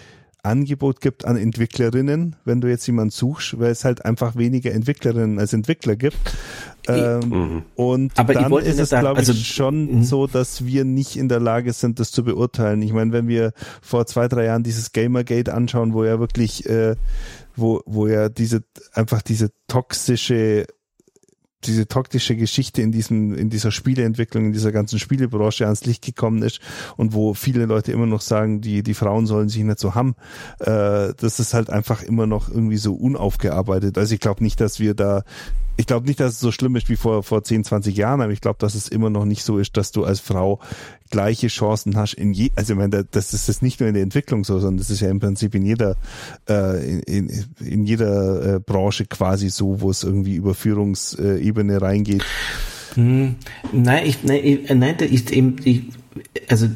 S2: Angebot gibt an Entwicklerinnen, wenn du jetzt jemanden suchst, weil es halt einfach weniger Entwicklerinnen als Entwickler gibt. Ähm, mhm. Und Aber dann ist es, glaube ich, also, schon mh. so, dass wir nicht in der Lage sind, das zu beurteilen. Ich meine, wenn wir vor zwei, drei Jahren dieses Gamergate anschauen, wo ja wirklich, äh, wo, wo ja diese, einfach diese toxische diese toxische Geschichte in diesem, in dieser Spieleentwicklung, in dieser ganzen Spielebranche ans Licht gekommen ist und wo viele Leute immer noch sagen, die, die Frauen sollen sich nicht so haben, äh, das ist halt einfach immer noch irgendwie so unaufgearbeitet. Also ich glaube nicht, dass wir da ich glaube nicht, dass es so schlimm ist wie vor, vor 10, 20 Jahren, aber ich glaube, dass es immer noch nicht so ist, dass du als Frau gleiche Chancen hast in je, also ich meine, das ist das nicht nur in der Entwicklung so, sondern das ist ja im Prinzip in jeder, äh, in, in jeder äh, Branche quasi so, wo es irgendwie über Führungsebene reingeht.
S3: Hm, nein, ich, nein, ich, nein, ich, ich, also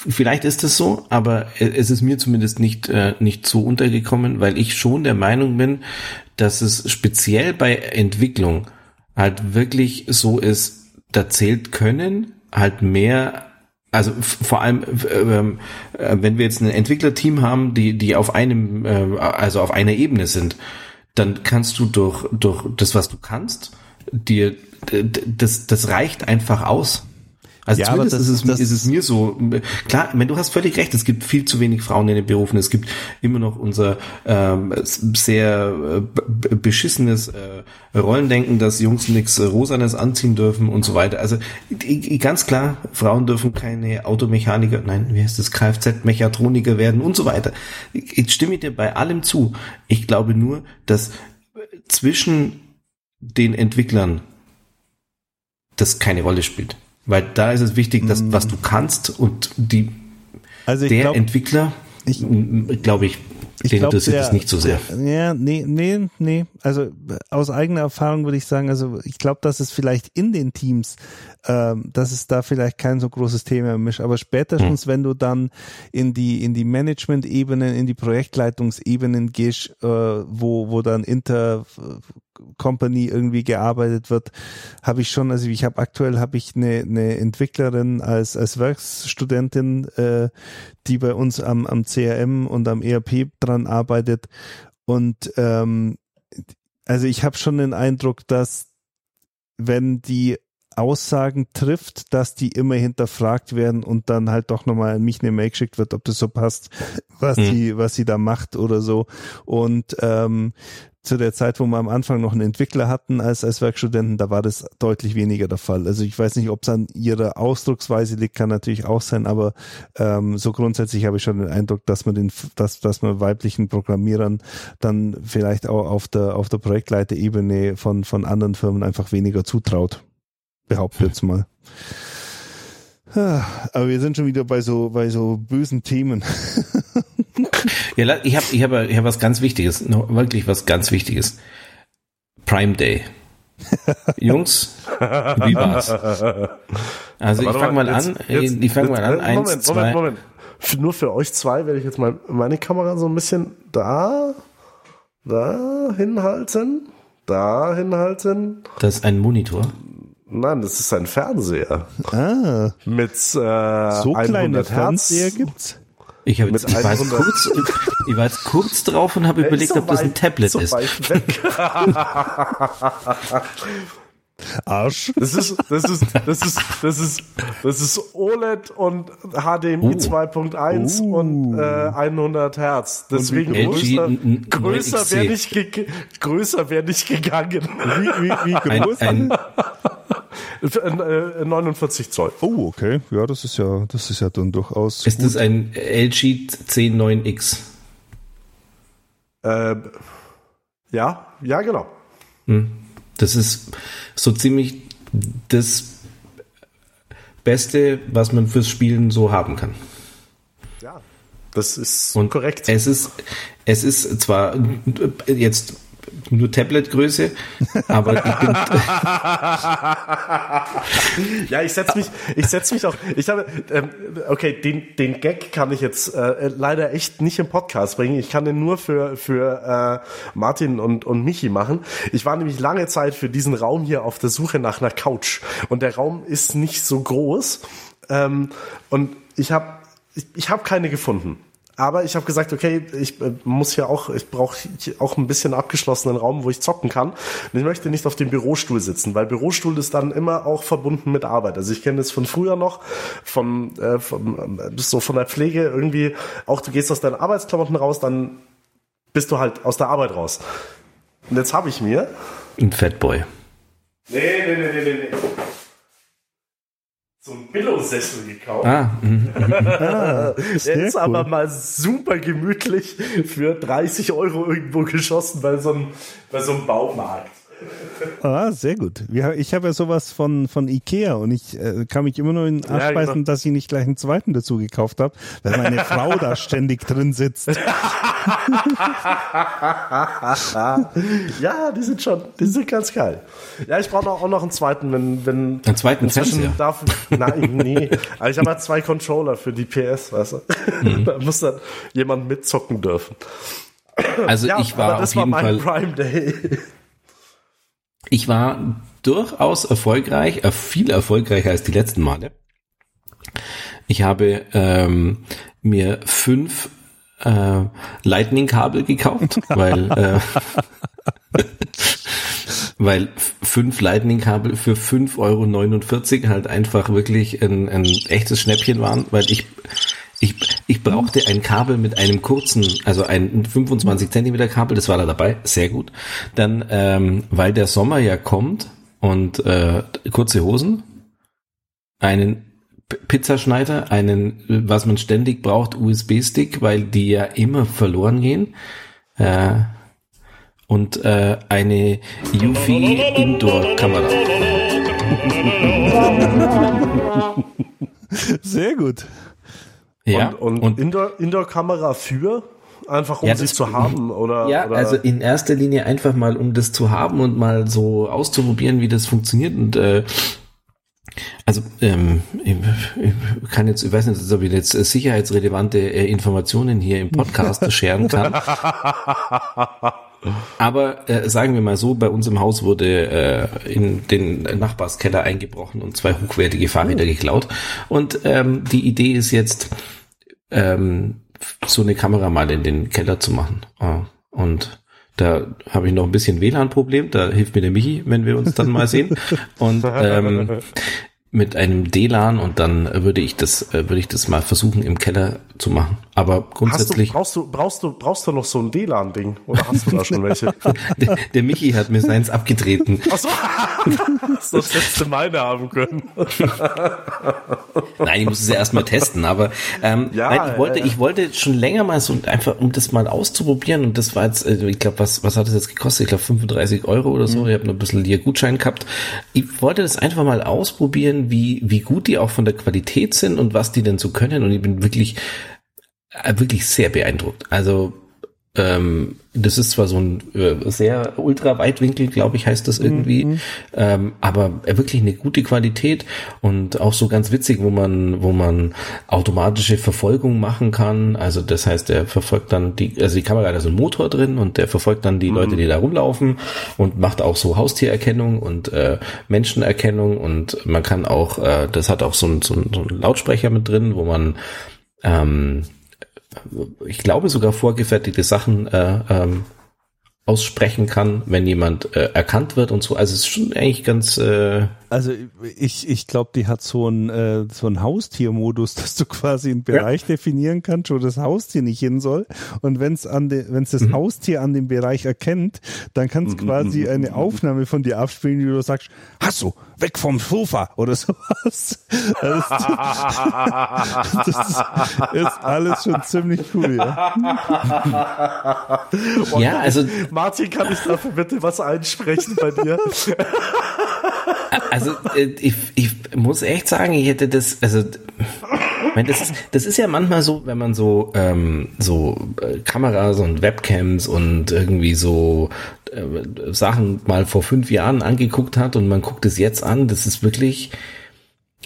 S3: Vielleicht ist es so, aber es ist mir zumindest nicht, äh, nicht so untergekommen, weil ich schon der Meinung bin, dass es speziell bei Entwicklung halt wirklich so ist, da zählt Können halt mehr also vor allem, ähm, äh, wenn wir jetzt ein Entwicklerteam haben, die die auf einem, äh, also auf einer Ebene sind, dann kannst du durch durch das, was du kannst, dir das das reicht einfach aus. Also ja, zumindest das, ist, es, ist es mir so. Klar, wenn du hast völlig recht, es gibt viel zu wenig Frauen in den Berufen. Es gibt immer noch unser ähm, sehr äh, beschissenes äh, Rollendenken, dass Jungs nichts Rosanes anziehen dürfen und so weiter. Also ganz klar, Frauen dürfen keine Automechaniker, nein, wie heißt das, Kfz-Mechatroniker werden und so weiter. Ich stimme dir bei allem zu. Ich glaube nur, dass zwischen den Entwicklern das keine Rolle spielt. Weil da ist es wichtig, dass was du kannst und die
S2: also
S3: der
S2: glaub,
S3: Entwickler, glaube ich,
S2: Ich
S3: Den
S2: glaub,
S3: interessiert
S2: der-
S3: es nicht so sehr.
S2: Ja, nee, nee, nee. Also aus eigener Erfahrung würde ich sagen, also ich glaube, dass es vielleicht in den Teams, ähm, dass es da vielleicht kein so großes Thema ist. Aber spätestens,
S3: Hm.
S2: wenn du dann in die in die Management-Ebenen, in die Projektleitungsebenen gehst, äh, wo wo dann inter Company irgendwie gearbeitet wird, habe ich schon, also ich habe aktuell habe ich eine, eine Entwicklerin als als Werkstudentin, äh, die bei uns am am CRM und am ERP dran arbeitet und ähm, also ich habe schon den Eindruck, dass wenn die Aussagen trifft, dass die immer hinterfragt werden und dann halt doch nochmal an mich eine Mail geschickt wird, ob das so passt, was sie, was sie da macht oder so. Und ähm, zu der Zeit, wo wir am Anfang noch einen Entwickler hatten als, als Werkstudenten, da war das deutlich weniger der Fall. Also ich weiß nicht, ob es an ihrer Ausdrucksweise liegt, kann natürlich auch sein, aber ähm, so grundsätzlich habe ich schon den Eindruck, dass man den, dass, dass man weiblichen Programmierern dann vielleicht auch auf der, auf der Projektleiterebene von, von anderen Firmen einfach weniger zutraut. Behaupte jetzt mal. Ah, Aber wir sind schon wieder bei so, bei so bösen Themen.
S3: Ja, ich habe ich hab, ich hab was ganz Wichtiges, noch wirklich was ganz Wichtiges. Prime Day. Jungs, wie war's? Also ich
S1: Warte
S3: fange mal
S1: jetzt-
S3: an,
S1: jetzt-
S3: ich fange mal an,
S1: jetzt-
S3: eins,
S1: Moment,
S3: zwei,
S1: Moment, Moment. Nur für euch zwei werde ich jetzt mal meine Kamera so ein bisschen da, da hinhalten, da hinhalten.
S3: das ist ein Monitor.
S1: Nein, das ist ein Fernseher
S2: Ah,
S1: mit äh,
S2: so
S1: 100
S2: kleine
S1: Hertz.
S2: Fernseher gibt's.
S3: Ich, hab jetzt, ich, war jetzt
S1: 100.
S3: kurz, ich war jetzt kurz drauf und habe überlegt,
S1: so
S3: ob das ein Tablet
S1: so
S3: ist.
S2: Arsch.
S1: Das ist, das ist, das ist, das ist, das ist OLED und HDMI
S3: Oh.
S1: 2.1
S2: Oh.
S1: und äh, 100 Hertz. Deswegen größer,
S3: n- n-
S1: größer
S3: 9XC.
S1: wäre nicht, ge größer wäre nicht gegangen.
S2: Wie, wie, wie groß?
S3: ein,
S1: Äh, 49 Zoll.
S2: oh, okay. Ja, das ist ja, das ist ja dann durchaus.
S3: ist das ein LG C9X?
S1: Äh, ja, ja, genau.
S3: Das ist so ziemlich das Beste, was man fürs Spielen so haben kann.
S1: Ja, das ist
S3: Und
S1: korrekt.
S3: Es ist, es ist zwar jetzt nur Tablet-Größe, aber ich bin,
S1: Ja, ich setz mich, ich setz mich auch. Ich habe, ähm, okay, den den Gag kann ich jetzt äh, leider echt nicht im Podcast bringen. Ich kann den nur für für äh, Martin und und Michi machen. Ich war nämlich lange Zeit für diesen Raum hier auf der Suche nach einer Couch und der Raum ist nicht so groß ähm, und ich habe ich, ich habe keine gefunden. Aber ich habe gesagt, okay, ich äh, muss hier auch, ich brauche auch ein bisschen abgeschlossenen Raum, wo ich zocken kann. Und ich möchte nicht auf dem Bürostuhl sitzen, weil Bürostuhl ist dann immer auch verbunden mit Arbeit. Also ich kenne das von früher noch, von, äh, von äh, so von der Pflege irgendwie. Auch du gehst aus deinen Arbeitsklamotten raus, dann bist du halt aus der Arbeit raus. Und jetzt habe ich mir.
S3: ein Fatboy.
S1: Nee, nee, nee, nee, nee, nee. So ein Billo-Sessel gekauft.
S3: Ah, mhm.
S1: Der ist
S2: cool.
S1: aber mal super gemütlich für 30 Euro irgendwo geschossen bei so einem, bei so einem Baumarkt.
S2: Ah, sehr gut. Ich habe ja sowas von, von Ikea und ich äh, kann mich immer nur in den Arsch
S1: Ja,
S2: beißen,
S1: genau.
S2: dass ich nicht gleich einen zweiten dazu gekauft habe, weil meine Frau da ständig drin sitzt.
S1: Ja, die sind schon, die sind ganz geil. Ja, ich brauche auch noch einen zweiten, wenn, wenn.
S3: Einen zweiten
S1: inzwischen
S3: Fernseher?
S1: Darf, nein, nee. Aber ich habe halt zwei Controller für die PS, weißt du.
S3: Mhm.
S1: da muss dann jemand mitzocken dürfen.
S3: also
S1: Ja,
S3: ich war
S1: aber das
S3: auf
S1: war
S3: jeden
S1: mein
S3: Fall,
S1: Prime Day.
S3: Ich war durchaus erfolgreich, äh, viel erfolgreicher als die letzten Male. Ich habe ähm, mir fünf äh, Lightning-Kabel gekauft, weil äh, weil fünf Lightning-Kabel für 5,49 Euro halt einfach wirklich ein, ein echtes Schnäppchen waren, weil ich ich, brauchte ein Kabel mit einem kurzen, also ein 25 Zentimeter Kabel, das war da dabei, sehr gut. Dann, ähm, weil der Sommer ja kommt und äh, kurze Hosen, einen P- Pizzaschneider, einen, was man ständig braucht, USB-Stick, weil die ja immer verloren gehen. Äh, und äh, eine UV-Indoor-Kamera.
S2: Sehr gut.
S3: Ja,
S1: und und,
S3: und
S1: Indoor- Indoor-Kamera für Einfach um
S3: Ja,
S1: sie
S3: das-
S1: zu haben oder,
S3: Ja,
S1: oder
S3: also in erster Linie einfach mal, um das zu haben und mal so auszuprobieren, wie das funktioniert. Und äh, also ähm, ich, kann jetzt, ich weiß nicht, ob ich jetzt sicherheitsrelevante äh, Informationen hier im Podcast scheren kann. Aber äh, sagen wir mal so, bei uns im Haus wurde äh, in den Nachbarskeller eingebrochen und zwei hochwertige Fahrräder geklaut. Und ähm, die Idee ist jetzt, ähm, so eine Kamera mal in den Keller zu machen. Ah, Und da habe ich noch ein bisschen WLAN-Problem, da hilft mir der Michi, wenn wir uns dann mal sehen. Und ähm, mit einem DLAN und dann würde ich das, äh, würde ich das mal versuchen im Keller zu machen. Aber
S1: hast du,
S3: grundsätzlich,
S1: brauchst du, brauchst du, brauchst du noch so ein DLAN-Ding? Oder hast du da schon welche?
S3: der, der Michi hat mir seins abgetreten.
S1: Ach so, das das letzte meine haben können.
S3: Nein, ich muss es ja erstmal testen, aber ähm,
S1: Ja,
S3: nein, ich wollte,
S1: ja, ja.
S3: ich wollte schon länger mal so einfach, um das mal auszuprobieren und das war jetzt, äh, ich glaube, was, was hat das jetzt gekostet? Ich glaube 35 Euro oder
S1: Mhm.
S3: so. Ich habe noch ein bisschen hier Gutschein gehabt. Ich wollte das einfach mal ausprobieren, wie, wie gut die auch von der Qualität sind und was die denn so können und ich bin wirklich, wirklich sehr beeindruckt. Also ähm, das ist zwar so ein äh, sehr Ultraweitwinkel, glaube ich, heißt das irgendwie, ähm, aber wirklich eine gute Qualität und auch so ganz witzig, wo man, wo man automatische Verfolgung machen kann. Also das heißt, der verfolgt dann die, also die Kamera hat also einen Motor drin und der verfolgt dann die Leute, die da rumlaufen und macht auch so Haustiererkennung und äh, Menschenerkennung und man kann auch, äh, das hat auch so ein, so ein, so ein Lautsprecher mit drin, wo man ähm, ich glaube sogar vorgefertigte Sachen äh, ähm, aussprechen kann, wenn jemand äh, erkannt wird und so. Also es ist schon eigentlich ganz äh,
S2: Also ich, ich glaube, die hat so einen äh, so einen Haustiermodus, dass du quasi einen Bereich definieren kannst, wo das Haustier nicht hin soll. Und wenn es an de, wenn es das Haustier an dem Bereich erkennt, dann kann es quasi eine Aufnahme von dir abspielen, wie du sagst, hast du weg vom Sofa oder sowas. Das, das ist, ist alles schon ziemlich cool. Ja.
S3: ja, also
S1: Martin, kann ich dafür bitte was einsprechen bei dir?
S3: also äh, ich, ich muss echt sagen, ich hätte das also meine, das ist, das ist ja manchmal so, wenn man so ähm, so äh, Kameras und Webcams und irgendwie so äh, Sachen mal vor fünf Jahren angeguckt hat und man guckt es jetzt an, das ist wirklich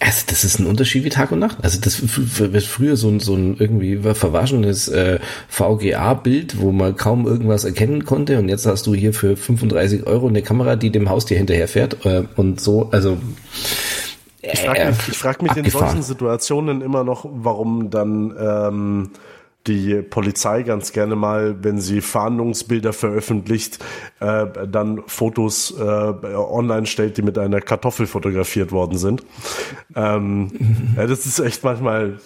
S3: Also das ist ein Unterschied wie Tag und Nacht. Also das wird früher so ein, so ein irgendwie verwaschenes äh, VGA-Bild, wo man kaum irgendwas erkennen konnte und jetzt hast du hier für 35 Euro eine Kamera, die dem Haustier hinterherfährt äh, und so, also
S1: Ich frage mich, ich frag mich in solchen Situationen immer noch, warum dann ähm, die Polizei ganz gerne mal, wenn sie Fahndungsbilder veröffentlicht, äh, dann Fotos äh, online stellt, die mit einer Kartoffel fotografiert worden sind. Ähm, ja, das ist echt manchmal.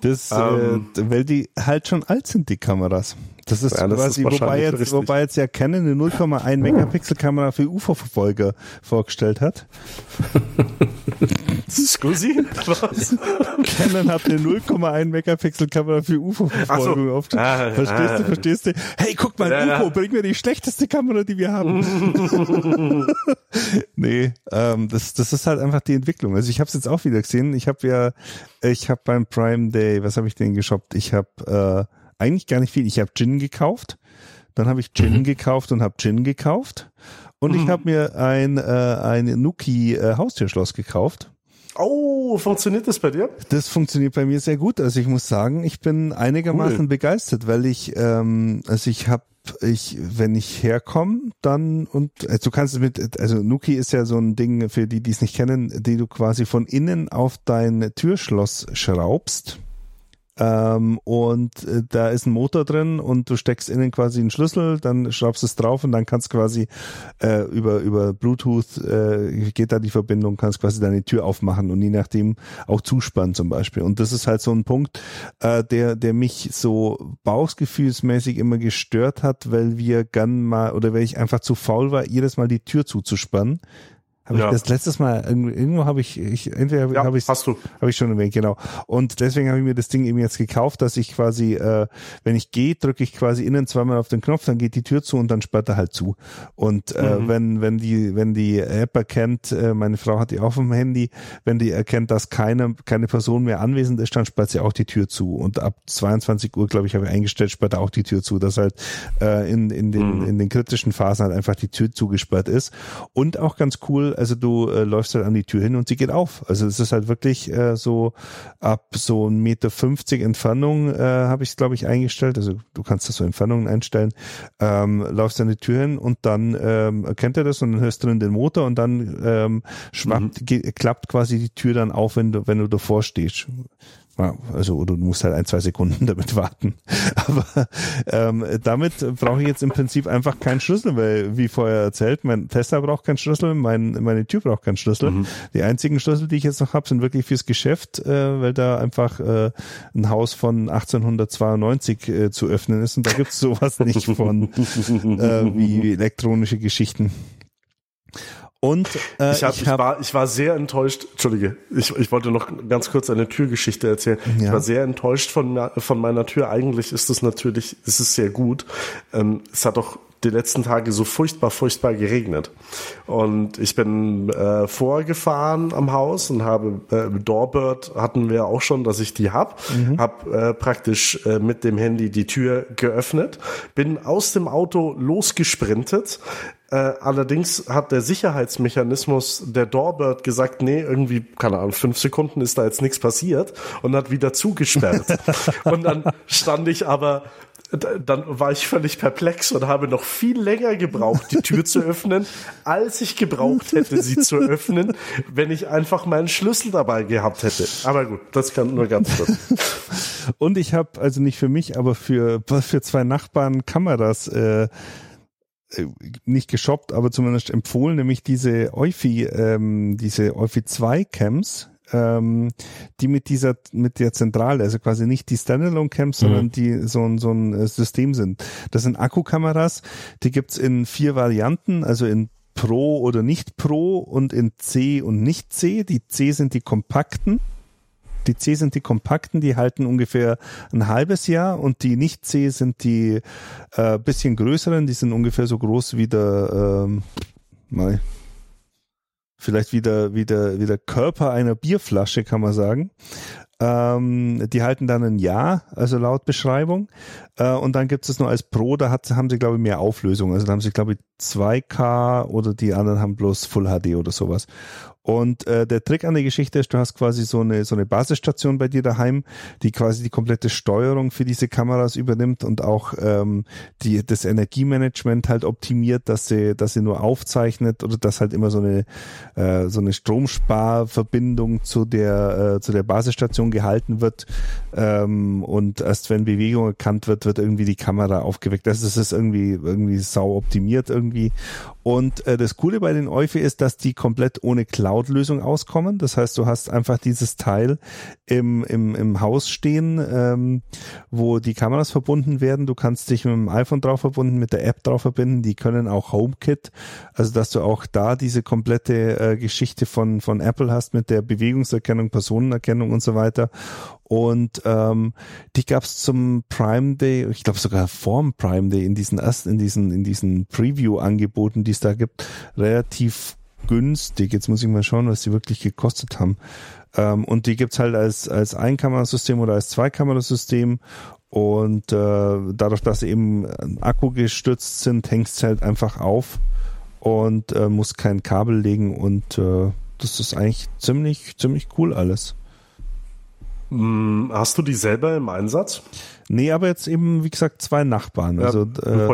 S2: Das,
S1: Ähm.
S2: äh, weil die halt schon alt sind, die Kameras. Das ist
S1: Ja, das
S2: quasi,
S1: ist
S2: wobei jetzt,
S1: richtig.
S2: wobei jetzt ja Canon eine 0,1 Megapixel Kamera für UFO-Verfolger vorgestellt hat.
S1: Scusi? Was?
S2: Canon hat eine 0,1 Megapixel Kamera für UFO-Verfolgung
S1: so.
S2: aufgestellt.
S1: Ah,
S2: verstehst
S1: ah.
S2: du, verstehst du? Hey, guck mal,
S1: Ja,
S2: UFO, bring mir die schlechteste Kamera, die wir haben. nee, ähm, das, das ist halt einfach die Entwicklung. Also ich habe es jetzt auch wieder gesehen. Ich habe ja, ich habe beim Prime Day, was habe ich denn geshoppt? Ich habe äh, eigentlich gar nicht viel. Ich habe Gin gekauft. Dann habe ich Gin gekauft und habe Gin gekauft. Und ich habe mir ein, äh, ein Nuki äh, Haustürschloss gekauft.
S1: Oh, funktioniert das bei dir?
S2: Das funktioniert bei mir sehr gut. Also ich muss sagen, ich bin einigermaßen
S1: Cool.
S2: begeistert, weil ich, ähm, also ich habe, ich, wenn ich herkomme, dann und also du kannst es mit, also Nuki ist ja so ein Ding für die, die es nicht kennen, die du quasi von innen auf dein Türschloss schraubst. Ähm, und äh, da ist ein Motor drin und du steckst innen quasi einen Schlüssel, dann schraubst es drauf und dann kannst quasi äh, über über Bluetooth äh, geht da die Verbindung, kannst quasi deine Tür aufmachen und je nachdem auch zuspannen zum Beispiel. Und das ist halt so ein Punkt, äh, der der mich so bauchgefühlsmäßig immer gestört hat, weil wir gern mal oder weil ich einfach zu faul war, jedes Mal die Tür zuzuspannen Habe
S1: Ja.
S2: ich das letztes Mal irgendwo, habe ich, ich entweder
S1: Ja,
S2: habe ich
S1: hast du.
S2: habe ich schon erwähnt, genau. Und deswegen habe ich mir das Ding eben jetzt gekauft, dass ich quasi, äh, wenn ich gehe, drücke ich quasi innen zweimal auf den Knopf, dann geht die Tür zu und dann sperrt er halt zu. Und äh,
S1: Mhm.
S2: wenn wenn die wenn die App erkennt, äh, meine Frau hat die auch vom Handy, wenn die erkennt, dass keine keine Person mehr anwesend ist, dann sperrt sie auch die Tür zu. Und ab 22 Uhr, glaube ich, habe ich eingestellt, sperrt er auch die Tür zu, dass halt äh, in in den
S1: Mhm.
S2: in den kritischen Phasen halt einfach die Tür zugesperrt ist. Und auch ganz cool, also du äh, läufst halt an die Tür hin und sie geht auf. Also es ist halt wirklich äh, so ab so 1,50 Meter 50 Entfernung äh, habe ich es, glaube ich, eingestellt. Also du kannst das so Entfernungen einstellen. Ähm, läufst an die Tür hin und dann ähm, erkennt er das und dann hörst du drin den Motor und dann ähm, schwappt, ge- klappt quasi die Tür dann auf, wenn du, wenn du davor stehst. Also du musst halt ein, zwei Sekunden damit warten. Aber ähm, damit brauche ich jetzt im Prinzip einfach keinen Schlüssel, weil wie vorher erzählt, mein Tesla braucht keinen Schlüssel, mein, meine Tür braucht keinen Schlüssel. Die einzigen Schlüssel, die ich jetzt noch habe, sind wirklich fürs Geschäft, äh, weil da einfach äh, ein Haus von 1892 äh, zu öffnen ist und da gibt's sowas nicht von äh, wie elektronische Geschichten. Und äh,
S1: Ich, hab, ich, war, ich war sehr enttäuscht, Entschuldige, ich, ich wollte noch ganz kurz eine Türgeschichte erzählen. Ich
S2: Ja.
S1: war sehr enttäuscht von, von meiner Tür. Eigentlich ist es natürlich, es ist sehr gut. Ähm, es hat doch die letzten Tage so furchtbar, furchtbar geregnet. Und ich bin äh, vorgefahren am Haus und habe äh, Doorbird hatten wir auch schon, dass ich die hab. Hab äh, praktisch äh, mit dem Handy die Tür geöffnet, bin aus dem Auto losgesprintet. Äh, allerdings hat der Sicherheitsmechanismus der Doorbird gesagt, nee, irgendwie, keine Ahnung, fünf Sekunden ist da jetzt nichts passiert und hat wieder zugesperrt. und dann stand ich aber dann war ich völlig perplex und habe noch viel länger gebraucht, die Tür zu öffnen, als ich gebraucht hätte, sie zu öffnen, wenn ich einfach meinen Schlüssel dabei gehabt hätte. Aber gut, das kann nur ganz kurz.
S2: Und ich habe, also nicht für mich, aber für, für zwei Nachbarn Kameras äh, äh, nicht geshoppt, aber zumindest empfohlen, nämlich diese Eufy, ähm, diese Eufy 2 Cams, ähm, die mit dieser, mit der Zentrale, also quasi nicht die Standalone Cams, sondern die so ein, so ein äh, System sind. Das sind Akkukameras, die gibt's in vier Varianten, also in Pro oder nicht Pro und in C und nicht C. Die C sind die kompakten. Die C sind die kompakten, die halten ungefähr ein halbes Jahr und die nicht C sind die äh, bisschen größeren, die sind ungefähr so groß wie der ähm, mal vielleicht wie der, wie der, wie der Körper einer Bierflasche, kann man sagen. Ähm, die halten dann ein Jahr, also laut Beschreibung. Äh, und dann gibt es nur als Pro, da hat, haben sie, glaube ich, mehr Auflösung. Also da haben sie, glaube ich, 2K oder die anderen haben bloß Full HD oder sowas. Und äh, der Trick an der Geschichte ist, du hast quasi so eine so eine Basisstation bei dir daheim, die quasi die komplette Steuerung für diese Kameras übernimmt und auch ähm, die das Energiemanagement halt optimiert, dass sie dass sie nur aufzeichnet oder dass halt immer so eine äh, so eine Stromsparverbindung zu der äh, zu der Basisstation gehalten wird ähm, und erst wenn Bewegung erkannt wird, wird irgendwie die Kamera aufgeweckt. Das ist es irgendwie irgendwie sau optimiert irgendwie. Und äh, das Coole bei den Eufy ist, dass die komplett ohne Cloud-Lösung auskommen. Das heißt, du hast einfach dieses Teil im, im, im Haus stehen, ähm, wo die Kameras verbunden werden. Du kannst dich mit dem iPhone drauf verbunden, mit der App drauf verbinden. Die können auch HomeKit, also dass du auch da diese komplette äh, Geschichte von, von Apple hast mit der Bewegungserkennung, Personenerkennung und so weiter. Und ähm, die gab's zum Prime Day, ich glaube sogar vorm Prime Day in diesen ersten, in diesen, in diesen Preview-Angeboten, die es da gibt, relativ günstig. Jetzt muss ich mal schauen, was die wirklich gekostet haben. Ähm, und die gibt's halt als, als Einkamerasystem oder als Zweikamerasystem. Und äh, dadurch, dass sie eben Akku gestützt sind, hängt's halt einfach auf und äh, muss kein Kabel legen und äh, das ist eigentlich ziemlich, ziemlich cool alles.
S1: Hm, Hast du die selber im Einsatz?
S2: Nee, aber jetzt eben, wie gesagt, zwei Nachbarn. Also äh,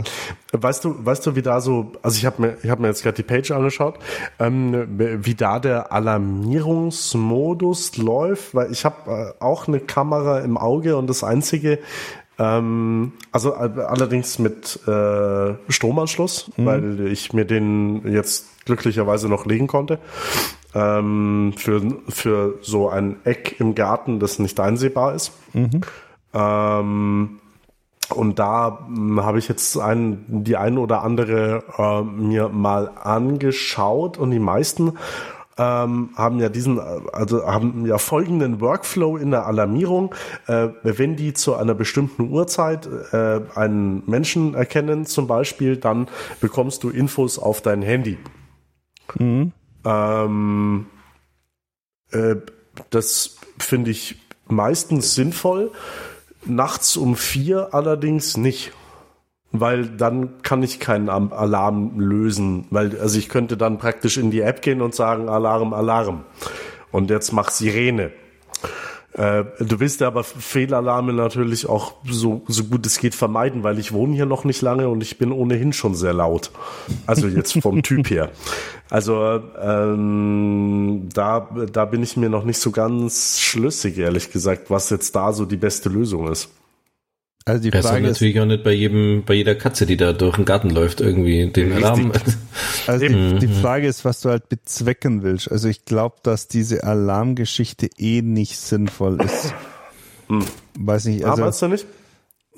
S1: weißt du, weißt du, wie da so, also ich habe mir, ich habe mir jetzt gerade die Page angeschaut, ähm, wie da der Alarmierungsmodus läuft, weil ich habe äh, auch eine Kamera im Auge und das einzige, ähm, also äh, allerdings mit äh, Stromanschluss, weil ich mir den jetzt glücklicherweise noch legen konnte. Ähm, für, für so ein Eck im Garten, das nicht einsehbar ist. Ähm, und da hm, habe ich jetzt ein, die eine oder andere äh, mir mal angeschaut und die meisten ähm, haben ja diesen, also haben ja folgenden Workflow in der Alarmierung. Äh, wenn die zu einer bestimmten Uhrzeit äh, einen Menschen erkennen, zum Beispiel, dann bekommst du Infos auf dein Handy. Mhm. Ähm, äh, das finde ich meistens sinnvoll. Nachts um vier allerdings nicht weil dann kann ich keinen Alarm lösen, weil also ich könnte dann praktisch in die App gehen und sagen Alarm, Alarm und jetzt mach Sirene. Äh, du willst ja aber Fehlalarme natürlich auch so, so gut es geht vermeiden, weil ich wohne hier noch nicht lange und ich bin ohnehin schon sehr laut. Also jetzt vom Typ her. Also ähm, da, da bin ich mir noch nicht so ganz schlüssig, ehrlich gesagt, was jetzt da so die beste Lösung ist.
S3: Also die Frage ist natürlich auch nicht bei jedem, bei jeder Katze, die da durch den Garten läuft, irgendwie den Alarm.
S2: Also die, die, Frage ist, was du halt bezwecken willst. Also ich glaube, dass diese Alarmgeschichte eh nicht sinnvoll ist. Hm. Weiß nicht. Also,
S1: Aber du nicht?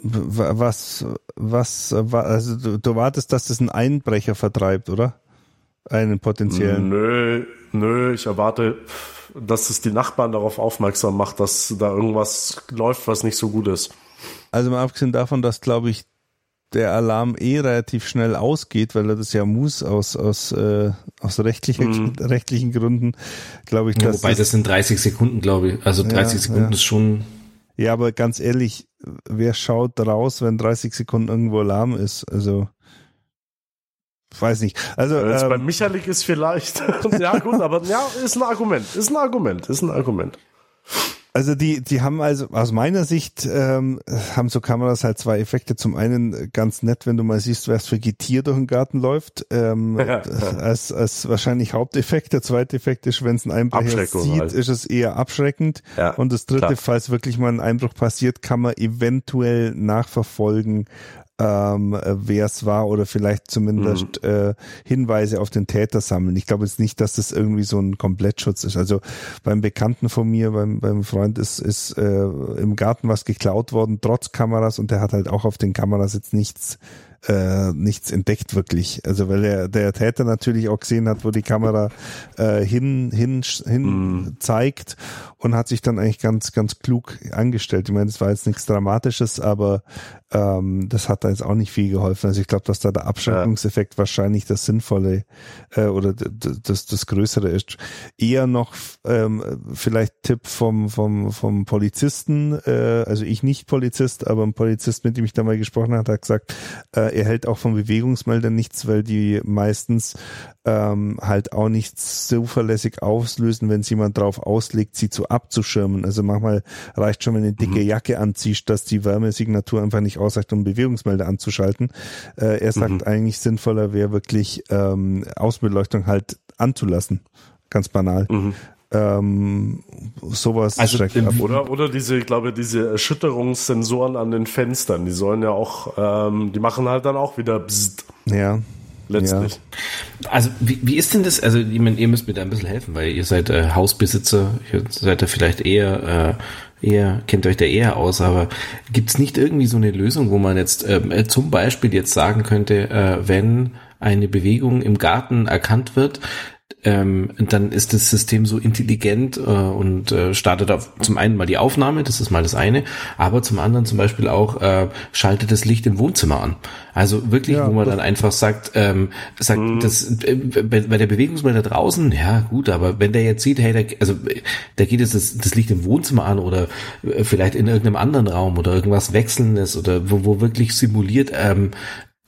S2: Was, was, also du, du wartest, dass das einen Einbrecher vertreibt, oder? Einen potenziellen.
S1: Nö, nö, ich erwarte, dass es die Nachbarn darauf aufmerksam macht, dass da irgendwas läuft, was nicht so gut ist.
S2: Also mal abgesehen davon, dass glaube ich der Alarm eh relativ schnell ausgeht, weil er das ja muss aus aus äh, aus rechtlichen mhm. rechtlichen Gründen, glaube ich.
S3: Ja, wobei das, das sind 30 Sekunden, glaube ich. Also 30 ja, Sekunden ja. ist schon.
S2: Ja, aber ganz ehrlich, wer schaut raus, wenn 30 Sekunden irgendwo Alarm ist? Also weiß nicht. Also
S1: ähm, bei Michalik ist vielleicht. ja gut, aber ja, ist ein Argument, ist ein Argument, ist ein Argument.
S2: Also die, die haben also aus meiner Sicht ähm, haben so Kameras halt zwei Effekte. Zum einen ganz nett, wenn du mal siehst, wer für Getier durch den Garten läuft, ähm, ja, ja. als als wahrscheinlich Haupteffekt. Der zweite Effekt ist, wenn es ein Einbrecher sieht, halt. ist es eher abschreckend. Ja, Und das dritte, klar. falls wirklich mal ein Einbruch passiert, kann man eventuell nachverfolgen, ähm, wer es war oder vielleicht zumindest mhm. äh, Hinweise auf den Täter sammeln. Ich glaube jetzt nicht, dass das irgendwie so ein Komplettschutz ist. Also beim Bekannten von mir, beim, beim Freund ist, ist äh, im Garten was geklaut worden, trotz Kameras und der hat halt auch auf den Kameras jetzt nichts äh, nichts entdeckt wirklich. Also weil der, der Täter natürlich auch gesehen hat, wo die Kamera äh, hin, hin, hin mm. zeigt und hat sich dann eigentlich ganz, ganz klug angestellt. Ich meine, das war jetzt nichts Dramatisches, aber ähm, das hat da jetzt auch nicht viel geholfen. Also ich glaube, dass da der Abschreckungseffekt ja. wahrscheinlich das Sinnvolle äh, oder das, das Größere ist. Eher noch ähm, vielleicht Tipp vom, vom, vom Polizisten, äh, also ich nicht Polizist, aber ein Polizist, mit dem ich da mal gesprochen habe, hat gesagt, äh, er hält auch von Bewegungsmeldern nichts, weil die meistens ähm, halt auch nicht zuverlässig auslösen, wenn es jemand drauf auslegt, sie zu abzuschirmen. Also manchmal reicht schon, wenn du eine dicke mhm. Jacke anziehst, dass die Wärmesignatur einfach nicht ausreicht, um Bewegungsmelder anzuschalten. Äh, er sagt mhm. eigentlich sinnvoller wäre wirklich ähm, Außenbeleuchtung halt anzulassen. Ganz banal. Mhm ähm, sowas
S1: also, ab. Oder, oder diese, ich glaube, diese Erschütterungssensoren an den Fenstern, die sollen ja auch, ähm, die machen halt dann auch wieder Bzzzt.
S2: Ja.
S1: Letztlich.
S3: Ja. Also wie, wie ist denn das? Also ich meine, ihr müsst mir da ein bisschen helfen, weil ihr seid äh, Hausbesitzer, ihr seid da vielleicht eher äh, eher, kennt euch da eher aus, aber gibt's nicht irgendwie so eine Lösung, wo man jetzt ähm, äh, zum Beispiel jetzt sagen könnte, äh, wenn eine Bewegung im Garten erkannt wird, ähm, dann ist das System so intelligent äh, und äh, startet auf zum einen mal die Aufnahme, das ist mal das eine, aber zum anderen zum Beispiel auch äh, schaltet das Licht im Wohnzimmer an. Also wirklich, ja, wo man dann einfach sagt, ähm, sagt, mhm. das äh, bei, bei der Bewegungsmelder draußen, ja gut, aber wenn der jetzt sieht, hey, der, also da geht jetzt das, das Licht im Wohnzimmer an oder äh, vielleicht in irgendeinem anderen Raum oder irgendwas Wechselndes oder wo, wo wirklich simuliert, ähm,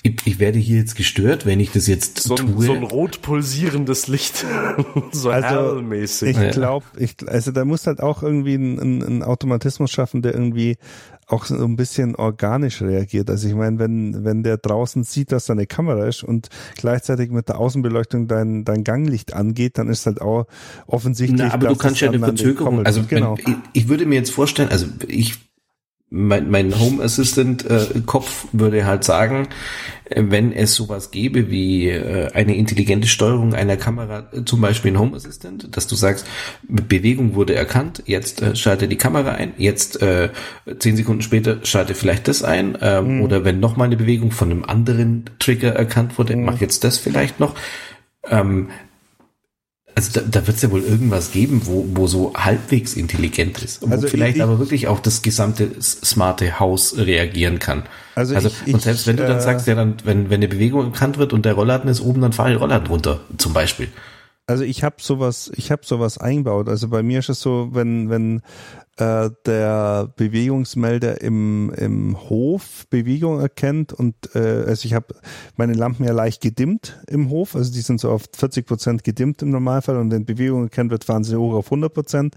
S3: ich, ich werde hier jetzt gestört, wenn ich das jetzt
S1: so
S3: tue.
S1: so ein rot pulsierendes Licht, so
S2: also, mäßig. Ich glaube, ich, also da muss halt auch irgendwie ein, ein, ein Automatismus schaffen, der irgendwie auch so ein bisschen organisch reagiert. Also ich meine, wenn, wenn der draußen sieht, dass da eine Kamera ist und gleichzeitig mit der Außenbeleuchtung dein, dein Ganglicht angeht, dann ist halt auch offensichtlich.
S3: Na, aber du kannst ja eine Verzögerung, also genau. Wenn, ich, ich würde mir jetzt vorstellen, also ich mein, mein Home Assistant äh, Kopf würde halt sagen, äh, wenn es sowas gäbe wie äh, eine intelligente Steuerung einer Kamera, äh, zum Beispiel ein Home Assistant, dass du sagst, Bewegung wurde erkannt, jetzt äh, schalte die Kamera ein, jetzt äh, zehn Sekunden später schalte vielleicht das ein, äh, mhm. oder wenn noch mal eine Bewegung von einem anderen Trigger erkannt wurde, mhm. mach jetzt das vielleicht noch. Ähm, also da, da wird es ja wohl irgendwas geben, wo, wo so halbwegs intelligent ist. Wo also vielleicht ich, aber wirklich auch das gesamte smarte Haus reagieren kann. Also, also ich, und selbst wenn du dann äh, sagst, ja dann, wenn, wenn eine Bewegung erkannt wird und der Rollladen ist oben, dann fahre ich Rollladen runter, zum Beispiel.
S2: Also ich habe sowas, ich habe sowas eingebaut. Also bei mir ist es so, wenn wenn äh, der Bewegungsmelder im, im Hof Bewegung erkennt und äh, also ich habe meine Lampen ja leicht gedimmt im Hof, also die sind so auf 40 Prozent gedimmt im Normalfall und wenn Bewegung erkennt wird, fahren sie hoch auf 100 Prozent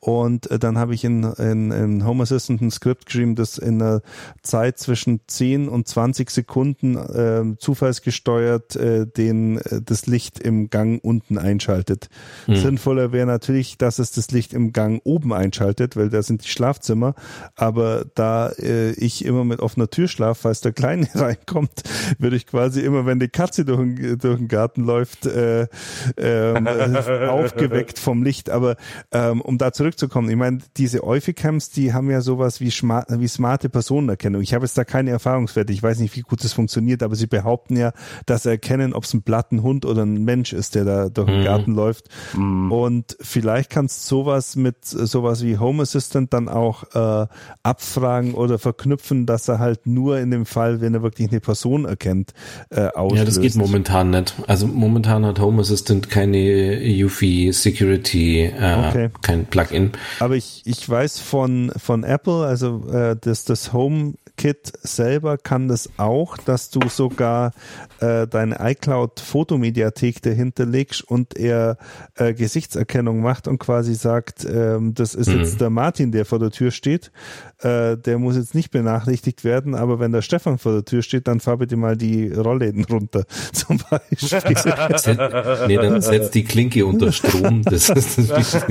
S2: und äh, dann habe ich in, in, in Home Assistant ein Skript geschrieben, das in einer Zeit zwischen 10 und 20 Sekunden äh, zufallsgesteuert äh, den, äh, das Licht im Gang unten einschaltet. Hm. Sinnvoller wäre natürlich, dass es das Licht im Gang oben einschaltet, weil da sind die Schlafzimmer. Aber da äh, ich immer mit offener Tür schlafe, falls der Kleine reinkommt, würde ich quasi immer, wenn die Katze durch den, durch den Garten läuft, äh, äh, aufgeweckt vom Licht. Aber ähm, um da zurück zurückzukommen, ich meine, diese Eufy-Cams, die haben ja sowas wie, smart, wie smarte Personenerkennung. Ich habe jetzt da keine Erfahrungswerte, ich weiß nicht, wie gut das funktioniert, aber sie behaupten ja, dass sie erkennen, ob es ein platten Hund oder ein Mensch ist, der da durch den mhm. Garten läuft. Mhm. Und vielleicht kannst du sowas mit sowas wie Home Assistant dann auch äh, abfragen oder verknüpfen, dass er halt nur in dem Fall, wenn er wirklich eine Person erkennt, äh, auslöst. Ja,
S3: das geht momentan nicht. Also momentan hat Home Assistant keine UFI Security, äh, okay. kein Plugin Plugin.
S2: Aber ich, ich weiß von, von Apple, also äh, das, das HomeKit selber kann das auch, dass du sogar äh, deine iCloud-Fotomediathek dahinter legst und er äh, Gesichtserkennung macht und quasi sagt, ähm, das ist mhm. jetzt der Martin, der vor der Tür steht. Äh, der muss jetzt nicht benachrichtigt werden, aber wenn der Stefan vor der Tür steht, dann fahr bitte mal die Rollläden runter, zum Beispiel.
S3: nee, dann setzt die Klinke unter Strom. Das ist das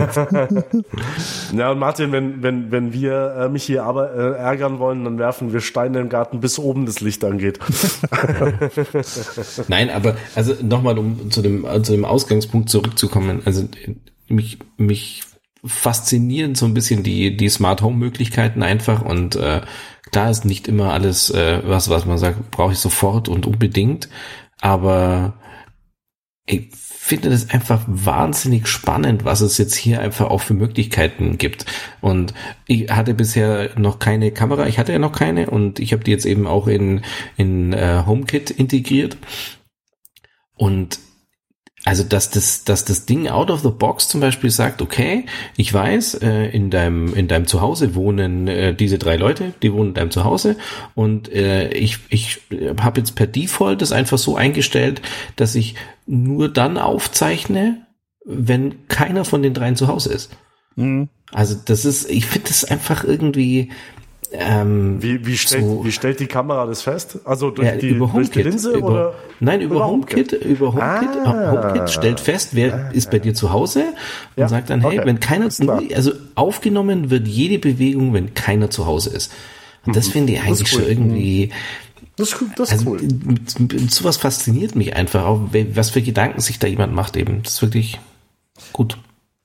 S1: Ja, und Martin, wenn, wenn, wenn wir äh, mich hier aber äh, ärgern wollen, dann werfen wir Steine im Garten, bis oben das Licht angeht.
S3: Nein, aber also nochmal, um zu dem, zu dem Ausgangspunkt zurückzukommen, also mich, mich faszinieren so ein bisschen die, die Smart Home Möglichkeiten einfach und äh, klar ist nicht immer alles, äh, was, was man sagt, brauche ich sofort und unbedingt, aber ich finde das einfach wahnsinnig spannend, was es jetzt hier einfach auch für Möglichkeiten gibt. Und ich hatte bisher noch keine Kamera, ich hatte ja noch keine und ich habe die jetzt eben auch in, in äh, HomeKit integriert. Und also, dass das, dass das Ding out of the box zum Beispiel sagt, okay, ich weiß, äh, in deinem, in deinem Zuhause wohnen äh, diese drei Leute, die wohnen in deinem Zuhause und äh, ich, ich habe jetzt per Default das einfach so eingestellt, dass ich nur dann aufzeichne, wenn keiner von den dreien zu Hause ist. Mhm. Also das ist, ich finde das einfach irgendwie,
S1: ähm, wie, wie, stellt, so, wie stellt die Kamera das fest? Also durch, ja, die, über durch die Linse
S3: über,
S1: oder?
S3: Nein, über, über HomeKit. HomeKit. Über HomeKit. Ah, HomeKit stellt fest, wer ah, ist bei dir zu Hause und ja, sagt dann, hey, okay. wenn keiner, also aufgenommen wird jede Bewegung, wenn keiner zu Hause ist. Und das mhm. finde ich eigentlich cool. schon irgendwie, das, das ist also, cool. Sowas fasziniert mich einfach auch, was für Gedanken sich da jemand macht eben. Das ist wirklich gut.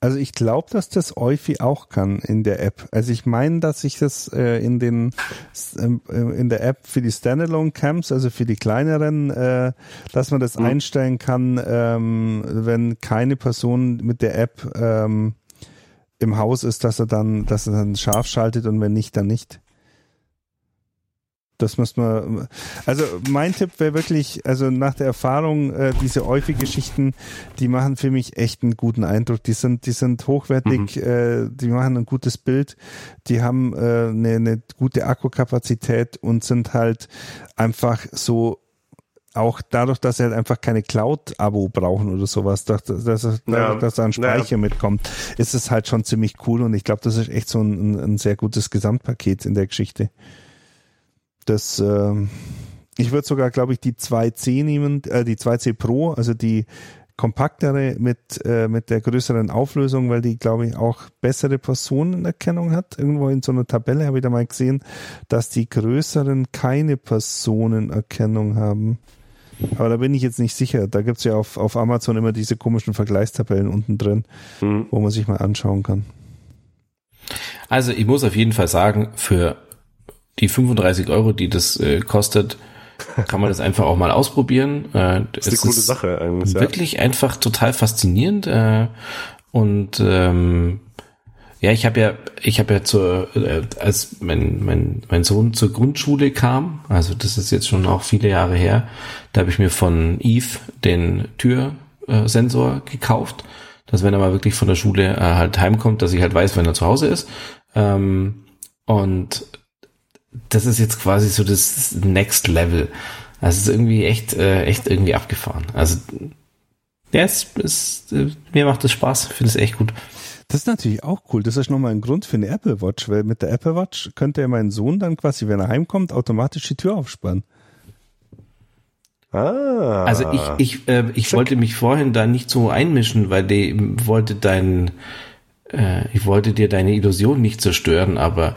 S2: Also ich glaube, dass das Eufy auch kann in der App. Also ich meine, dass ich das äh, in den äh, in der App für die Standalone Camps, also für die kleineren, äh, dass man das mhm. einstellen kann, ähm, wenn keine Person mit der App ähm, im Haus ist, dass er dann, dass er dann scharf schaltet und wenn nicht, dann nicht. Das muss man. Also mein Tipp wäre wirklich, also nach der Erfahrung, äh, diese Euphi-Geschichten, die machen für mich echt einen guten Eindruck. Die sind, die sind hochwertig, mhm. äh, die machen ein gutes Bild, die haben äh, eine, eine gute Akkukapazität und sind halt einfach so auch dadurch, dass sie halt einfach keine Cloud-Abo brauchen oder sowas, dass, dass, dass, ja. dass da ein Speicher ja. mitkommt, ist es halt schon ziemlich cool und ich glaube, das ist echt so ein, ein sehr gutes Gesamtpaket in der Geschichte. Das, äh, ich würde sogar, glaube ich, die 2C nehmen, äh, die 2C Pro, also die kompaktere mit, äh, mit der größeren Auflösung, weil die, glaube ich, auch bessere Personenerkennung hat. Irgendwo in so einer Tabelle habe ich da mal gesehen, dass die größeren keine Personenerkennung haben. Aber da bin ich jetzt nicht sicher. Da gibt's ja auf, auf Amazon immer diese komischen Vergleichstabellen unten drin, mhm. wo man sich mal anschauen kann.
S3: Also ich muss auf jeden Fall sagen, für die 35 Euro, die das äh, kostet, kann man das einfach auch mal ausprobieren.
S1: Äh, das ist eine coole Sache
S3: eigentlich. Wirklich ja. einfach total faszinierend. Äh, und ähm, ja, ich habe ja, ich habe ja zur, äh, als mein, mein, mein Sohn zur Grundschule kam, also das ist jetzt schon auch viele Jahre her, da habe ich mir von Eve den Türsensor gekauft, dass wenn er mal wirklich von der Schule äh, halt heimkommt, dass ich halt weiß, wenn er zu Hause ist. Ähm, und das ist jetzt quasi so das Next Level. Also es ist irgendwie echt, äh, echt irgendwie abgefahren. Also ja, es, es, äh, mir macht es Spaß, finde es echt gut.
S2: Das ist natürlich auch cool. Das ist nochmal ein Grund für eine Apple Watch, weil mit der Apple Watch könnte ja mein Sohn dann quasi, wenn er heimkommt, automatisch die Tür aufsperren.
S3: Ah. Also ich, ich, äh, ich wollte mich vorhin da nicht so einmischen, weil die wollte dein, äh, ich wollte dir deine Illusion nicht zerstören, aber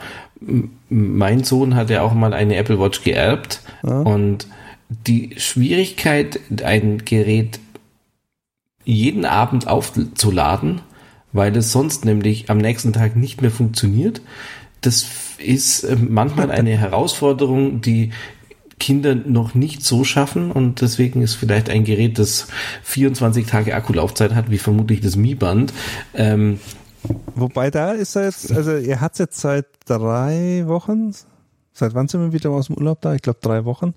S3: mein Sohn hat ja auch mal eine Apple Watch geerbt ja. und die Schwierigkeit, ein Gerät jeden Abend aufzuladen, weil es sonst nämlich am nächsten Tag nicht mehr funktioniert, das ist äh, manchmal eine Herausforderung, die Kinder noch nicht so schaffen und deswegen ist vielleicht ein Gerät, das 24 Tage Akkulaufzeit hat, wie vermutlich das Mi-Band, ähm,
S2: Wobei da ist er jetzt, also er hat jetzt seit drei Wochen, seit wann sind wir wieder aus dem Urlaub da? Ich glaube drei Wochen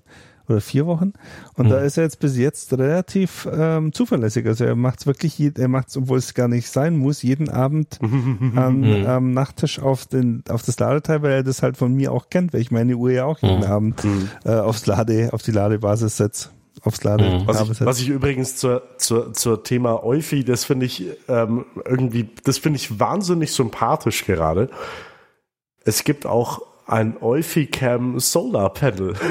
S2: oder vier Wochen. Und mhm. da ist er jetzt bis jetzt relativ ähm, zuverlässig. Also er macht es wirklich, er macht es, obwohl es gar nicht sein muss, jeden Abend am, mhm. am Nachttisch auf den auf das Ladeteil, weil er das halt von mir auch kennt, weil ich meine Uhr ja auch jeden mhm. Abend mhm. äh, aufs Lade, auf die Ladebasis setze aufs Lade. Mhm.
S1: Was, ich, was ich übrigens zur, zur, zur Thema Euphi, das finde ich ähm, irgendwie, das finde ich wahnsinnig sympathisch gerade. Es gibt auch ein Euphi-Cam Solar Panel.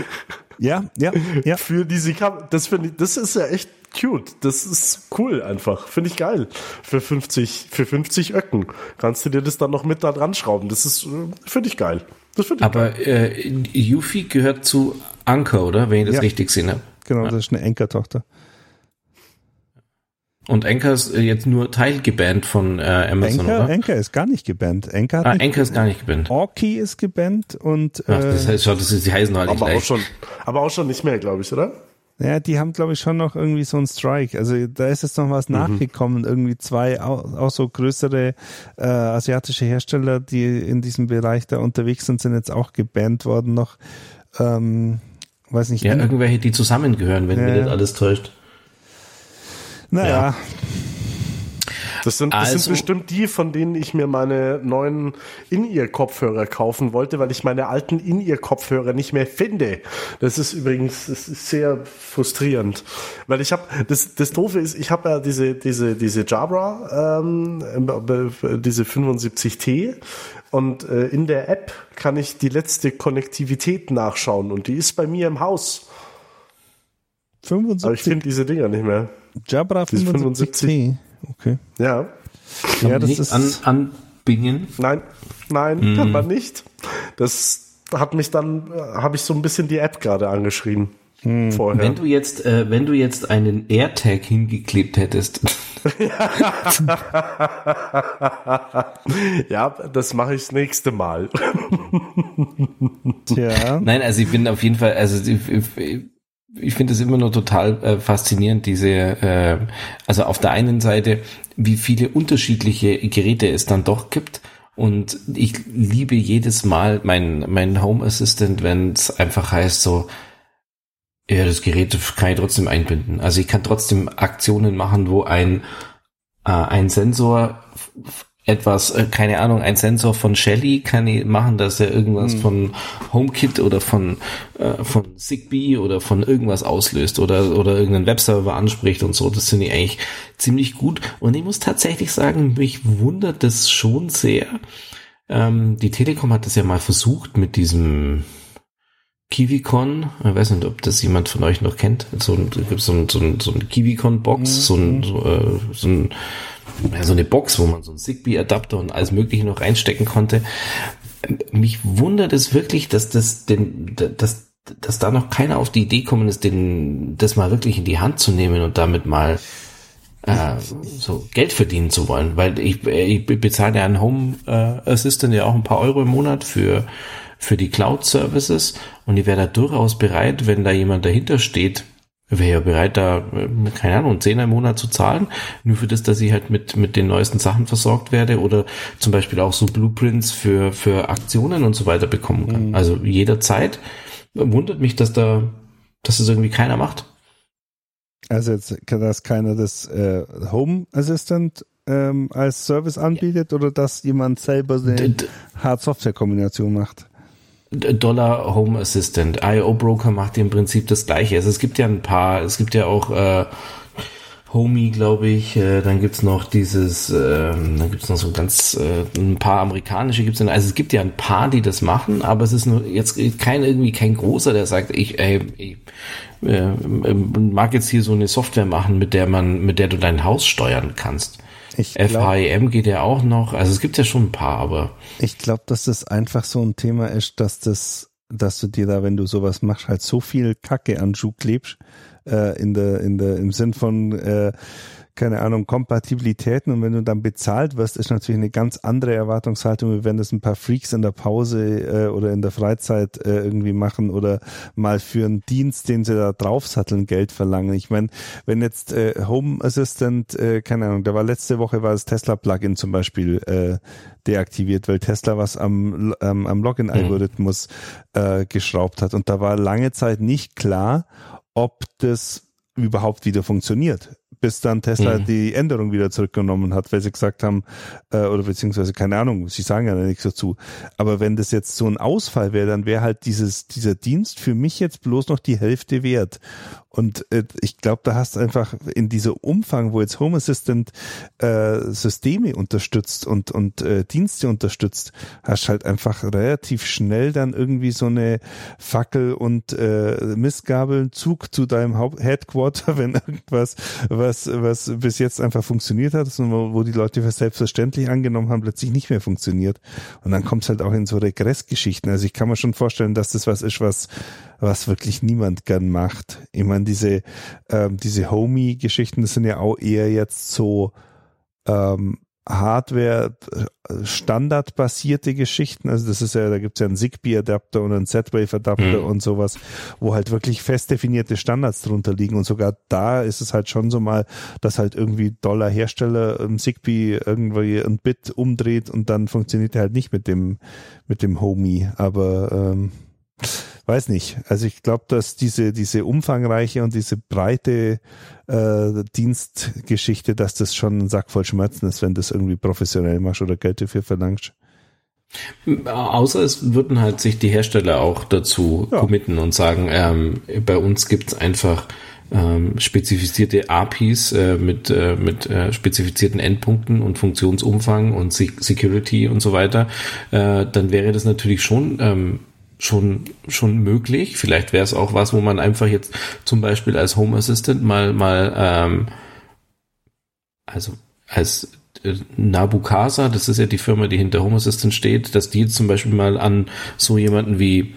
S2: Ja, ja, ja.
S1: Für diese Kam das finde ich, das ist ja echt cute. Das ist cool einfach. Finde ich geil. Für 50, für 50 Öcken kannst du dir das dann noch mit da dran schrauben. Das ist, äh, finde ich geil. Das finde
S3: ich Aber geil. äh, Yuffie gehört zu Anker, oder? Wenn ich das ja. richtig habe.
S2: Genau, ja. das ist eine Enker-Tochter.
S3: Und Anker ist äh, jetzt nur teilgebannt von äh, Amazon,
S2: Anker,
S3: oder?
S2: Anker ist gar nicht gebannt. Anker, hat
S3: ah,
S2: nicht
S3: ist gar nicht gebannt.
S2: Orky ist gebannt und
S3: äh, Ach, das heißt, schon, das ist, die heißen halt
S1: aber auch schon, aber auch schon nicht mehr, glaube ich, oder?
S2: Ja, die haben, glaube ich, schon noch irgendwie so einen Strike. Also da ist jetzt noch was mhm. nachgekommen. Irgendwie zwei auch, auch so größere äh, asiatische Hersteller, die in diesem Bereich da unterwegs sind, sind jetzt auch gebannt worden noch. Ähm, weiß nicht.
S3: Ja, irgendwelche, die zusammengehören, wenn ja. mir das alles täuscht.
S2: Naja. Ja.
S1: Das sind, das also, sind bestimmt die, von denen ich mir meine neuen In-Ear-Kopfhörer kaufen wollte, weil ich meine alten In-Ear-Kopfhörer nicht mehr finde. Das ist übrigens das ist sehr frustrierend, weil ich habe das das doofe ist, ich habe ja diese diese diese Jabra ähm, diese 75T und äh, in der App kann ich die letzte Konnektivität nachschauen und die ist bei mir im Haus. 75. Aber ich finde diese Dinger nicht mehr.
S2: Jabra 75.
S1: Okay. Ja.
S3: Ja, das ist an, anbingen.
S1: Nein, nein, mm. kann man nicht. Das hat mich dann, habe ich so ein bisschen die App gerade angeschrien.
S3: Hm. Vorher. Wenn du jetzt, äh, wenn du jetzt einen AirTag hingeklebt hättest.
S1: ja, das mache ich das nächste Mal.
S3: Tja. Nein, also ich bin auf jeden Fall, also ich, ich, ich finde es immer nur total äh, faszinierend, diese, äh, also auf der einen Seite, wie viele unterschiedliche Geräte es dann doch gibt. Und ich liebe jedes Mal mein, mein Home Assistant, wenn es einfach heißt so, ja, das Gerät kann ich trotzdem einbinden. Also ich kann trotzdem Aktionen machen, wo ein, äh, ein Sensor etwas, äh, keine Ahnung, ein Sensor von Shelly kann ich machen, dass er irgendwas hm. von HomeKit oder von, äh, von Zigbee oder von irgendwas auslöst oder, oder irgendeinen Webserver anspricht und so. Das finde ich eigentlich ziemlich gut. Und ich muss tatsächlich sagen, mich wundert das schon sehr. Ähm, die Telekom hat das ja mal versucht mit diesem KiwiCon, ich weiß nicht, ob das jemand von euch noch kennt. So, gibt so, ein, so, ein, so eine KiwiCon-Box, mhm. so, ein, so, äh, so, ein, ja, so eine Box, wo man so ein Zigbee-Adapter und alles Mögliche noch reinstecken konnte. Mich wundert es wirklich, dass das, den, dass, dass da noch keiner auf die Idee kommen ist, den, das mal wirklich in die Hand zu nehmen und damit mal äh, so Geld verdienen zu wollen, weil ich, ich bezahle ja einen Home äh, Assistant ja auch ein paar Euro im Monat für für die Cloud Services und ich wäre da durchaus bereit, wenn da jemand dahinter steht, wäre ja bereit, da, äh, keine Ahnung, Zehner im Monat zu zahlen, nur für das, dass ich halt mit, mit den neuesten Sachen versorgt werde oder zum Beispiel auch so Blueprints für, für Aktionen und so weiter bekommen kann. Mhm. Also jederzeit wundert mich, dass da, dass das irgendwie keiner macht.
S2: Also jetzt, dass keiner das äh, Home Assistant ähm, als Service anbietet oder dass jemand selber eine Hard-Software-Kombination macht?
S3: Dollar Home Assistant. IO Broker macht im Prinzip das gleiche. Also es gibt ja ein paar, es gibt ja auch äh, Homey, glaube ich, äh, dann gibt's noch dieses, äh, dann gibt's noch so ganz, äh, ein paar amerikanische gibt's dann, also es gibt ja ein paar, die das machen, aber es ist nur jetzt kein irgendwie kein großer, der sagt, ich, ey, ich äh, mag jetzt hier so eine Software machen, mit der man, mit der du dein Haus steuern kannst. FHEM geht ja auch noch. Also es gibt ja schon ein paar, aber.
S2: Ich glaube, dass das einfach so ein Thema ist, dass das, dass du dir da, wenn du sowas machst, halt so viel Kacke an Schuh klebst, äh, in der, in der, im Sinn von, äh, keine Ahnung, Kompatibilitäten und wenn du dann bezahlt wirst, ist natürlich eine ganz andere Erwartungshaltung, wie wenn das ein paar Freaks in der Pause äh, oder in der Freizeit äh, irgendwie machen oder mal für einen Dienst, den sie da draufsatteln, Geld verlangen. Ich meine, wenn jetzt äh, Home Assistant, äh, keine Ahnung, da war letzte Woche war das Tesla Plugin zum Beispiel äh, deaktiviert, weil Tesla was am, ähm, am Login-Algorithmus mhm. äh, geschraubt hat und da war lange Zeit nicht klar, ob das überhaupt wieder funktioniert bis dann Tesla mhm. die Änderung wieder zurückgenommen hat, weil sie gesagt haben, äh, oder beziehungsweise keine Ahnung, sie sagen ja nichts dazu. Aber wenn das jetzt so ein Ausfall wäre, dann wäre halt dieses, dieser Dienst für mich jetzt bloß noch die Hälfte wert. Und äh, ich glaube, da hast einfach in dieser Umfang, wo jetzt Home Assistant äh, Systeme unterstützt und, und äh, Dienste unterstützt, hast halt einfach relativ schnell dann irgendwie so eine Fackel und äh, Missgabelzug zu deinem Haupt Headquarter, wenn irgendwas, was, was bis jetzt einfach funktioniert hat, wo die Leute für selbstverständlich angenommen haben, plötzlich nicht mehr funktioniert. Und dann kommt es halt auch in so Regressgeschichten. Also ich kann mir schon vorstellen, dass das was ist, was was wirklich niemand gern macht. Ich meine, diese, ähm, diese Homey-Geschichten, das sind ja auch eher jetzt so ähm, Hardware äh, standardbasierte Geschichten. Also das ist ja, da gibt's ja einen Zigbee-Adapter und einen Z-Wave-Adapter mhm. und sowas, wo halt wirklich fest definierte Standards drunter liegen. Und sogar da ist es halt schon so mal, dass halt irgendwie Dollar Hersteller im Zigbee irgendwie ein Bit umdreht und dann funktioniert er halt nicht mit dem, mit dem Homey. Aber ähm, weiß nicht. Also ich glaube, dass diese, diese umfangreiche und diese breite äh, Dienstgeschichte, dass das schon ein Sack voll Schmerzen ist, wenn das irgendwie professionell machst oder Geld dafür verlangst.
S3: Außer es würden halt sich die Hersteller auch dazu ja. committen und sagen, ähm, bei uns gibt's einfach ähm, spezifizierte APIs äh, mit, äh, mit äh, spezifizierten Endpunkten und Funktionsumfang und Security und so weiter, äh, dann wäre das natürlich schon ähm, schon, schon möglich. Vielleicht wäre es auch was, wo man einfach jetzt zum Beispiel als Home Assistant mal, mal, ähm, also als äh, Nabukasa, das ist ja die Firma, die hinter Home Assistant steht, dass die jetzt zum Beispiel mal an so jemanden wie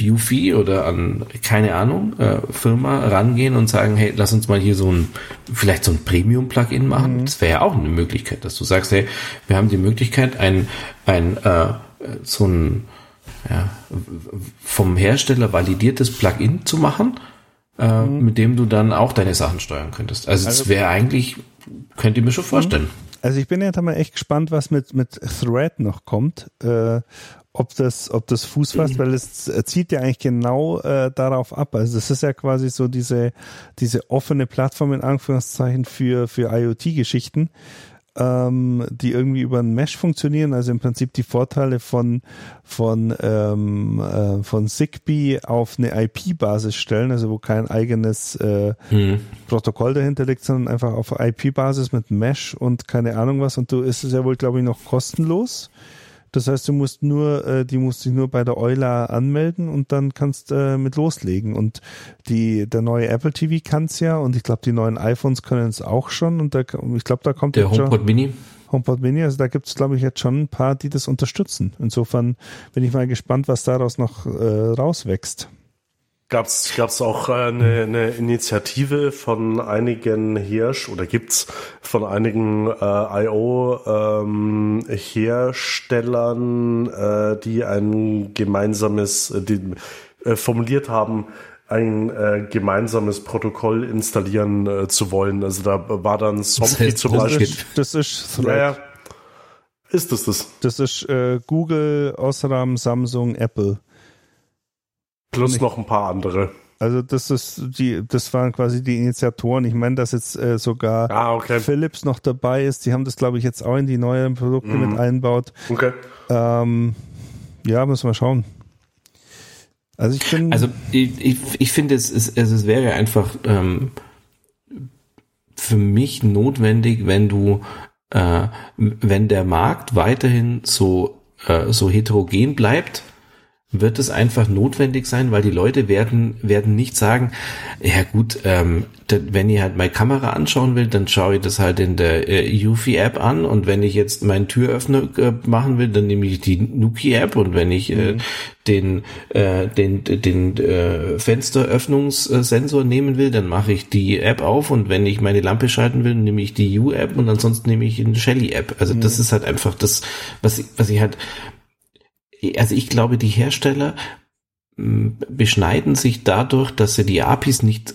S3: Ufi oder an, keine Ahnung, äh, Firma rangehen und sagen, hey, lass uns mal hier so ein, vielleicht so ein Premium-Plugin machen. Mhm. Das wäre ja auch eine Möglichkeit, dass du sagst, hey, wir haben die Möglichkeit, ein, ein, äh, so ein, ja, vom Hersteller validiertes Plugin zu machen, äh, mhm. mit dem du dann auch deine Sachen steuern könntest. Also, also das wäre eigentlich, könnt ihr mir schon vorstellen. Mhm.
S2: Also ich bin jetzt mal echt gespannt, was mit, mit Thread noch kommt. Äh, ob das, ob das Fuß fasst, mhm. weil es zieht ja eigentlich genau äh, darauf ab. Also das ist ja quasi so diese, diese offene Plattform in Anführungszeichen für, für IoT-Geschichten ähm, die irgendwie über ein Mesh funktionieren, also im Prinzip die Vorteile von von ähm, äh, von Zigbee auf eine IP-Basis stellen, also wo kein eigenes äh, mhm. Protokoll dahinter liegt, sondern einfach auf IP-Basis mit Mesh und keine Ahnung was. Und du ist es ja wohl, glaube ich, noch kostenlos Das heißt, du musst nur, äh, die musst dich nur bei der Euler anmelden und dann kannst äh, mit loslegen. Und die, der neue Apple TV kann's ja und ich glaube, die neuen iPhones können es auch schon. Und da, ich glaube, da kommt
S3: Der
S2: jetzt schon-
S3: HomePod Mini.
S2: HomePod Mini, also da gibt's glaube ich, jetzt schon ein paar, die das unterstützen. Insofern bin ich mal gespannt, was daraus noch äh, rauswächst.
S1: Gab's gab's auch äh, eine, eine Initiative von einigen Hirsch oder gibt's von einigen äh, IO ähm, Herstellern, äh, die ein gemeinsames, äh, die äh, formuliert haben, ein äh, gemeinsames Protokoll installieren äh, zu wollen. Also da war dann Somfy
S3: heißt,
S1: zum
S3: das
S2: Das
S1: Beispiel.
S3: ist-
S2: das ist Thread.
S1: ja. Ist es das?
S2: Das ist äh, Google, Osram, Samsung, Apple.
S1: Plus noch ein paar andere.
S2: Also das ist die, das waren quasi die Initiatoren. Ich meine, dass jetzt äh, sogar
S1: Ah, okay.
S2: Philips noch dabei ist. Die haben das, glaube ich, jetzt auch in die neuen Produkte
S1: Mhm.
S2: mit einbaut.
S1: Okay.
S2: Ähm, ja, müssen wir schauen. Also ich bin,
S3: Also ich, ich, ich finde, es, es, es es wäre einfach ähm, für mich notwendig, wenn du, äh, wenn der Markt weiterhin so, äh, so heterogen bleibt, wird es einfach notwendig sein, weil die Leute werden, werden nicht sagen, ja gut, ähm, wenn ich halt meine Kamera anschauen will, dann schaue ich das halt in der äh, Eufy-App an. Und wenn ich jetzt meinen Türöffner äh, machen will, dann nehme ich die Nuki-App. Und wenn ich äh, den, äh, den, den äh, Fensteröffnungssensor nehmen will, dann mache ich die App auf. Und wenn ich meine Lampe schalten will, nehme ich die U-App. Und ansonsten nehme ich eine Shelly-App. Also das ist halt einfach das, was ich, was ich halt also ich glaube, die Hersteller mh, beschneiden sich dadurch, dass sie die APIs nicht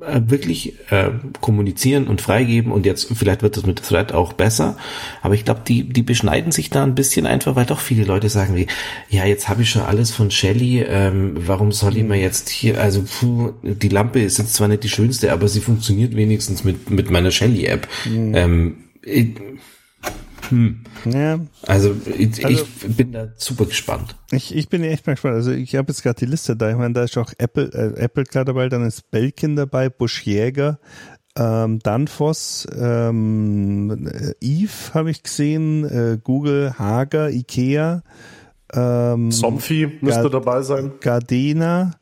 S3: äh, wirklich äh, kommunizieren und freigeben und jetzt vielleicht wird das mit Thread auch besser, aber ich glaube, die die beschneiden sich da ein bisschen einfach, weil doch viele Leute sagen wie, ja, jetzt habe ich schon alles von Shelly, ähm, warum soll ich mir jetzt hier, also puh, die Lampe ist jetzt zwar nicht die schönste, aber sie funktioniert wenigstens mit mit meiner Shelly App. Ähm, ich,
S2: ja,
S3: also, ich,
S2: Also-
S3: ich bin da super gespannt.
S2: ich, ich bin echt mal gespannt. Also ich habe jetzt gerade die Liste da. Ich meine, da ist auch Apple, äh, Apple klar dabei, dann ist Belkin dabei, Busch Jäger, ähm, Danfoss, ähm, äh, Eve habe ich gesehen, äh, Google, Hager, Ikea, ähm,
S1: Somfy müsste
S2: Ja.
S1: dabei sein.
S2: Gardena,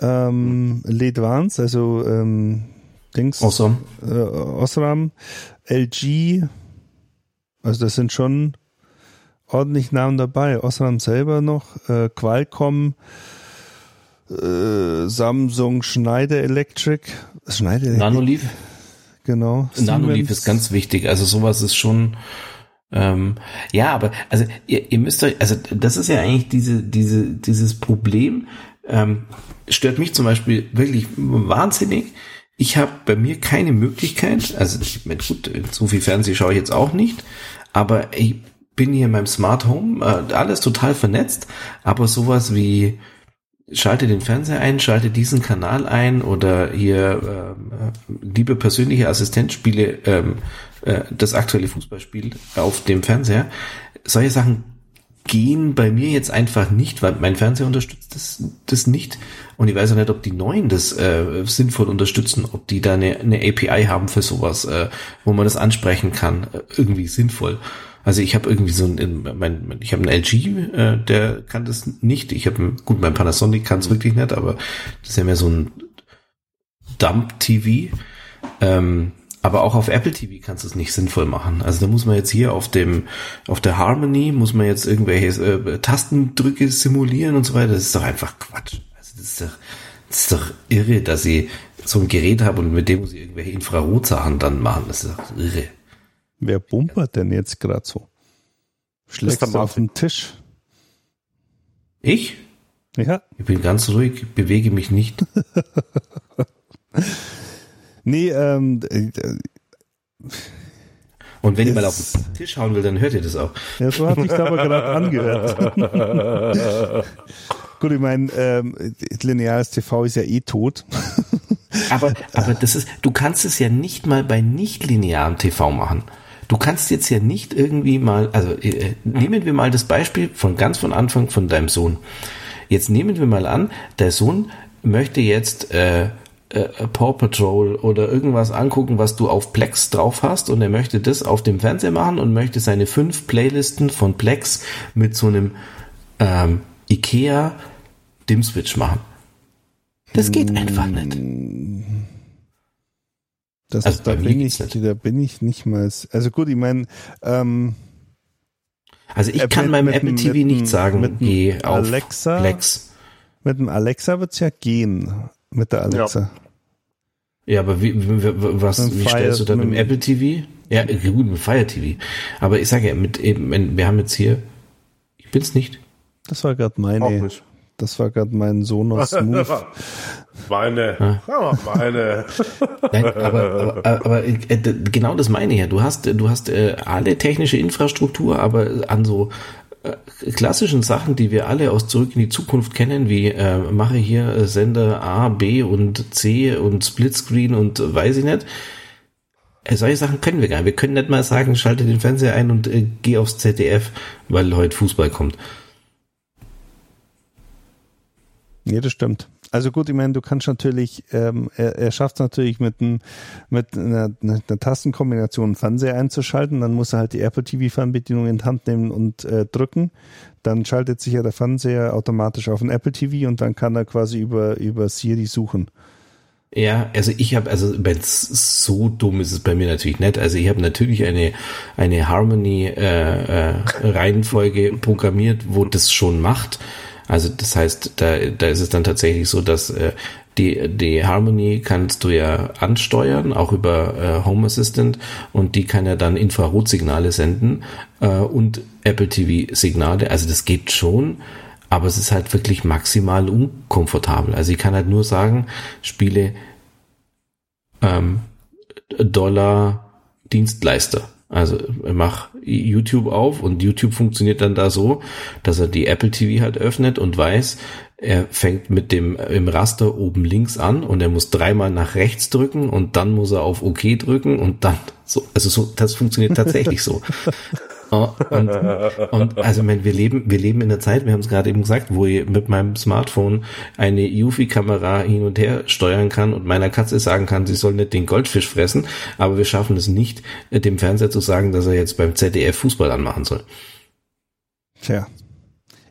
S2: ähm, Ledvance, also ähm, Dings,
S3: Awesome.
S2: äh, Osram, LG, also das sind schon ordentlich Namen dabei. Osram selber noch, äh, Qualcomm, äh, Samsung, Schneider Electric, Schneider Electric,
S3: Nanoleaf?
S2: genau.
S3: Nanoleaf ist ganz wichtig. Also sowas ist schon, ähm, ja, aber also ihr, ihr müsst euch, also das ist ja eigentlich diese, diese, dieses Problem, ähm, stört mich zum Beispiel wirklich wahnsinnig. Ich habe bei mir keine Möglichkeit, also ich meine, gut, so viel Fernsehen schaue ich jetzt auch nicht, aber ich bin hier in meinem Smart Home, äh, alles total vernetzt, aber sowas wie schalte den Fernseher ein, schalte diesen Kanal ein oder hier ähm, äh, liebe persönliche Assistenz spiele ähm, äh, das aktuelle Fußballspiel auf dem Fernseher. Solche Sachen gehen bei mir jetzt einfach nicht, weil mein Fernseher unterstützt das, das nicht. Und ich weiß auch nicht, ob die neuen das äh, sinnvoll unterstützen, ob die da eine, eine API haben für sowas, äh, wo man das ansprechen kann, äh, irgendwie sinnvoll. Also ich habe irgendwie so ein, mein, ich habe einen LG, äh, der kann das nicht. Ich habe gut, mein Panasonic kann es wirklich nicht, aber das ist ja mehr so ein Dump-TV. Ähm, aber auch auf Apple TV kannst du es nicht sinnvoll machen. Also da muss man jetzt hier auf dem, auf der Harmony muss man jetzt irgendwelche äh, Tastendrücke simulieren und so weiter. Das ist doch einfach Quatsch. Also das ist doch, das ist doch irre, dass ich so ein Gerät habe und mit dem muss ich irgendwelche Infrarotsachen dann machen. Das ist doch irre.
S2: Wer bumpert denn jetzt gerade so? Schlägst du auf den Tisch?
S3: Ich?
S2: Ja.
S3: Ich bin ganz ruhig, bewege mich nicht.
S2: Nee, ähm, äh,
S3: Und wenn ich mal auf den Tisch hauen will, dann hört ihr das auch.
S2: ja, so hat sich aber gerade angehört. Gut, ich meine, ähm, lineares TV ist ja eh tot.
S3: Aber, aber das ist, du kannst es ja nicht mal bei nicht linearem TV machen. Du kannst jetzt ja nicht irgendwie mal, also äh, nehmen wir mal das Beispiel von ganz von Anfang von deinem Sohn. Jetzt nehmen wir mal an, der Sohn möchte jetzt äh, äh, Paw Patrol oder irgendwas angucken, was du auf Plex drauf hast und er möchte das auf dem Fernseher machen und möchte seine fünf Playlisten von Plex mit so einem ähm, Ikea Dimswitch machen. Das geht einfach nicht.
S2: Das
S3: Also
S2: ist, da bin ich,
S3: nicht.
S2: da bin ich nicht mal. Also gut, ich meine, ähm,
S3: Also ich
S2: Äh,
S3: kann
S2: mit-
S3: meinem Apple TV nicht sagen, geh auf
S2: Alexa?
S3: Plex.
S2: mit dem Alexa wird's ja gehen. Mit der Alexa.
S3: Ja, aber wie, wie, wie- was, wie
S2: Fire-
S3: stellst du da mit dem
S2: mit-
S3: Apple TV? Ja, gut, mit Fire TV. Aber ich sage ja, mit eben, wir haben jetzt hier, ich bin's nicht.
S2: Das war gerade meine. Das war gerade mein Sonos Move.
S1: Meine. Ja, meine.
S3: Nein, aber, aber, aber äh, genau das meine ich ja. Du hast, du hast äh, alle technische Infrastruktur, aber an so klassischen Sachen, die wir alle aus Zurück in die Zukunft kennen, wie äh, mache hier äh, Sender A, B und C und Splitscreen und äh, weiß ich nicht. Äh, solche Sachen können wir gar nicht. Wir können nicht mal sagen, schalte den Fernseher ein und äh, geh aufs ZDF, weil heute Fußball kommt.
S2: Nee, das stimmt. Also gut, ich meine, du kannst natürlich, ähm, er, er schafft es natürlich mit, einem, mit einer, einer, Tastenkombination einen Fernseher einzuschalten, dann muss er halt die Apple TV Fernbedienung in die Hand nehmen und äh, drücken. Dann schaltet sich ja der Fernseher automatisch auf den Apple TV und dann kann er quasi über, über Siri suchen.
S3: Ja, also ich habe, also so dumm ist es bei mir natürlich nicht. Also ich habe natürlich eine eine Harmony äh, äh, programmiert, wo das schon macht. Also das heißt, da da ist es dann tatsächlich so, dass äh, die die Harmony kannst du ja ansteuern, auch über äh, Home Assistant und die kann ja dann Infrarotsignale senden äh, und Apple TV Signale. Also das geht schon. Aber es ist halt wirklich maximal unkomfortabel. Also ich kann halt nur sagen, spiele ähm, Dollar Dienstleister. Also mach YouTube auf und YouTube funktioniert dann da so, dass er die Apple TV halt öffnet und weiß, er fängt mit dem im Raster oben links an und er muss dreimal nach rechts drücken und dann muss er auf OK drücken und dann so, also so, das funktioniert tatsächlich so. Oh, Und, und also wenn wir leben, wir leben in der Zeit, wir haben es gerade eben gesagt, wo ich mit meinem Smartphone eine Eufy-Kamera hin und her steuern kann und meiner Katze sagen kann, sie soll nicht den Goldfisch fressen, aber wir schaffen es nicht, dem Fernseher zu sagen, dass er jetzt beim ZDF Fußball anmachen soll.
S2: Tja.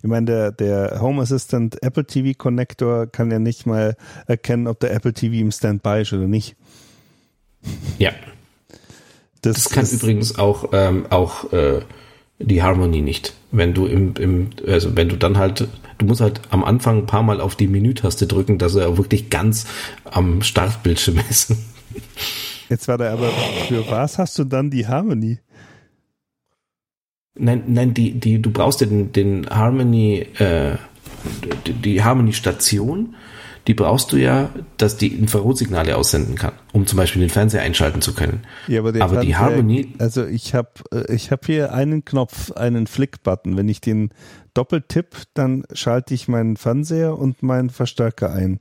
S2: Ich meine, der, der Home Assistant Apple TV Connector kann ja nicht mal erkennen, ob der Apple TV im Standby ist oder nicht.
S3: Ja, das kann
S2: ist-
S3: übrigens auch ähm, auch äh, die Harmony nicht. Wenn du im, im also wenn du dann halt du musst halt am Anfang ein paar Mal auf die Menütaste drücken, dass er auch wirklich ganz am Startbildschirm ist.
S2: Jetzt war da aber, für was hast du dann die Harmony?
S3: Nein, nein, die, die, du brauchst ja den, den Harmony, äh, die, die Harmony-Station, die brauchst du ja, dass die Infrarotsignale aussenden kann, um zum Beispiel den Fernseher einschalten zu können.
S2: Ja, aber,
S3: Aber die Harmony-
S2: Also ich habe ich hab hier einen Knopf, einen Flick-Button. Wenn ich den doppelt tipp, dann schalte ich meinen Fernseher und meinen Verstärker ein.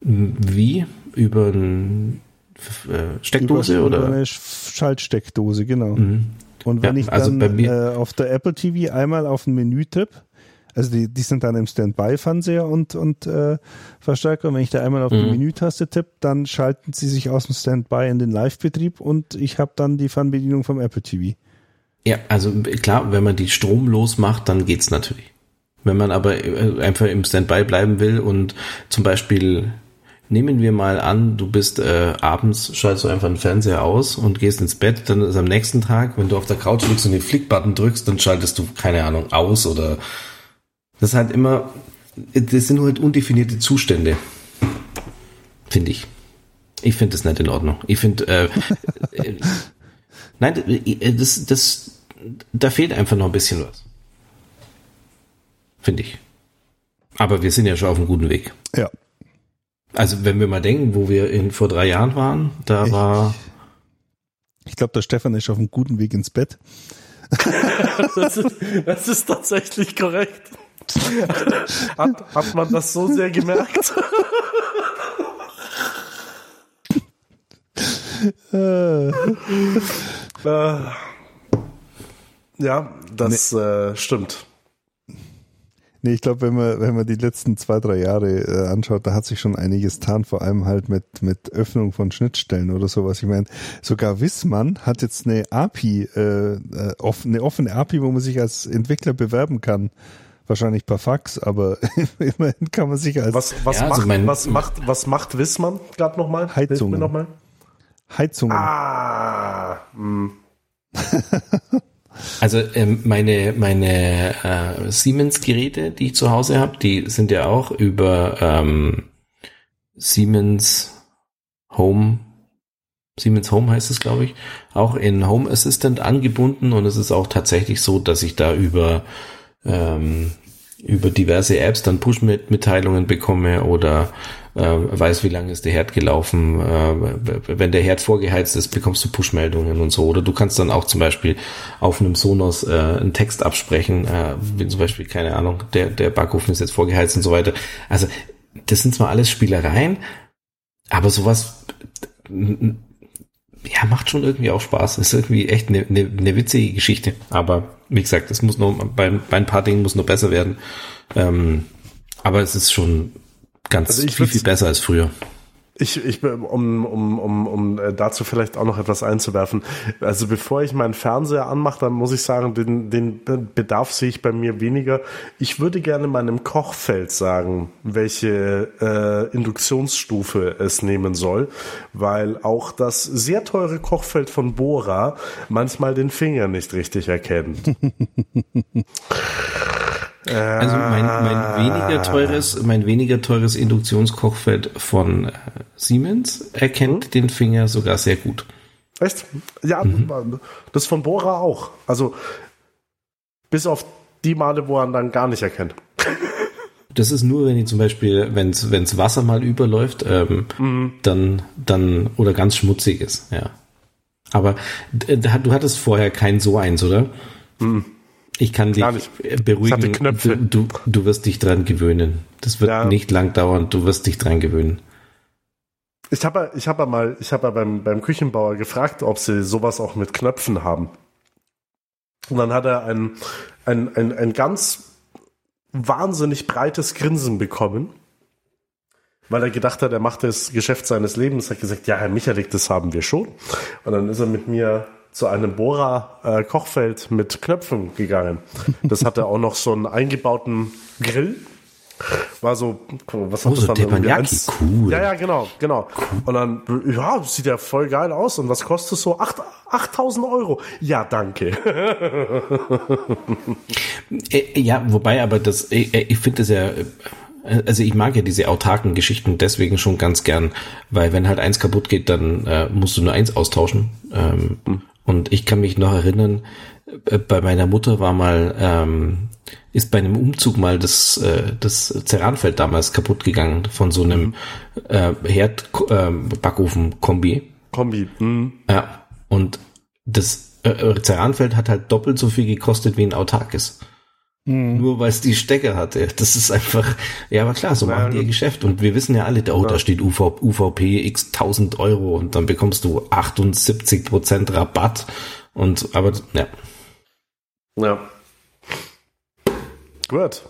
S3: Wie? Über eine äh, Steckdose
S2: über,
S3: oder?
S2: Über eine Sch- Schaltsteckdose, genau.
S3: Mhm.
S2: Und wenn
S3: Ja,
S2: ich
S3: also
S2: dann
S3: mir-
S2: äh, auf der Apple TV einmal auf ein Menü tipp, also die, die sind dann im Standby-Fernseher und, und äh, Verstärker. Und wenn ich da einmal auf die
S3: Mhm.
S2: Menütaste tipp, dann schalten sie sich aus dem Standby in den Live-Betrieb und ich habe dann die Fernbedienung vom Apple TV.
S3: Ja, also klar, wenn man die stromlos macht, dann geht's natürlich. Wenn man aber äh, einfach im Standby bleiben will und zum Beispiel nehmen wir mal an, du bist äh, abends, schaltest du einfach den Fernseher aus und gehst ins Bett, dann ist am nächsten Tag, wenn du auf der Couch liegst und den Flick-Button drückst, dann schaltest du, keine Ahnung, aus oder das ist halt immer, das sind halt undefinierte Zustände, finde ich. Ich finde das nicht in Ordnung. Ich finde, äh, äh, nein, das, das, da fehlt einfach noch ein bisschen was. Finde ich. Aber wir sind ja schon auf einem guten Weg.
S2: Ja.
S3: Also wenn wir mal denken, wo wir in, vor drei Jahren waren, da
S2: Ich-
S3: war,
S2: Ich glaube, der Stefan ist auf einem guten Weg ins Bett.
S1: Das ist, das ist tatsächlich korrekt. Hat, hat man das so sehr gemerkt?
S2: Äh,
S1: ja, das äh, stimmt.
S2: Nee, ich glaube, wenn man, wenn man die letzten zwei, drei Jahre äh, anschaut, da hat sich schon einiges getan, vor allem halt mit, mit Öffnung von Schnittstellen oder sowas. Ich meine, sogar Wissmann hat jetzt eine API, äh, äh, off, eine offene API, wo man sich als Entwickler bewerben kann. Wahrscheinlich per Fax, aber immerhin kann man sich als
S1: Was, was,
S3: Ja,
S1: macht,
S3: also mein-
S1: was macht, was macht Wissmann gerade nochmal?
S2: Heizungen.
S1: Noch mal?
S2: Heizungen.
S1: Ah, hm.
S3: Also ähm, meine meine äh, Siemens-Geräte, die ich zu Hause habe, die sind ja auch über ähm, Siemens Home Siemens Home heißt es, glaube ich, auch in Home Assistant angebunden und es ist auch tatsächlich so, dass ich da über ähm, über diverse Apps dann Push-Mitteilungen bekomme oder äh, weiß, wie lange ist der Herd gelaufen. Äh, wenn der Herd vorgeheizt ist, bekommst du Push-Meldungen und so. Oder du kannst dann auch zum Beispiel auf einem Sonos äh, einen Text absprechen, äh, wie zum Beispiel, keine Ahnung, der, der Backofen ist jetzt vorgeheizt und so weiter. Also das sind zwar alles Spielereien, aber sowas ja, macht schon irgendwie auch Spaß. Ist irgendwie echt eine, eine, eine witzige Geschichte. Aber wie gesagt, es muss noch, bei, bei ein paar Dingen muss noch besser werden. Ähm, aber es ist schon ganz
S1: Also
S3: viel, viel besser als früher.
S1: Ich, ich, um, um, um, um äh, dazu vielleicht auch noch etwas einzuwerfen. Also bevor ich meinen Fernseher anmache, dann muss ich sagen, den, den Bedarf sehe ich bei mir weniger. Ich würde gerne meinem Kochfeld sagen, welche äh, Induktionsstufe es nehmen soll, weil auch das sehr teure Kochfeld von Bora manchmal den Finger nicht richtig erkennt.
S3: Also mein, mein weniger teures, mein weniger teures Induktionskochfeld von äh, Siemens erkennt den Finger sogar sehr gut.
S1: Echt? Ja, das von Bora auch. Also bis auf die Male, wo er dann gar nicht erkennt.
S3: Das ist nur, wenn ich zum Beispiel, wenn's wenn's Wasser mal überläuft, ähm, dann, dann, oder ganz schmutzig ist, ja. Aber du hattest vorher keinen so eins, oder? Ich kann dich
S1: Gar nicht.
S3: beruhigen.
S1: Knöpfe.
S3: Du, du, du wirst dich dran gewöhnen. Das wird
S1: Ja.
S3: nicht lang dauern. Du wirst dich dran gewöhnen.
S1: Ich habe ich hab ja mal, ich habe ja beim, beim Küchenbauer gefragt, ob sie sowas auch mit Knöpfen haben. Und dann hat er ein, ein, ein, ein ganz wahnsinnig breites Grinsen bekommen, weil er gedacht hat, er macht das Geschäft seines Lebens. Hat gesagt, ja, Herr Michalik, das haben wir schon. Und dann ist er mit mir zu einem Bohrer äh, Kochfeld mit Knöpfen gegangen. Das hatte auch noch so einen eingebauten Grill. War so, was hat
S3: Oh,
S1: das
S3: so
S1: dann?
S3: Teppanyaki, cool.
S1: Ja, ja, genau, genau. Und dann, ja, sieht ja voll geil aus. Und was kostet so? Acht- 8000 Euro. Ja, danke.
S3: Äh, Ja, wobei aber das, äh, äh, ich finde das ja, äh, also ich mag ja diese autarken Geschichten deswegen schon ganz gern, weil wenn halt eins kaputt geht, dann äh, musst du nur eins austauschen. Ähm, Und ich kann mich noch erinnern, äh, bei meiner Mutter war mal, ähm, ist bei einem Umzug mal das, äh, das Ceranfeld damals kaputt gegangen von so einem äh, Herd-Backofen-Kombi.
S1: Kombi. Hm.
S3: Ja, und das äh, Ceranfeld hat halt doppelt so viel gekostet wie ein autarkes. Nur weil es die Stecker hatte. Das ist einfach, ja, aber klar, so machen die ihr Geschäft. Und wir wissen ja alle, oh, da steht UV, UVP x 1000 Euro und dann bekommst du 78 Prozent Rabatt. Und, aber, ja.
S1: Ja. Gut.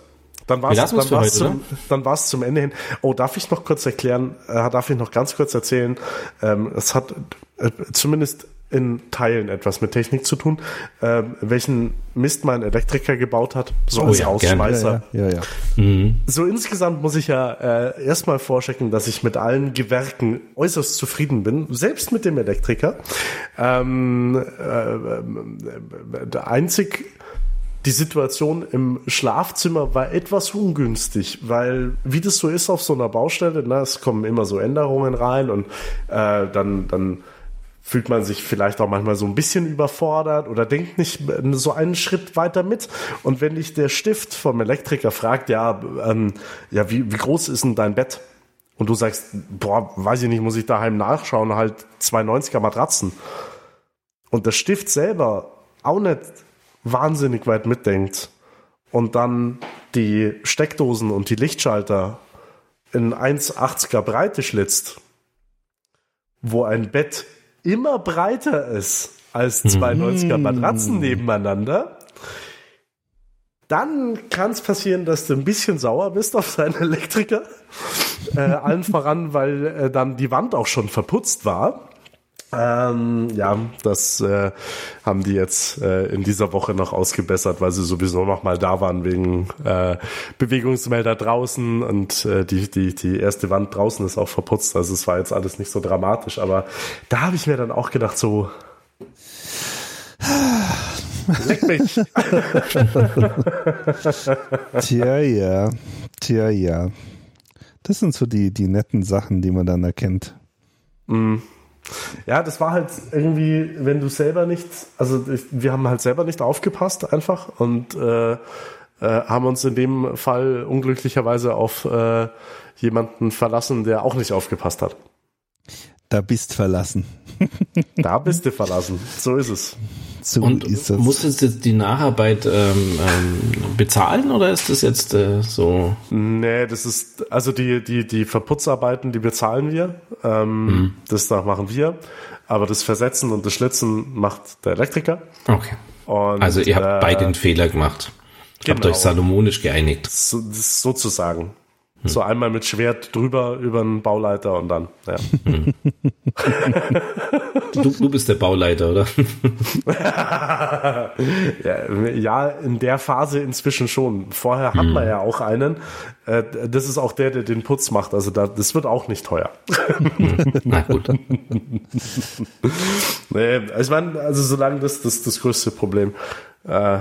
S1: Dann war
S3: Wir
S1: es
S3: lassen
S1: dann war's
S3: heute,
S1: zum, dann war's zum Ende hin. Oh, darf ich noch kurz erklären, äh, darf ich noch ganz kurz erzählen, ähm, es hat äh, zumindest in Teilen etwas mit Technik zu tun, ähm, welchen Mist mein Elektriker gebaut hat, so
S3: Oh
S1: als
S3: ja.
S1: Ausschmeißer.
S2: Ja, ja, ja.
S1: So insgesamt muss ich ja äh, erstmal vorchecken, dass ich mit allen Gewerken äußerst zufrieden bin, selbst mit dem Elektriker. Ähm, äh, äh, der einzig die Situation im Schlafzimmer war etwas ungünstig, weil wie das so ist auf so einer Baustelle, ne, es kommen immer so Änderungen rein und äh, dann dann fühlt man sich vielleicht auch manchmal so ein bisschen überfordert oder denkt nicht so einen Schritt weiter mit. Und wenn dich der Stift vom Elektriker fragt, ja, ähm, ja, wie, wie groß ist denn dein Bett? Und du sagst, boah, weiß ich nicht, muss ich daheim nachschauen, halt 290er Matratzen. Und der Stift selber auch nicht wahnsinnig weit mitdenkt und dann die Steckdosen und die Lichtschalter in 1,80er Breite schlitzt, wo ein Bett immer breiter ist als 290er Matratzen nebeneinander, dann kann es passieren, dass du ein bisschen sauer bist auf seinen Elektriker. Äh, allen voran, weil äh, dann die Wand auch schon verputzt war. Ähm, ja, das äh, haben die jetzt äh, in dieser Woche noch ausgebessert, weil sie sowieso noch mal da waren wegen äh, Bewegungsmelder draußen und äh, die, die, die erste Wand draußen ist auch verputzt. Also es war jetzt alles nicht so dramatisch, aber da habe ich mir dann auch gedacht, so Leck mich.
S2: Tja, ja. Tja, ja. Das sind so die, die netten Sachen, die man dann erkennt.
S1: Mm. Ja, das war halt irgendwie, wenn du selber nicht, also ich, wir haben halt selber nicht aufgepasst einfach und äh, äh, haben uns in dem Fall unglücklicherweise auf äh, jemanden verlassen, der auch nicht aufgepasst hat.
S2: Da bist verlassen.
S1: da bist du verlassen. So ist es.
S3: So und ist es. Musstest du jetzt die Nacharbeit ähm, ähm, bezahlen oder ist das jetzt äh, so?
S1: Nee, das ist, also die, die, die Verputzarbeiten, die bezahlen wir. Ähm, mhm. Das da machen wir. Aber das Versetzen und das Schlitzen macht der Elektriker.
S3: Okay. Und, also ihr habt äh, beide den Fehler gemacht. Genau. Habt euch salomonisch geeinigt.
S1: So, sozusagen. So einmal mit Schwert drüber über den Bauleiter und dann, ja.
S3: Du, du bist der Bauleiter, oder?
S1: ja, in der Phase inzwischen schon. Vorher hat man ja auch einen. Äh, das ist auch der, der den Putz macht. Also das wird auch nicht teuer. Na gut. Nee, ich meine, also solange das das, das größte Problem äh,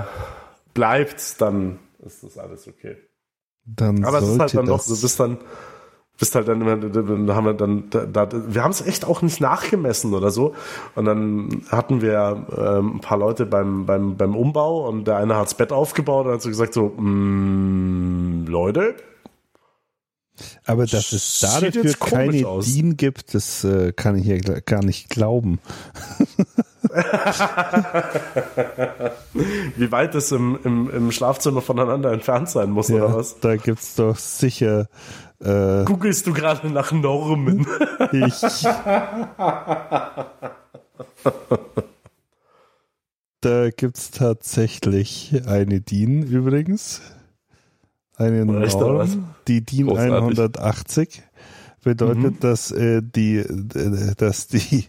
S1: bleibt, dann ist das alles okay.
S2: Dann
S1: Aber es ist halt dann doch, du bist dann, bist halt dann immer, da haben wir dann, da, wir haben es echt auch nicht nachgemessen oder so. Und dann hatten wir ähm, ein paar Leute beim, beim, beim Umbau und der eine hat das Bett aufgebaut und hat so gesagt so, mm, Leute,
S2: aber dass es da dafür keine aus. DIN gibt, das äh, kann ich ja gar nicht glauben.
S1: Wie weit es im, im, im Schlafzimmer voneinander entfernt sein muss, ja, oder was?
S2: Da gibt es doch sicher.
S1: Äh, Googlest du gerade nach Normen? ich.
S2: da gibt es tatsächlich eine DIN übrigens. Eine Norm, die DIN Großartig. 180 bedeutet, mhm. dass äh, die, äh, dass die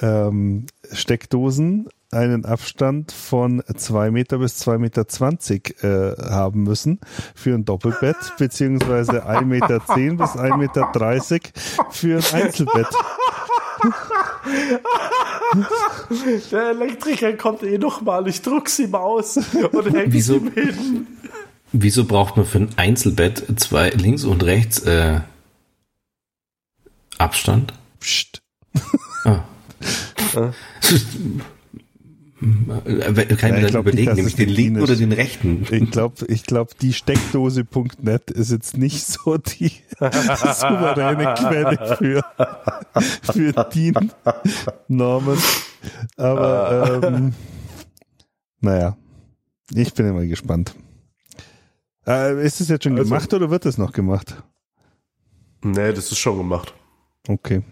S2: ähm, Steckdosen einen Abstand von zwei Meter bis zwei Meter zwanzig äh, haben müssen für ein Doppelbett, beziehungsweise ein Meter zehn bis ein Meter dreißig für ein Einzelbett.
S1: Der Elektriker kommt eh noch mal, ich druck's ihm aus und
S3: wieso,
S1: ihm hin.
S3: Wieso braucht man für ein Einzelbett zwei links und rechts äh, Abstand? Psst. Ah. Kann ich mir dann überlegen, nämlich den linken oder den rechten?
S2: Ich glaube, ich glaub, die Steckdose.net ist jetzt nicht so die souveräne Quelle für, für DIN-Normen. Aber ähm, naja, ich bin immer gespannt. Äh, ist es jetzt schon also, gemacht oder wird es noch gemacht?
S1: Nee, das ist schon gemacht.
S2: Okay.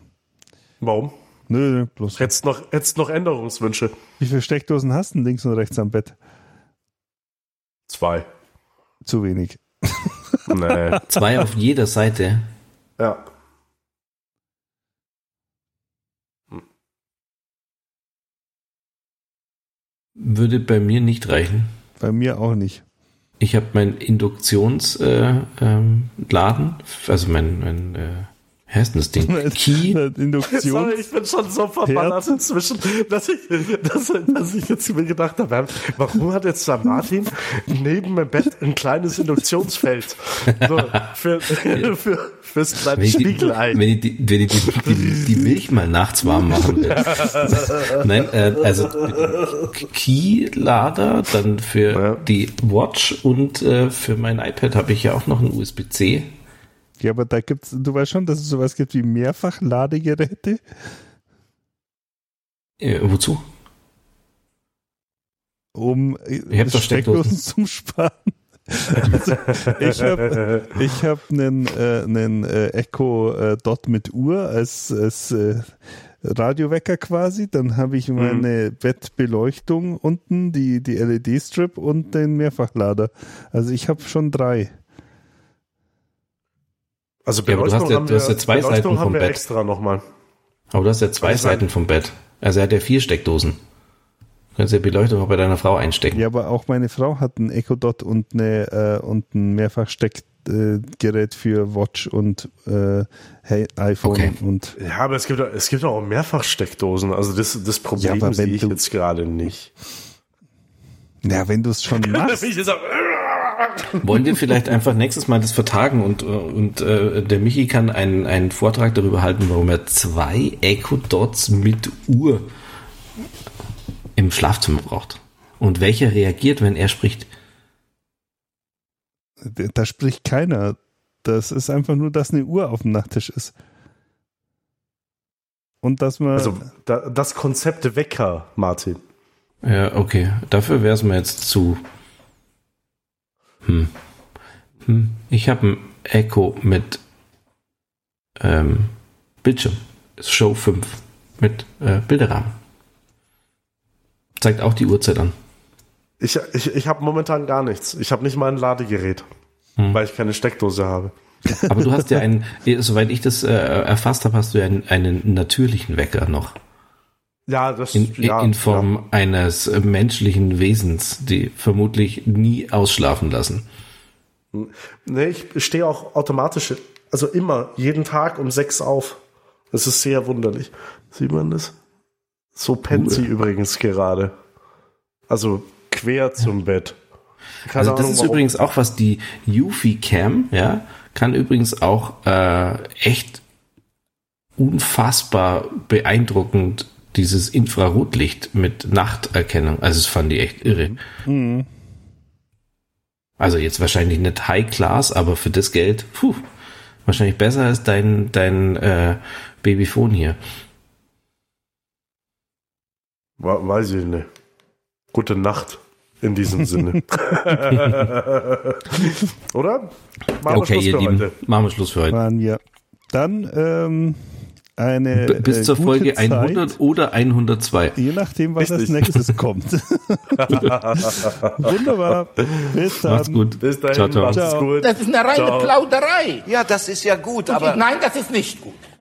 S1: Warum?
S2: Nö, nö, bloß.
S1: Hättest noch, hättest noch Änderungswünsche.
S2: Wie viele Steckdosen hast du links und rechts am Bett?
S1: Zwei.
S2: Zu wenig.
S3: Nee. Zwei auf jeder Seite.
S1: Ja.
S3: Würde bei mir nicht reichen.
S2: Bei mir auch nicht.
S3: Ich habe meinen Induktionsladen, äh, ähm, also mein, mein äh, heißt denn das Ding?
S2: Key? Induktion.
S1: Sorry, ich bin schon so verballert inzwischen, dass ich, dass, dass ich jetzt mir gedacht habe, warum hat jetzt da Martin neben dem Bett ein kleines Induktionsfeld? So, für, für, fürs kleine Spiegelei.
S3: Wenn ich, die, wenn ich die, die, die, Milch mal nachts warm machen will. Nein, äh, also Key-Lader, dann für ja. die Watch und äh, für mein iPad habe ich ja auch noch ein USB-C
S2: ja, aber da gibt's, du weißt schon, dass es sowas gibt wie Mehrfachladegeräte?
S3: Äh, wozu?
S2: Um äh, Steckdosen zum Sparen. Also, ich habe ich hab einen, äh, einen äh, Echo äh, Dot mit Uhr als, als äh, Radiowecker quasi, dann habe ich meine Bettbeleuchtung unten, die, die LED-Strip und den Mehrfachlader. Also ich habe schon drei.
S1: Also
S3: Ja, aber du
S1: Beleuchtung
S3: hast ja- du hast ja zwei
S1: Beleuchtung
S3: Seiten vom Bett.
S1: extra nochmal.
S3: Aber du hast ja zwei
S1: Was ist
S3: Seiten vom Bett. Also er hat ja vier Steckdosen. Du kannst ja Beleuchtung auch bei deiner Frau einstecken.
S2: Ja, aber auch meine Frau hat ein Echo Dot und, eine, äh, und ein Mehrfachsteckgerät für Watch und äh, hey, iPhone
S3: Okay.
S2: und
S1: Ja, aber es gibt, es gibt auch mehrfach Steckdosen. Also das, das Problem
S2: wenn
S1: sehe ich
S2: du-
S1: jetzt gerade nicht.
S2: ja, wenn du es schon machst.
S3: Wollen wir vielleicht einfach nächstes Mal das vertagen und, äh, und äh, der Michi kann einen, einen Vortrag darüber halten, warum er zwei Echo Dots mit Uhr im Schlafzimmer braucht. Und welcher reagiert, wenn er spricht.
S2: Da spricht keiner. Das ist einfach nur, dass eine Uhr auf dem Nachttisch ist. Und dass man.
S1: also da, das Konzept Wecker, Martin.
S3: Ja, okay. Dafür wäre es mir jetzt zu. Hm. Hm. Ich habe ein Echo mit ähm, Bildschirm. Show 5 mit äh, Bilderrahmen. Zeigt auch die Uhrzeit an.
S1: Ich, ich, ich habe momentan gar nichts. Ich habe nicht mal ein Ladegerät,
S3: Hm.
S1: weil ich keine Steckdose habe.
S3: Aber du hast ja einen, soweit ich das äh, erfasst habe, hast du ja einen, einen natürlichen Wecker noch.
S1: Ja, das
S3: In,
S1: ja,
S3: in Form eines äh, menschlichen Wesens, die vermutlich nie ausschlafen lassen.
S1: Ja. Nee, ich stehe auch automatisch, also immer, jeden Tag um sechs auf. Das ist sehr wunderlich. Sieht man das? So pennt sie übrigens gerade. Also quer zum Bett. Keine
S3: Also das
S1: Ahnung,
S3: ist
S1: warum.
S3: übrigens auch was die Yufi Cam, ja, kann übrigens auch äh, echt unfassbar beeindruckend dieses Infrarotlicht mit Nachterkennung. Also das fand ich echt irre.
S2: Mhm.
S3: Also jetzt wahrscheinlich nicht High Class, aber für das Geld, puh, wahrscheinlich besser als dein dein äh, Babyphone hier.
S1: We- Weiß ich nicht. Gute Nacht in diesem Sinne. Oder? Machen wir
S3: okay,
S1: Schluss
S3: ihr
S1: für
S3: Lieben,
S1: heute.
S3: machen wir Schluss für heute.
S2: wir. Dann ähm, eine.
S3: B bis
S2: äh,
S3: zur
S2: gute
S3: Folge
S2: Zeit,
S3: 100 oder 102.
S2: Je nachdem, was als nächstes kommt. Wunderbar. Bis dann.
S3: Macht's gut.
S1: Bis dahin,
S3: Ciao, ciao.
S1: macht's
S2: Ciao.
S1: gut.
S4: Das ist eine reine
S1: Ciao.
S4: Plauderei.
S5: Ja, das ist ja gut,
S4: Und
S5: aber
S4: ich, nein, das ist nicht gut.